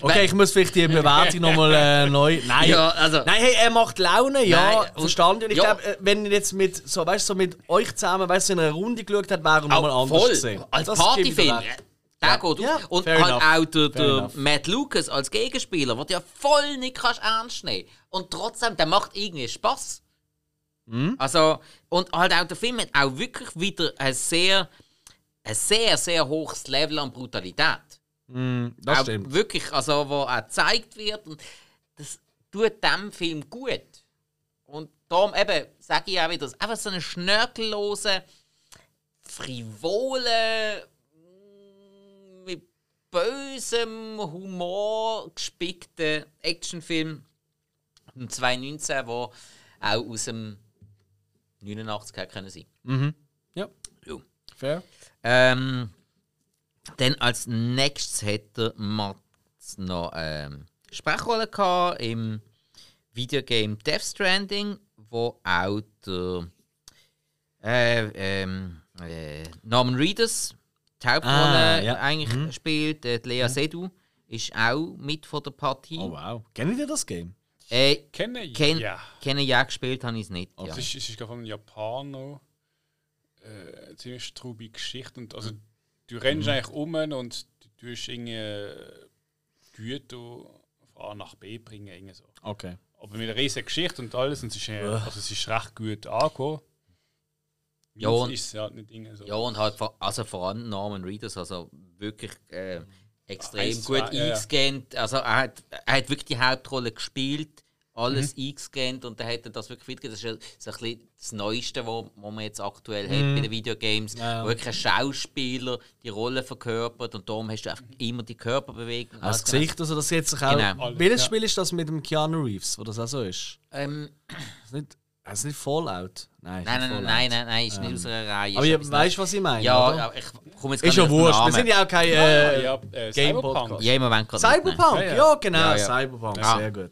Okay, ich muss vielleicht die Bewertung nochmal äh, neu. <laughs> Nein. Ja, also- Nein, hey, er macht Laune, ja, Nein, und- verstanden. Und ich ja. glaube, äh, wenn ihr jetzt mit, so, weißt, so mit euch zusammen weißt, du, in einer Runde geschaut hat, wäre er nochmal anders voll. gesehen. Als Das gebe ich dir Partyfilm. recht. Der Ja. geht Ja, auf. Und fair halt enough. auch der, Fair der enough. Matt Lucas als Gegenspieler, den du ja voll nicht kannst ernst nehmen Und trotzdem, der macht irgendwie Spaß. Mhm. Also, und halt auch der Film hat auch wirklich wieder ein sehr, ein sehr, sehr hohes Level an Brutalität. Mm, das auch stimmt. Wirklich, also wo auch gezeigt wird. Und das tut dem Film gut. Und darum eben, sage ich auch wieder, einfach so einen schnörkellosen, frivolen, mm, mit bösem Humor gespickten Actionfilm im 2019, der auch aus dem 89 hätte können sein. Ja, Ja. fair. Ähm, dann als nächstes hätte Mats noch ähm, Sprechrolle gehabt im Videogame Death Stranding, wo auch der äh, ähm, äh, Norman Reedus die Hauptrolle Ah, ja. eigentlich spielt, äh, die Lea Seydoux, ist auch mit von der Partie. Oh wow. Kennen ihr das Game? Äh, Kenne ich. kenn, ja. Kenne ja gespielt, habe ich es nicht. Es Ja. ist, es ist glaub ich, von einem Japaner. Äh, eine ziemlich strubige Geschichte. Und, also, du rennst eigentlich um und du tust irgendwie äh, Güter von A nach B bringen. Irgendwie so. Okay. Aber mit einer riesigen Geschichte und alles. Und es ist, äh, also, es ist recht gut angekommen. Ja, und- ist halt nicht so. ja, und halt vor, also vor allem Norman Reedus, also wirklich äh, extrem zwei, gut ja, ja. eingescannt. Also er hat, er hat wirklich die Hauptrolle gespielt, alles Mhm. eingescannt und er hat dann das wirklich wieder. Das ist ja so ein bisschen das Neueste, was wo man jetzt aktuell Mhm. hat bei den Videogames, Ja. wo wirklich ein Schauspieler die Rolle verkörpert und darum hast du einfach immer die Körperbewegung. Als Also, Gesicht, also das jetzt sich auch. Genau. Alles, Welches ja. Spiel ist das mit dem Keanu Reeves, wo das auch so ist? Ähm, Ist nicht, ist nicht Fallout? Nein, nein, nein, nein, Fallout. nein, nein, nein, ist nicht aus einer Reihe. Aber ihr weißt, was ich meine? Ja, oder? ja, ich komme jetzt Ist gar ja wurscht. Wir sind ja auch kein äh, ja, äh, Game Cyberpunk. Podcast. Ja, im Moment. Cyberpunk, Ja, ja, ja. genau, Ja, ja. Cyberpunk, Ja. sehr gut.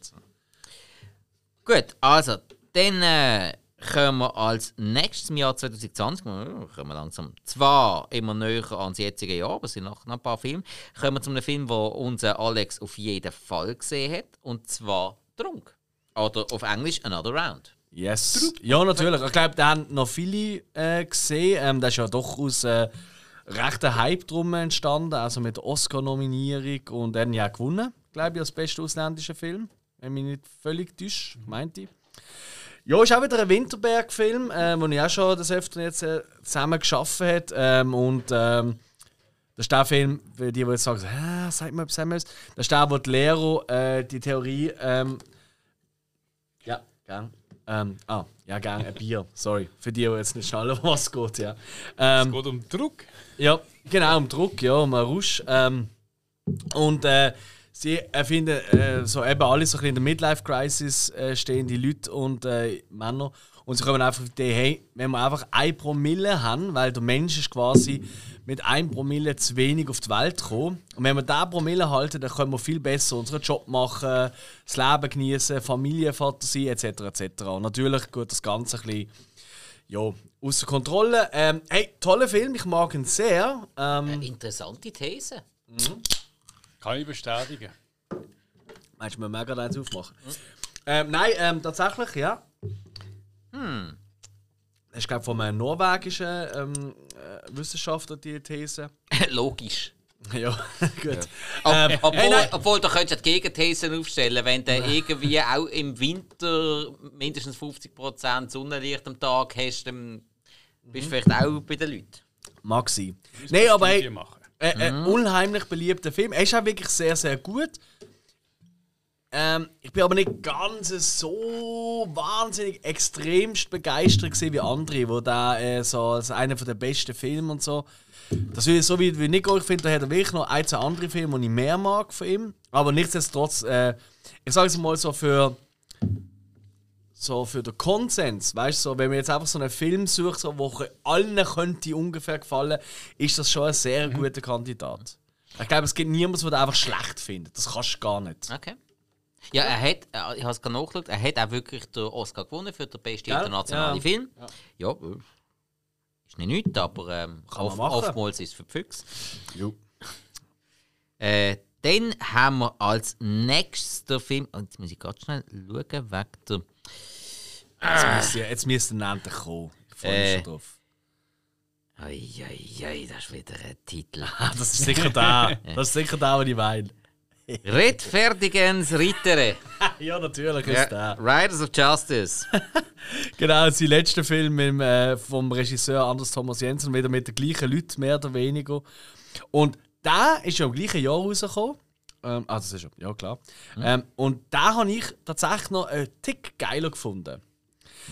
Gut, also, dann äh, kommen wir als nächstes im Jahr 2020, äh, kommen wir langsam, zwar immer näher ans jetzige Jahr, aber es sind noch, ein paar Filme, kommen wir zu einem Film, den unser Alex auf jeden Fall gesehen hat, und zwar Trunk. Oder auf Englisch Another Round. Yes. Ja, natürlich. Ich glaube, da haben noch viele äh, gesehen. Ähm, da ist ja doch aus äh, rechter Hype drum entstanden, also mit Oscar-Nominierung und er hat ja gewonnen, glaube ich, als bester ausländischer Film. Wenn mich nicht völlig täuscht, meinte ich. Ja, ist auch wieder ein Winterberg-Film, äh, den ich auch schon das öfter jetzt äh, zusammen geschaffen hat. Ähm, und ähm, das ist der Film, für die, die jetzt sagen, Hä, sag mal etwas anderes. Das ist der, wo die Lehrer äh, die Theorie. Ähm, ja, gern. Ähm, ah, ja, gern, ein Bier. Sorry. Für die, die jetzt nicht schnallen, was es geht, ja. Ähm, Es geht um Druck. ja, genau, um Druck, ja, um einen Rausch. Ähm, und äh, sie erfinden äh, so eben alle so ein bisschen in der Midlife-Crisis äh, stehen die Leute und äh, Männer. Und sie kommen einfach auf die Idee, hey, wenn wir einfach ein Promille haben, weil der Mensch ist quasi mit einem Promille zu wenig auf die Welt gekommen. Und wenn wir diesen Promille halten, dann können wir viel besser unseren Job machen, das Leben genießen, Familienvater sein, etc. etc. Und natürlich geht das Ganze ein bisschen ja, außer Kontrolle. Ähm, hey, toller Film, ich mag ihn sehr. Ähm, Interessante These. Kann ich bestätigen. Meinst du, wir mega eins aufmachen? Ähm, nein, ähm, tatsächlich, ja. Hm. Das ist, glaube ich, von einem norwegischen ähm, äh, Wissenschaftler die These. <laughs> Logisch. <laughs> ja, gut. Ob, Ähm, obwohl, hey, obwohl, du könntest die Gegenthesen aufstellen, wenn du irgendwie auch im Winter mindestens 50% Sonnenlicht am Tag hast, dann bist du vielleicht auch bei den Leuten. Mag sein. Nein, aber hey, machen. Äh, ein unheimlich beliebter Film. Er ist auch wirklich sehr, sehr gut. Ähm, ich bin aber nicht ganz so wahnsinnig extremst begeistert gewesen wie andere, wo da äh, so als einer der besten Filme und so. Das ist so wie, wie Nico, ich finde, da hat er wirklich noch ein, zwei andere Filme, die ich mehr mag von ihm. Aber nichtsdestotrotz, äh, ich sage es mal so für so für den Konsens, weißt du, so, wenn man jetzt einfach so einen Film sucht, so, wo allen könnte ungefähr gefallen, ist das schon ein sehr guter Kandidat. Ich glaube, es gibt niemanden, der den einfach schlecht findet. Das kannst du gar nicht. Okay. Ja, er hat, äh, ich habe es gerade nachgeschaut, er hat auch wirklich den Oscar gewonnen für den besten Gell? internationalen Ja. Film. Ja, äh, ist nicht nichts, aber ähm, oft, oftmals ist es für die Füchse. Jo. Äh, dann haben wir als nächster Film, oh, jetzt muss ich ganz schnell schauen, weg der. Jetzt müsste jetzt müsste er endlich kommen. Ich freue mich Äh. schon drauf. Eieiei, das ist wieder ein Titel. <laughs> Ah, das ist sicher der. <laughs> Das ist sicher der, den ich meine. Rechtfertigens Rittere. <laughs> ja, natürlich ist Ja, der. Riders of Justice. Genau, sein letzter Film dem, äh, vom Regisseur Anders Thomas Jensen, wieder mit den gleichen Leuten, mehr oder weniger. Und der ist ja im gleichen Jahr rausgekommen. Ähm, ah, das ist ja, ja klar. Ähm, und da habe ich tatsächlich noch einen Tick geiler gefunden.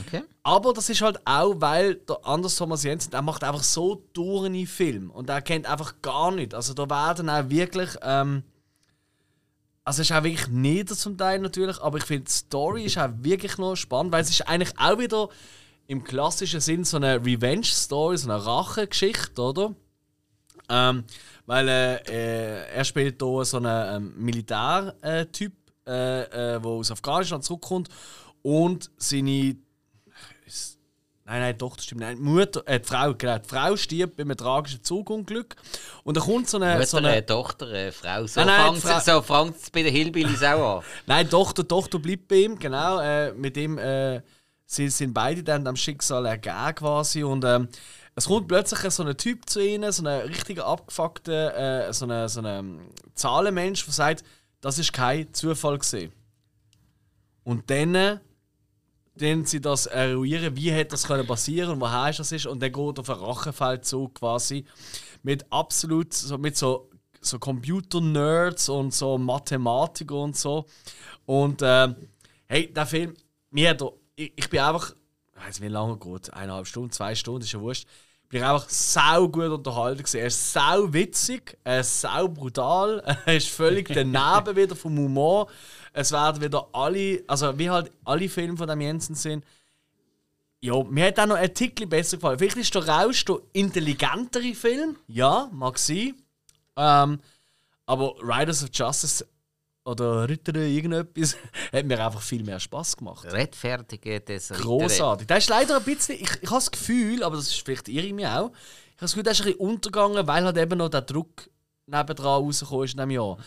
Okay. Aber das ist halt auch, weil der Anders Thomas Jensen, der macht einfach so durne Film und er kennt einfach gar nicht. Also da werden auch wirklich, ähm, also es ist auch wirklich nieder zum Teil natürlich, aber ich finde die Story ist auch wirklich noch spannend, weil es ist eigentlich auch wieder im klassischen Sinn so eine Revenge-Story, so eine Rache-Geschichte, oder? Ähm, weil äh, äh, er spielt hier so einen ähm, Militärtyp, äh, äh, der aus Afghanistan zurückkommt und seine Nein, nein, doch, das stimmt. Nein, die Mutter, äh, die Frau, genau. Die Frau stirbt bei einem tragischen Zugunglück. Und dann kommt so eine. Mutter, so eine äh, Tochter, äh, Frau. So Nein, nein, fängt es so fängt's bei den Hillbillies auch an. <laughs> Nein, Tochter, Tochter bleibt bei ihm, genau. Äh, mit ihm äh, sie sind beide dann am Schicksal ergeben quasi. Und ähm, es kommt plötzlich so ein Typ zu ihnen, so ein richtiger abgefuckter, äh, so ein so eine Zahlenmensch, der sagt, das ist kein Zufall gesehen. Und dann dann sie das eruieren, wie hätte das können passieren und woher ist das ist und dann geht auf einen Rachenfeldzug quasi mit absolut so mit so so Computer-Nerds und so Mathematiker und so und ähm, hey der Film mir hat er, ich, ich bin einfach ich weiß nicht, wie lange geht eineinhalb Stunden zwei Stunden ist ja wurscht bin einfach sau gut unterhalten gewesen. Er ist sau witzig, er ist sau brutal, <laughs> er ist völlig <laughs> daneben wieder vom Humor. Es werden wieder alle, also wie halt alle Filme von dem Jensen sind. Ja, mir hat auch noch ein Tickli besser gefallen. Vielleicht ist der Rausch der intelligentere Film. Ja, mag sein. Ähm, aber Riders of Justice oder Ritter irgendetwas <laughs> hat mir einfach viel mehr Spaß gemacht. Rechtfertige des. Großartig. Der ist leider ein bisschen. Ich, ich habe das Gefühl, aber das ist vielleicht irre mich auch. Ich habe das Gefühl, der ist ein bisschen untergegangen, weil halt eben noch der Druck nebendran rausgekommen ist in diesem Jahr.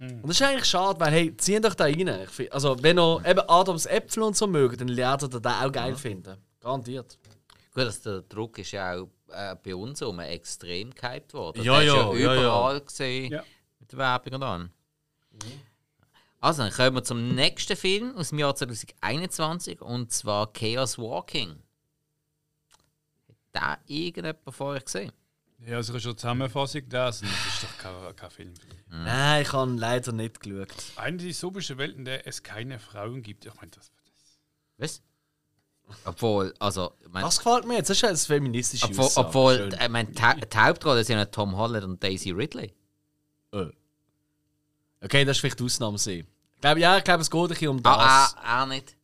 Und das ist eigentlich schade, weil, hey, ziehen doch da rein. Ich find, also, wenn ihr eben Adams Äpfel und so mögt, dann lernt ihr den auch geil finden. Garantiert. Gut, also der Druck ist ja auch äh, bei uns um extrem gehypt worden. Ja, ist ja, ja, überall gesehen Ja. mit der Werbung und an. Also, dann kommen wir zum nächsten Film aus dem Jahr 2021 und zwar Chaos Walking. Hat da irgendjemand euch gesehen? Ja, also ist schon Zusammenfassung das. und Das ist doch kein, kein Film. Nein, ich habe leider nicht geschaut. Eine dystopische Welt, in der es keine Frauen gibt. Ich meine, das, Was? Obwohl, also, mein, Das gefällt mir jetzt. Das ist eine feministische obwohl, Aussage. obwohl Schön. ich mein, die, die Hauptrolle sind ja Tom Holland und Daisy Ridley. Äh. Okay, das ist vielleicht die Ausnahme. sein. Ich glaube, ja, ich glaube, es geht ein bisschen um das. Ah, ah, auch nicht.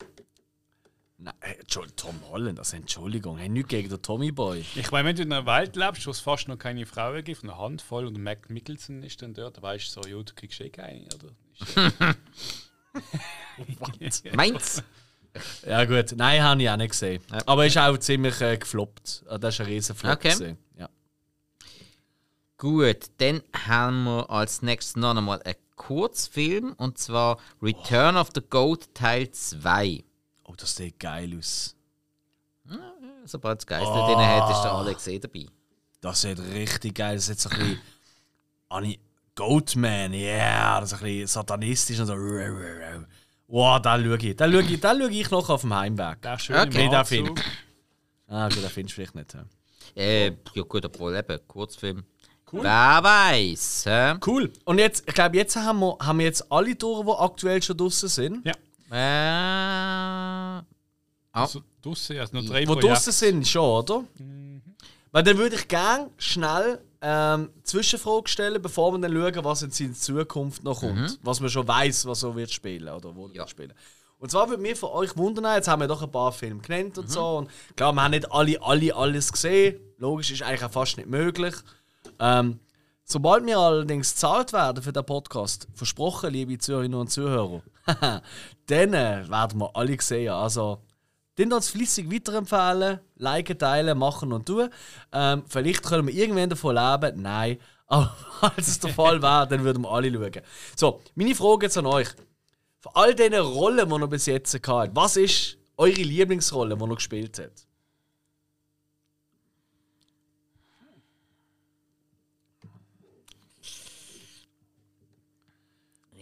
Nein, äh, Tom Holland, also Entschuldigung, hey, nichts gegen den Tommy Boy. ich meine, wenn du in einer Welt lebst, wo es fast noch keine Frauen gibt, eine Handvoll und Mac Mickelson ist dann dort, dann weißt du so, ja, du kriegst eh keine. Oder? Ja- <laughs> Meins? Ja gut, nein, habe ich auch nicht gesehen. Aber ist auch ziemlich äh, gefloppt. Ah, Das ist ein riesen Flop. Okay. gewesen. Ja. Gut, dann haben wir als nächstes noch einmal einen Kurzfilm und zwar Return of the Goat Teil 2. Oh, das sieht geil aus. Sobald es Geister drin hat, ist der Alex eh dabei. Das sieht richtig geil aus. Das ist jetzt so ein bisschen. Ani Goatman, ja, yeah, das ist ein bisschen satanistisch und so. Wow, da schaue ich. Da schaue ich, da schaue ich noch auf dem Heimweg. Der schön Okay. Den. Film. Ah, gut, den findest du vielleicht nicht. Ja. Äh, ja gut, obwohl eben, Kurzfilm. Wer weiß. hä? Cool. Und jetzt, ich glaube, jetzt haben wir, haben wir jetzt alle Tore, die aktuell schon draußen sind. Ja. Äh, Also draussen, also noch drei Jahr. draußen sind schon, oder? Weil dann würde ich gerne schnell ähm, Zwischenfragen stellen, bevor wir dann schauen, was jetzt in Zukunft noch kommt. Was man schon weiß, was so wird spielen oder wo Ja. wird spielen. Und zwar würde mich von euch wundern, jetzt haben wir doch ein paar Filme genannt und so. Und klar, wir haben nicht alle, alle alles gesehen. Logisch ist eigentlich auch fast nicht möglich. Ähm, sobald wir allerdings gezahlt werden für den Podcast, versprochen, liebe Zuhörerinnen und Zuhörer, <laughs> dann äh, werden wir alle sehen. Also, den uns flüssig weiterempfehlen, liken, teilen, machen und tun. Ähm, vielleicht können wir irgendwann davon leben. Nein. <laughs> Aber falls es der Fall wäre, dann würden wir alle schauen. So, meine Frage jetzt an euch. Von all diesen Rollen, die ihr bis jetzt hattet, was ist eure Lieblingsrolle, die ihr gespielt habt?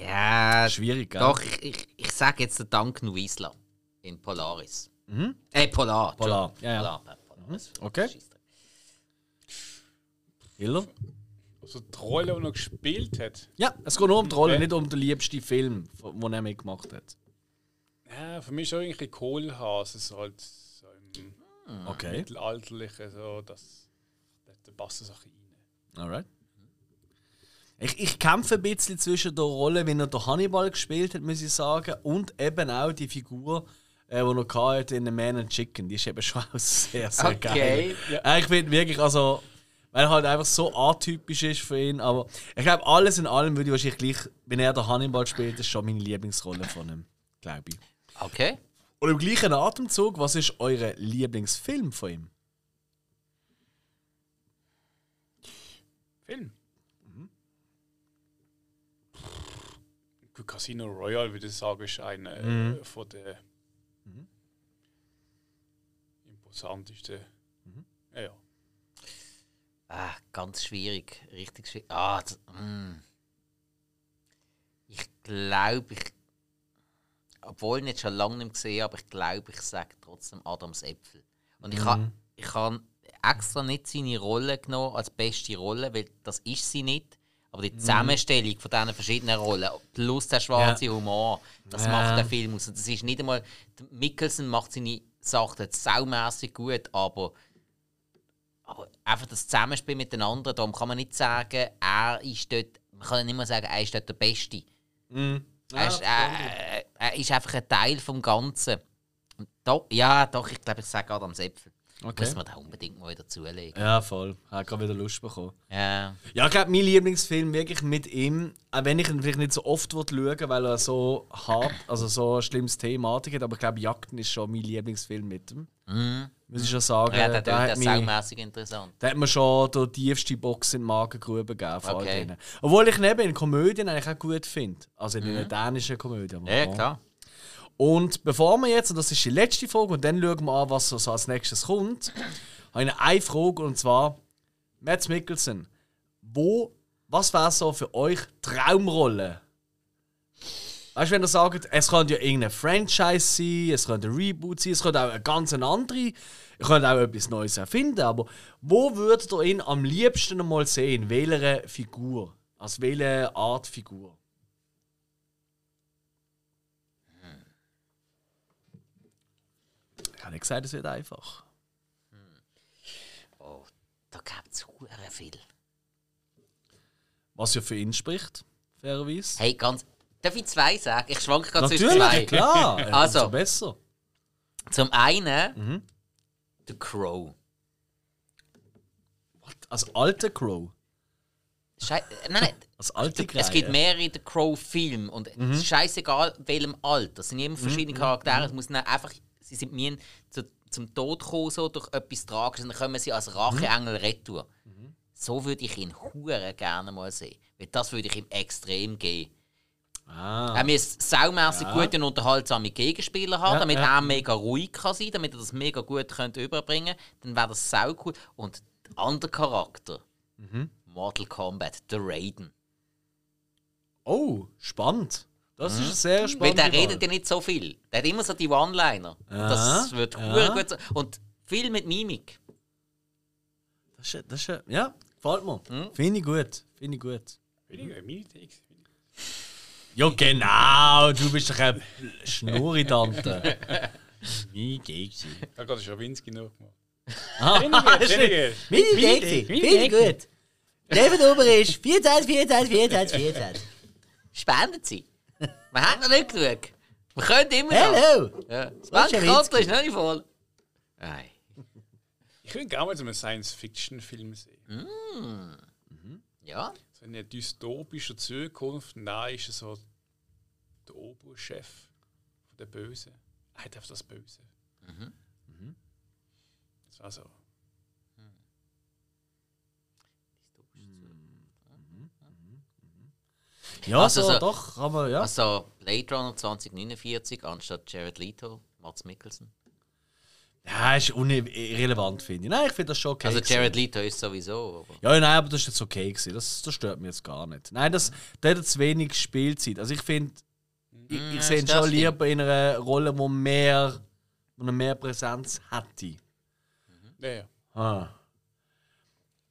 Ja, Schwierig, gell? doch, ich, ich, ich sage jetzt den Duncan Wiesler in Polaris. Äh, Polar. Polar, ja, ja. Polar, Polaris. Okay. Scheissdreck. Hiller? Also die Rolle, die er gespielt hat. Ja, es geht nur um die Rolle, Okay. nicht um den liebsten Film, den er mitgemacht hat. Ja, für mich ist irgendwie Kohlhase so halt so im Okay, mittelalterlichen, so, das, da passt das auch rein. alright. Ich, ich kämpfe ein bisschen zwischen der Rolle, wie er der Hannibal gespielt hat, muss ich sagen, und eben auch die Figur, äh, die er hatte in The Man and Chicken. Die ist eben schon <laughs> auch sehr, sehr geil. Okay. Ja. Ich finde wirklich, also, weil er halt einfach so atypisch ist für ihn. Aber ich glaube, alles in allem würde ich wahrscheinlich gleich, wenn er der Hannibal spielt, ist schon meine Lieblingsrolle von ihm, glaube ich. Okay. Und im gleichen Atemzug, was ist euer Lieblingsfilm von ihm? Film. Gut, Casino Royale, würde ich sagen, ist einer äh, von den imposantesten. Ja, ja. Ah, ganz schwierig. Richtig schwierig. Ah, das, mm. Ich glaube, ich. Obwohl ich jetzt schon lange nicht gesehen habe, aber ich glaube, ich sage trotzdem Adams Äpfel. Und ich habe ich ha extra nicht seine Rolle genommen als beste Rolle, weil das ist sie nicht. Aber die Zusammenstellung von diesen verschiedenen Rollen, plus der schwarze Humor, das Ja. macht den Film aus. Und das ist nicht einmal. der Mickelson macht seine Sachen saumässig gut, aber aber einfach das Zusammenspiel mit den anderen, darum kann man nicht sagen, er ist dort, man kann nicht mehr sagen, er ist dort der Beste. er, ist, er, er ist einfach ein Teil vom Ganzen. Und doch, ja, doch, ich glaube, ich sage Adam Säpfel. Okay. Muss man da unbedingt mal dazulegen. Ja, voll. Ich habe gerade wieder Lust bekommen. Ja. Ja, ich glaube, mein Lieblingsfilm wirklich mit ihm, auch wenn ich ihn vielleicht nicht so oft schauen weil er so hart, also so ein schlimmes Thematik hat, aber ich glaube, Jagden ist schon mein Lieblingsfilm mit ihm. Muss ich schon sagen. Ja, der, der, hat ist mich, saumässig interessant. der hat mir schon die tiefste Box in die Magengrube gegeben. Von all Okay. denen. Obwohl ich neben in Komödien eigentlich auch gut finde. Also in einer dänischen Komödie. ja. klar. Und bevor wir jetzt, und das ist die letzte Frage, und dann schauen wir an, was so als nächstes kommt, habe ich eine Frage, und zwar, Mads Mikkelsen, wo, was wäre so für euch Traumrolle? Weißt du, wenn ihr sagt, es könnte ja irgendeine Franchise sein, es könnte ein Reboot sein, es könnte auch eine ganz andere, ihr könnt auch etwas Neues erfinden, aber wo würdet ihr ihn am liebsten einmal sehen? In welcher Figur? Als welche Art Figur? Habe nicht gesagt, es wird einfach. Oh, da gibt es viel. Was ja für ihn spricht, fairerweise. Hey, ganz. Darf ich zwei sagen? Ich schwank gerade zwischen zwei. Natürlich, klar. <laughs> Also. besser. Zum einen Mhm. The Crow. Als alter Crow. Schei äh, nein, nein. <laughs> Als alte Es gibt mehrere The Crow-Filme und Mhm. es ist scheißegal, welchem Alter. Es sind immer verschiedene Charaktere. Es muss dann einfach, sie sind mir zu, zum Tod gekommen, so durch etwas Tragisches, und dann kommen sie als Racheengel retour. Mhm. So würde ich ihn hure gerne mal sehen. Weil das würde ich ihm extrem geben. Ah. Er müsste saumässig gute und unterhaltsame Gegenspieler haben, Ja, damit ja. er mega ruhig kann sein damit er das mega gut könnte überbringen Dann wäre das sau cool. Und der andere Charakter, Mhm. Mortal Kombat, der Raiden. Oh, spannend. Das ist sehr Weil spannend. der redet ja nicht so viel. Der hat immer so die One-Liner. Und Das wird ja. hure gut sein. Und viel mit Mimik. Das ist, das ist, ja, gefällt mir. Hm? Finde ich gut. Finde ich gut. Weniger Minitakes. Ja, genau. Du bist doch ein Schnurri-Tante. <laughs> Wie geht's Ich habe gerade Schawinski nachgemacht. Ah. Meine Idee, finde ich gut. David Ober ist 24, 24, 24, 24. Spenden Sie. Wir haben noch nicht genug. Wir können immer noch. Hello! Ja. Das Bankkonto ist noch nicht voll. Nein. Ich würde gerne mal so einen Science-Fiction-Film sehen. Ja. So in einer dystopischen Zukunft, nein, ist er so der Oberchef von der Böse. Er hat einfach das Böse. Mhm. Das war so. Ja, Also so, so- doch, kann man, ja. Also Blade Runner 2049 anstatt Jared Leto, Mats Mikkelsen. Ja, ist irrelevant, finde ich. Nein, ich finde das schon okay. Also gewesen. Jared Leto ist sowieso. Aber Ja, nein, aber das ist jetzt okay gewesen. Das, das stört mich jetzt gar nicht. Nein, das, der hat zu wenig Spielzeit. Also ich finde, ich, ich sehe ihn schon stimmt. lieber in einer Rolle, wo mehr, wo er mehr Präsenz hätte. Ja, ja. Ah.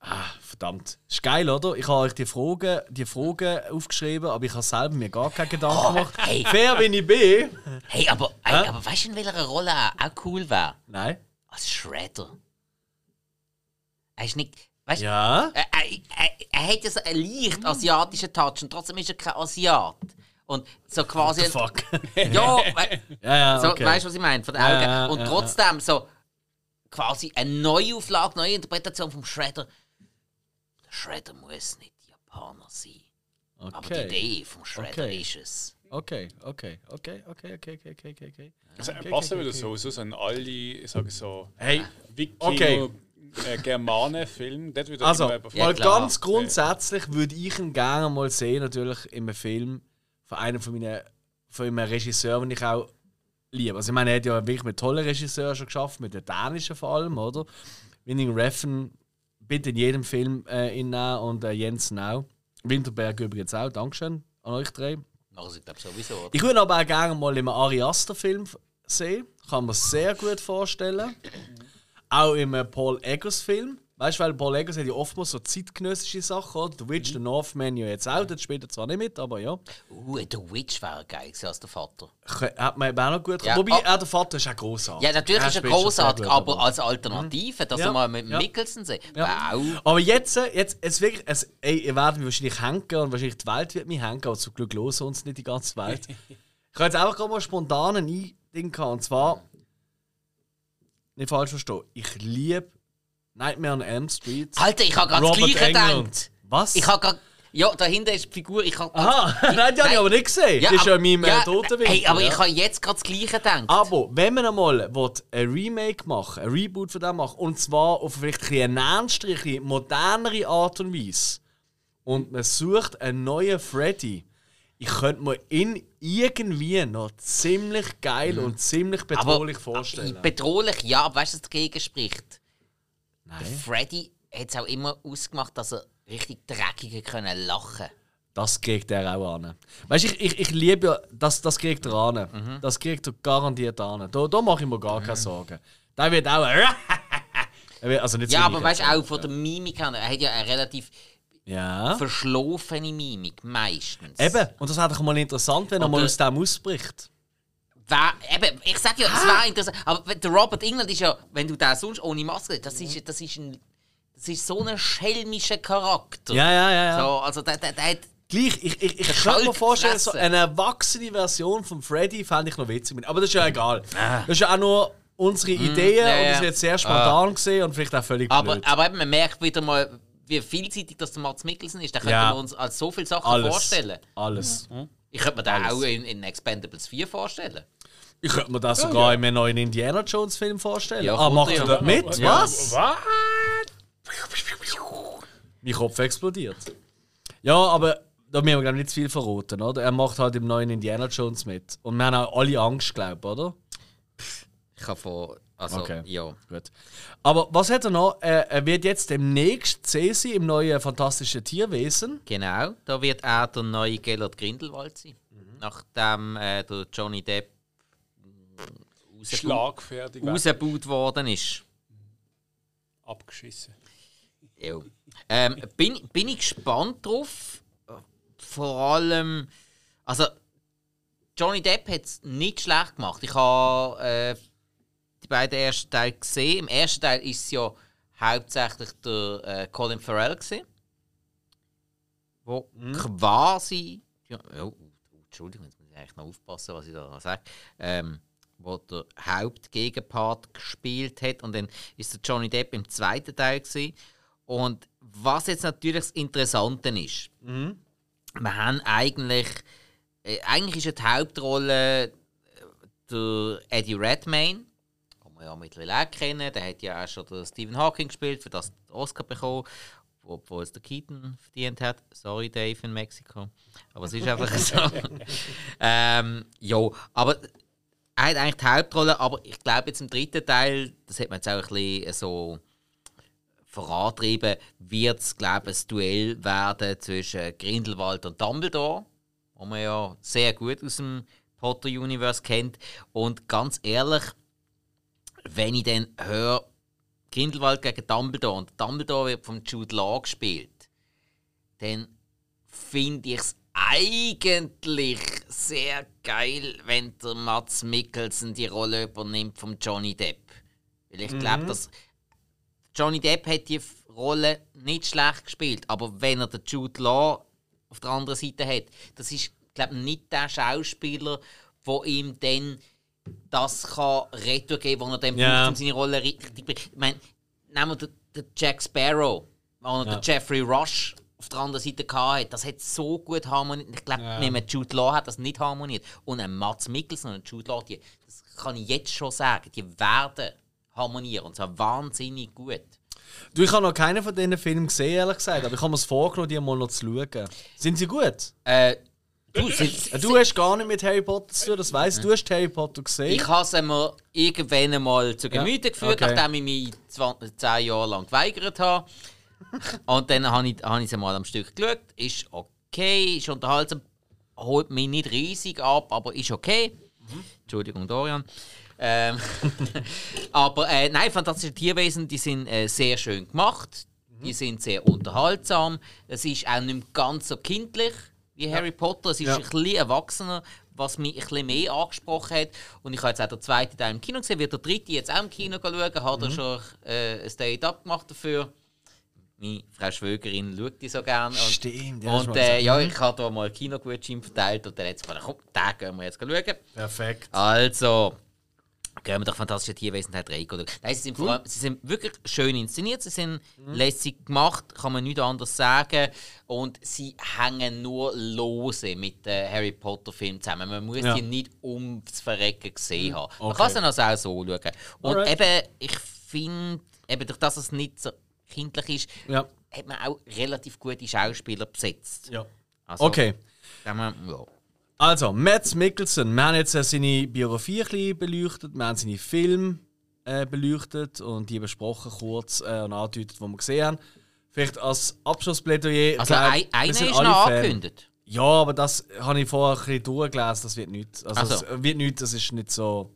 Ah, verdammt. Ist geil, oder? Ich habe euch die Fragen, die Fragen aufgeschrieben, aber ich habe selber mir gar keine Gedanken gemacht. hey. Fair, wenn ich bin. hey, aber, hey, aber weißt du, in welcher Rolle er auch cool wäre? Nein. Als Shredder. Er ist nicht. Weißt du, Ja. er, er, er, hat ja so einen leicht asiatischen Touch und trotzdem ist er kein Asiat. Und so quasi. Fuck. Ja, <laughs> we ja, ja, so, okay. weißt du, was ich meine? Von den Augen. ja, und trotzdem so quasi eine Neuauflage, neue Interpretation vom Shredder. Shredder muss nicht Japaner sein. Okay. Aber die Idee vom Shredder okay. ist es. Okay, okay, okay, okay, okay, okay, okay, okay. okay. Also, okay, passt okay, wieder okay. das so, an alle, ich sage so, hey, Vicky, okay. äh, Germanen-Film, das würde also, ja, mal klar. ganz grundsätzlich würde ich ihn gerne mal sehen, natürlich in einem Film von einem von meinen, von einem Regisseur, den ich auch liebe. Also ich meine, er hat ja wirklich mit tollen Regisseuren schon geschafft, mit den dänischen vor allem, oder? Winning Reffen bitte in jedem Film äh, innehmen und äh, Jensen auch. Winterberg übrigens auch, Dankeschön an euch drei. Glaube sowieso. oder? Ich würde aber auch gerne mal im Ari Aster Film sehen. Kann man sehr gut vorstellen. Auch im äh, Paul Eggers Film. Weißt du, weil Paul Eggers hat ja oftmals so zeitgenössische Sachen, oder? The Witch, The Northman ja jetzt auch. Das spielt er zwar nicht mit, aber ja. Uh, der Witch wäre geil als der Vater. Hat man eben auch noch gut Ja, Wobei, ah. auch der Vater ist auch großartig. Ja, natürlich ist er schon sehr großartig, aber als Alternative, dass Ja, er mal mit ja. Mickelson sehen. Ja. Wow. Aber jetzt, äh, jetzt, jetzt wirklich, es, ey, ihr werdet mich wahrscheinlich hängen und wahrscheinlich die Welt wird mich hängen, aber zum Glück los uns nicht die ganze Welt. <laughs> ich habe jetzt einfach gerade mal spontan ein Ding gehabt, und zwar, nicht falsch verstehen, ich liebe Nightmare on Elm Street. Alter, ich habe gerade das Gleiche gedacht. Was? Ich habe gerade. Ja, dahinter ist die Figur. Ich habe. Aha, <laughs> nein, die habe ich aber nicht gesehen. Ja, das ist ja aber- in meinem ja, äh, Totenwinkel. Hey, aber ja. ich habe jetzt gerade das Gleiche gedacht. Aber wenn man einmal ein Remake machen ein Reboot von dem machen, und zwar auf vielleicht ein bisschen eine ernstere, ein bisschen modernere Art und Weise, und man sucht einen neuen Freddy, ich könnte mir ihn irgendwie noch ziemlich geil und ziemlich bedrohlich vorstellen. Bedrohlich, ja, aber weißt du, was dagegen spricht? Der Nein, Freddy hat es auch immer ausgemacht, dass er richtig dreckig können lachen das kriegt er auch an. Weißt du, ich, ich, ich liebe ja, das, das kriegt er an. Mhm. Das kriegt er garantiert an. Da, da mache ich mir gar keine Sorgen. Der wird auch. <laughs> Er also nicht so Ja, aber weißt du, auch von der Mimik her, er hat ja eine relativ Ja. verschlafene Mimik, meistens. Eben, und das wäre doch mal interessant, wenn er Und mal der- aus dem ausbricht. Eben, ich sag ja, es wäre interessant. Aber der Robert England ist ja, wenn du den sonst ohne Maske, das ist, das ist ein. Das ist so ein schelmischer Charakter. Ja, ja, ja. ja. So, also der, der, der hat. Gleich, ich, ich, ich könnte mir vorstellen, so eine erwachsene Version von Freddy fände ich noch witzig. Aber das ist ja egal. Das ist ja auch nur unsere Ideen Ah. ja, und ja. das wird sehr spontan gesehen und vielleicht auch völlig Aber, blöd. aber eben, man merkt wieder mal, wie vielseitig das der Mats Mikkelsen ist. Da könnten Ja. wir uns als so viele Sachen Alles. vorstellen. Alles. Ich könnte mir Alles. auch in, in Expendables 4 vorstellen. Ich könnte mir das sogar in einem neuen Indiana Jones Film vorstellen. Ja, ah, macht ja. er dort mit? Ja, Was? Was? Mein Kopf explodiert. Ja, aber da müssen wir glaube ich nicht zu viel verraten, oder? Er macht halt im neuen Indiana Jones mit. Und wir haben auch alle Angst, glaube ich, oder? Ich habe von. Also, Okay. ja. Gut. Aber was hat er noch? Er, wird jetzt demnächst sehen sie im neuen Fantastischen Tierwesen. Genau, da wird er der neue Gellert Grindelwald sein. Nachdem äh, der Johnny Depp rausgebaut Schlagfertig. rausgebaut worden ist. Abgeschissen. Ja. Ähm, bin, bin ich gespannt drauf. Vor allem, also Johnny Depp hat es nicht schlecht gemacht. Ich habe äh, die beiden ersten Teile gesehen. Im ersten Teil ist es ja hauptsächlich der äh, Colin Farrell gesehen, wo quasi, ja, oh, oh, Entschuldigung, jetzt muss ich eigentlich noch aufpassen, was ich da sage. Ähm, wo der Hauptgegenpart gespielt hat und dann ist der Johnny Depp im zweiten Teil gewesen. Und was jetzt natürlich das Interessante ist, wir haben eigentlich, äh, eigentlich ist ja die Hauptrolle äh, der Eddie Redmayne, den wir ja mittlerweile auch kennen. Der hat ja auch schon den Stephen Hawking gespielt, für das den Oscar bekommen, obwohl es der Keaton verdient hat. Sorry, Dave in Mexiko. Aber es ist einfach <laughs> so. ähm, ja, aber er hat eigentlich die Hauptrolle, aber ich glaube jetzt im dritten Teil, das hat man jetzt auch ein bisschen so vorantrieben, wird es, glaube ich, ein Duell werden zwischen Grindelwald und Dumbledore, wo man ja sehr gut aus dem Potter-Universe kennt. Und ganz ehrlich, wenn ich dann höre, Grindelwald gegen Dumbledore und Dumbledore wird von Jude Law gespielt, dann finde ich es eigentlich sehr geil, wenn der Mats Mikkelsen die Rolle übernimmt von Johnny Depp. Weil ich glaube, dass Johnny Depp hat die Rolle nicht schlecht gespielt, aber wenn er den Jude Law auf der anderen Seite hat, das ist, glaube ich, nicht der Schauspieler, wo ihm dann das kann Retour geben, wo er dann Ja. braucht, um seine Rolle richtig zu bringen. Ich meine, nehmen wir den, den Jack Sparrow, wo er den Jeffrey Rush auf der anderen Seite hatte. Das hat so gut harmoniert. Ich glaube, nicht mehr Jude Law hat das nicht harmoniert. Und ein Mats Mikkelsen und Jude Law, die, das kann ich jetzt schon sagen, die werden harmonieren. Und zwar wahnsinnig gut. Du, ich habe noch keinen von diesen Filmen gesehen, ehrlich gesagt, aber ich habe mir es vorgenommen, die mal noch zu schauen. Sind sie gut? Äh, du, sind, Äh, Du hast gar nicht mit Harry Potter zu tun, das weiss du. hast Harry Potter gesehen. Ich habe es mir irgendwann einmal zu Gemüte geführt, okay. nachdem ich mich 20, 10 Jahre lang geweigert habe. Und dann habe ich, habe ich es einmal am Stück geschaut. Ist okay, ist unterhaltsam, holt mich nicht riesig ab, aber ist okay. Entschuldigung, Dorian. Ähm, <laughs> aber äh, nein, fantastische Tierwesen, die sind äh, sehr schön gemacht. Die sind sehr unterhaltsam. Es ist auch nicht ganz so kindlich wie Harry Potter. Es ist Ja. ein bisschen erwachsener, was mich ein bisschen mehr angesprochen hat. Und ich habe jetzt auch den zweiten Teil im Kino gesehen, wird der dritte jetzt auch im Kino schauen. Hat Mhm. er schon äh, ein Date abgemacht dafür. Meine Frau Schwögerin schaut die so gerne. Und, Stimmt, ja, und äh, ja, ich habe da mal Kinogutschein verteilt und dann hat sie gesagt, komm, den gehen wir jetzt schauen. Perfekt. Also, gehen wir doch fantastische Tierwesen Teil 3 schauen. Nein, sie sind, vor allem, sie sind wirklich schön inszeniert, sie sind lässig gemacht, kann man nichts anderes sagen. Und sie hängen nur lose mit den Harry Potter Filmen zusammen. Man muss Ja. die nicht ums Verrecken gesehen haben. Man Okay. kann sie also auch so schauen. Und Alright. eben, ich finde, eben durch das es nicht so kindlich ist, Ja. hat man auch relativ gute Schauspieler besetzt. ja. Also, Okay. man, ja. Also, Matt Mikkelsen. Wir haben jetzt seine Biografie ein bisschen beleuchtet, wir haben seine Filme äh, beleuchtet und die besprochen kurz äh, und angedeutet, die wir gesehen haben. Vielleicht als Abschlussplädoyer. Also, glaub, ein, einer ist noch Fan. angekündigt. Ja, aber das habe ich vorher ein bisschen durchgelesen, das wird nichts. Also, Ach so. es wird nichts, das ist nicht so.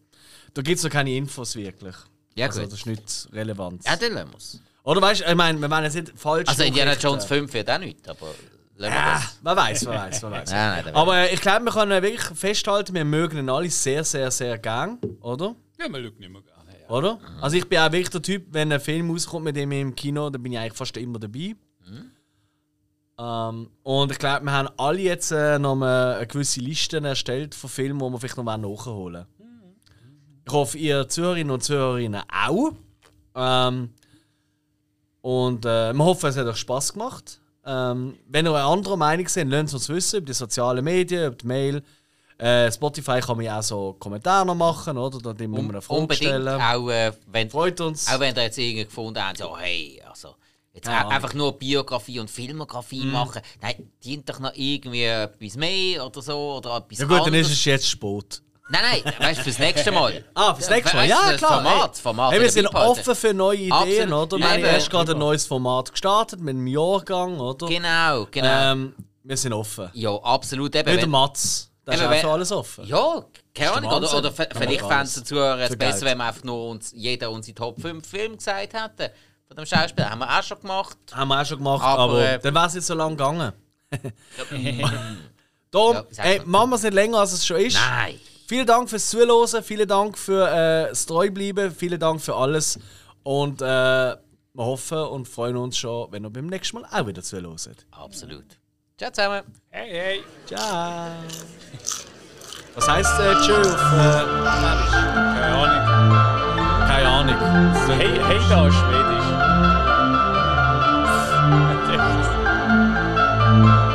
Da gibt es noch keine Infos wirklich. Ja, also, gut. das ist nicht relevant. Ja, dann es. Oder weißt du, ich meine, wir wollen jetzt nicht falsch. Also Indiana. Jones 5 wird auch nicht, aber das. wer <laughs> weiß, wer weiß, wer weiß. Nein, nein, da Aber ich glaube, wir können wirklich festhalten, wir mögen ihn alle sehr, sehr, sehr gern, oder? Ja, man schaut nicht mehr gerne. Ja. Oder? Also ich bin auch wirklich der Typ, wenn ein Film rauskommt mit dem im Kino, dann bin ich eigentlich fast immer dabei. Ähm, und ich glaube, wir haben alle jetzt äh, noch eine gewisse Liste erstellt von Filmen, die wir vielleicht noch mal nachholen wollen. Ich hoffe, ihr Zuhörerinnen und Zuhörerinnen auch. Ähm, und äh, wir hoffen, es hat euch Spass gemacht. Ähm, wenn ihr eine andere Meinung seid, lasst uns wissen über die sozialen Medien, über die Mail. Äh, Spotify kann man ja auch so Kommentare noch machen, oder? Da muss man eine Frage Unbedingt, stellen. auch, äh, wenn, Freut uns. auch wenn ihr jetzt irgendwie gefunden habt, so, hey, also, jetzt Ahnung. einfach nur Biografie und Filmografie Mhm. machen. Nein, dient doch noch irgendwie etwas mehr oder so, oder etwas Ja gut, dann anderes. ist es jetzt Sport. Nein, nein, weißt du, fürs nächste Mal. <laughs> Ah, fürs nächste Mal. Weißt Ja, das klar. Format, das Format hey, wir sind offen für neue Ideen, Absolut. oder? Wir haben erst gerade ein neues Format gestartet mit einem Jahrgang, oder? Genau, genau. Ähm, wir sind offen. ja, absolut. Eben, Nicht der Matz. Da ist für alles offen. Ja, keine Ahnung. Oder, oder vielleicht fänden es Zuhörer es besser, Geld. wenn wir einfach nur uns, jeder unsere Top 5 Filme gesagt hätte. Von dem Schauspieler. Haben wir auch schon gemacht. Haben wir auch schon gemacht, Aber, aber, äh, dann wäre es jetzt so lang gegangen. Darum, Ja, <laughs> man? machen wir es nicht länger, als es schon ist. Nein. Vielen Dank fürs Zuhören, vielen Dank für äh, das Treubleiben, vielen Dank für alles. Und äh, wir hoffen und freuen uns schon, wenn ihr beim nächsten Mal auch wieder zuhört. Absolut. Ciao zusammen. Hey, hey. Ciao. Was heisst äh, Tschö auf äh, Schwedisch? Keine Ahnung. Keine Ahnung. So hey, hey da, Schwedisch. <laughs>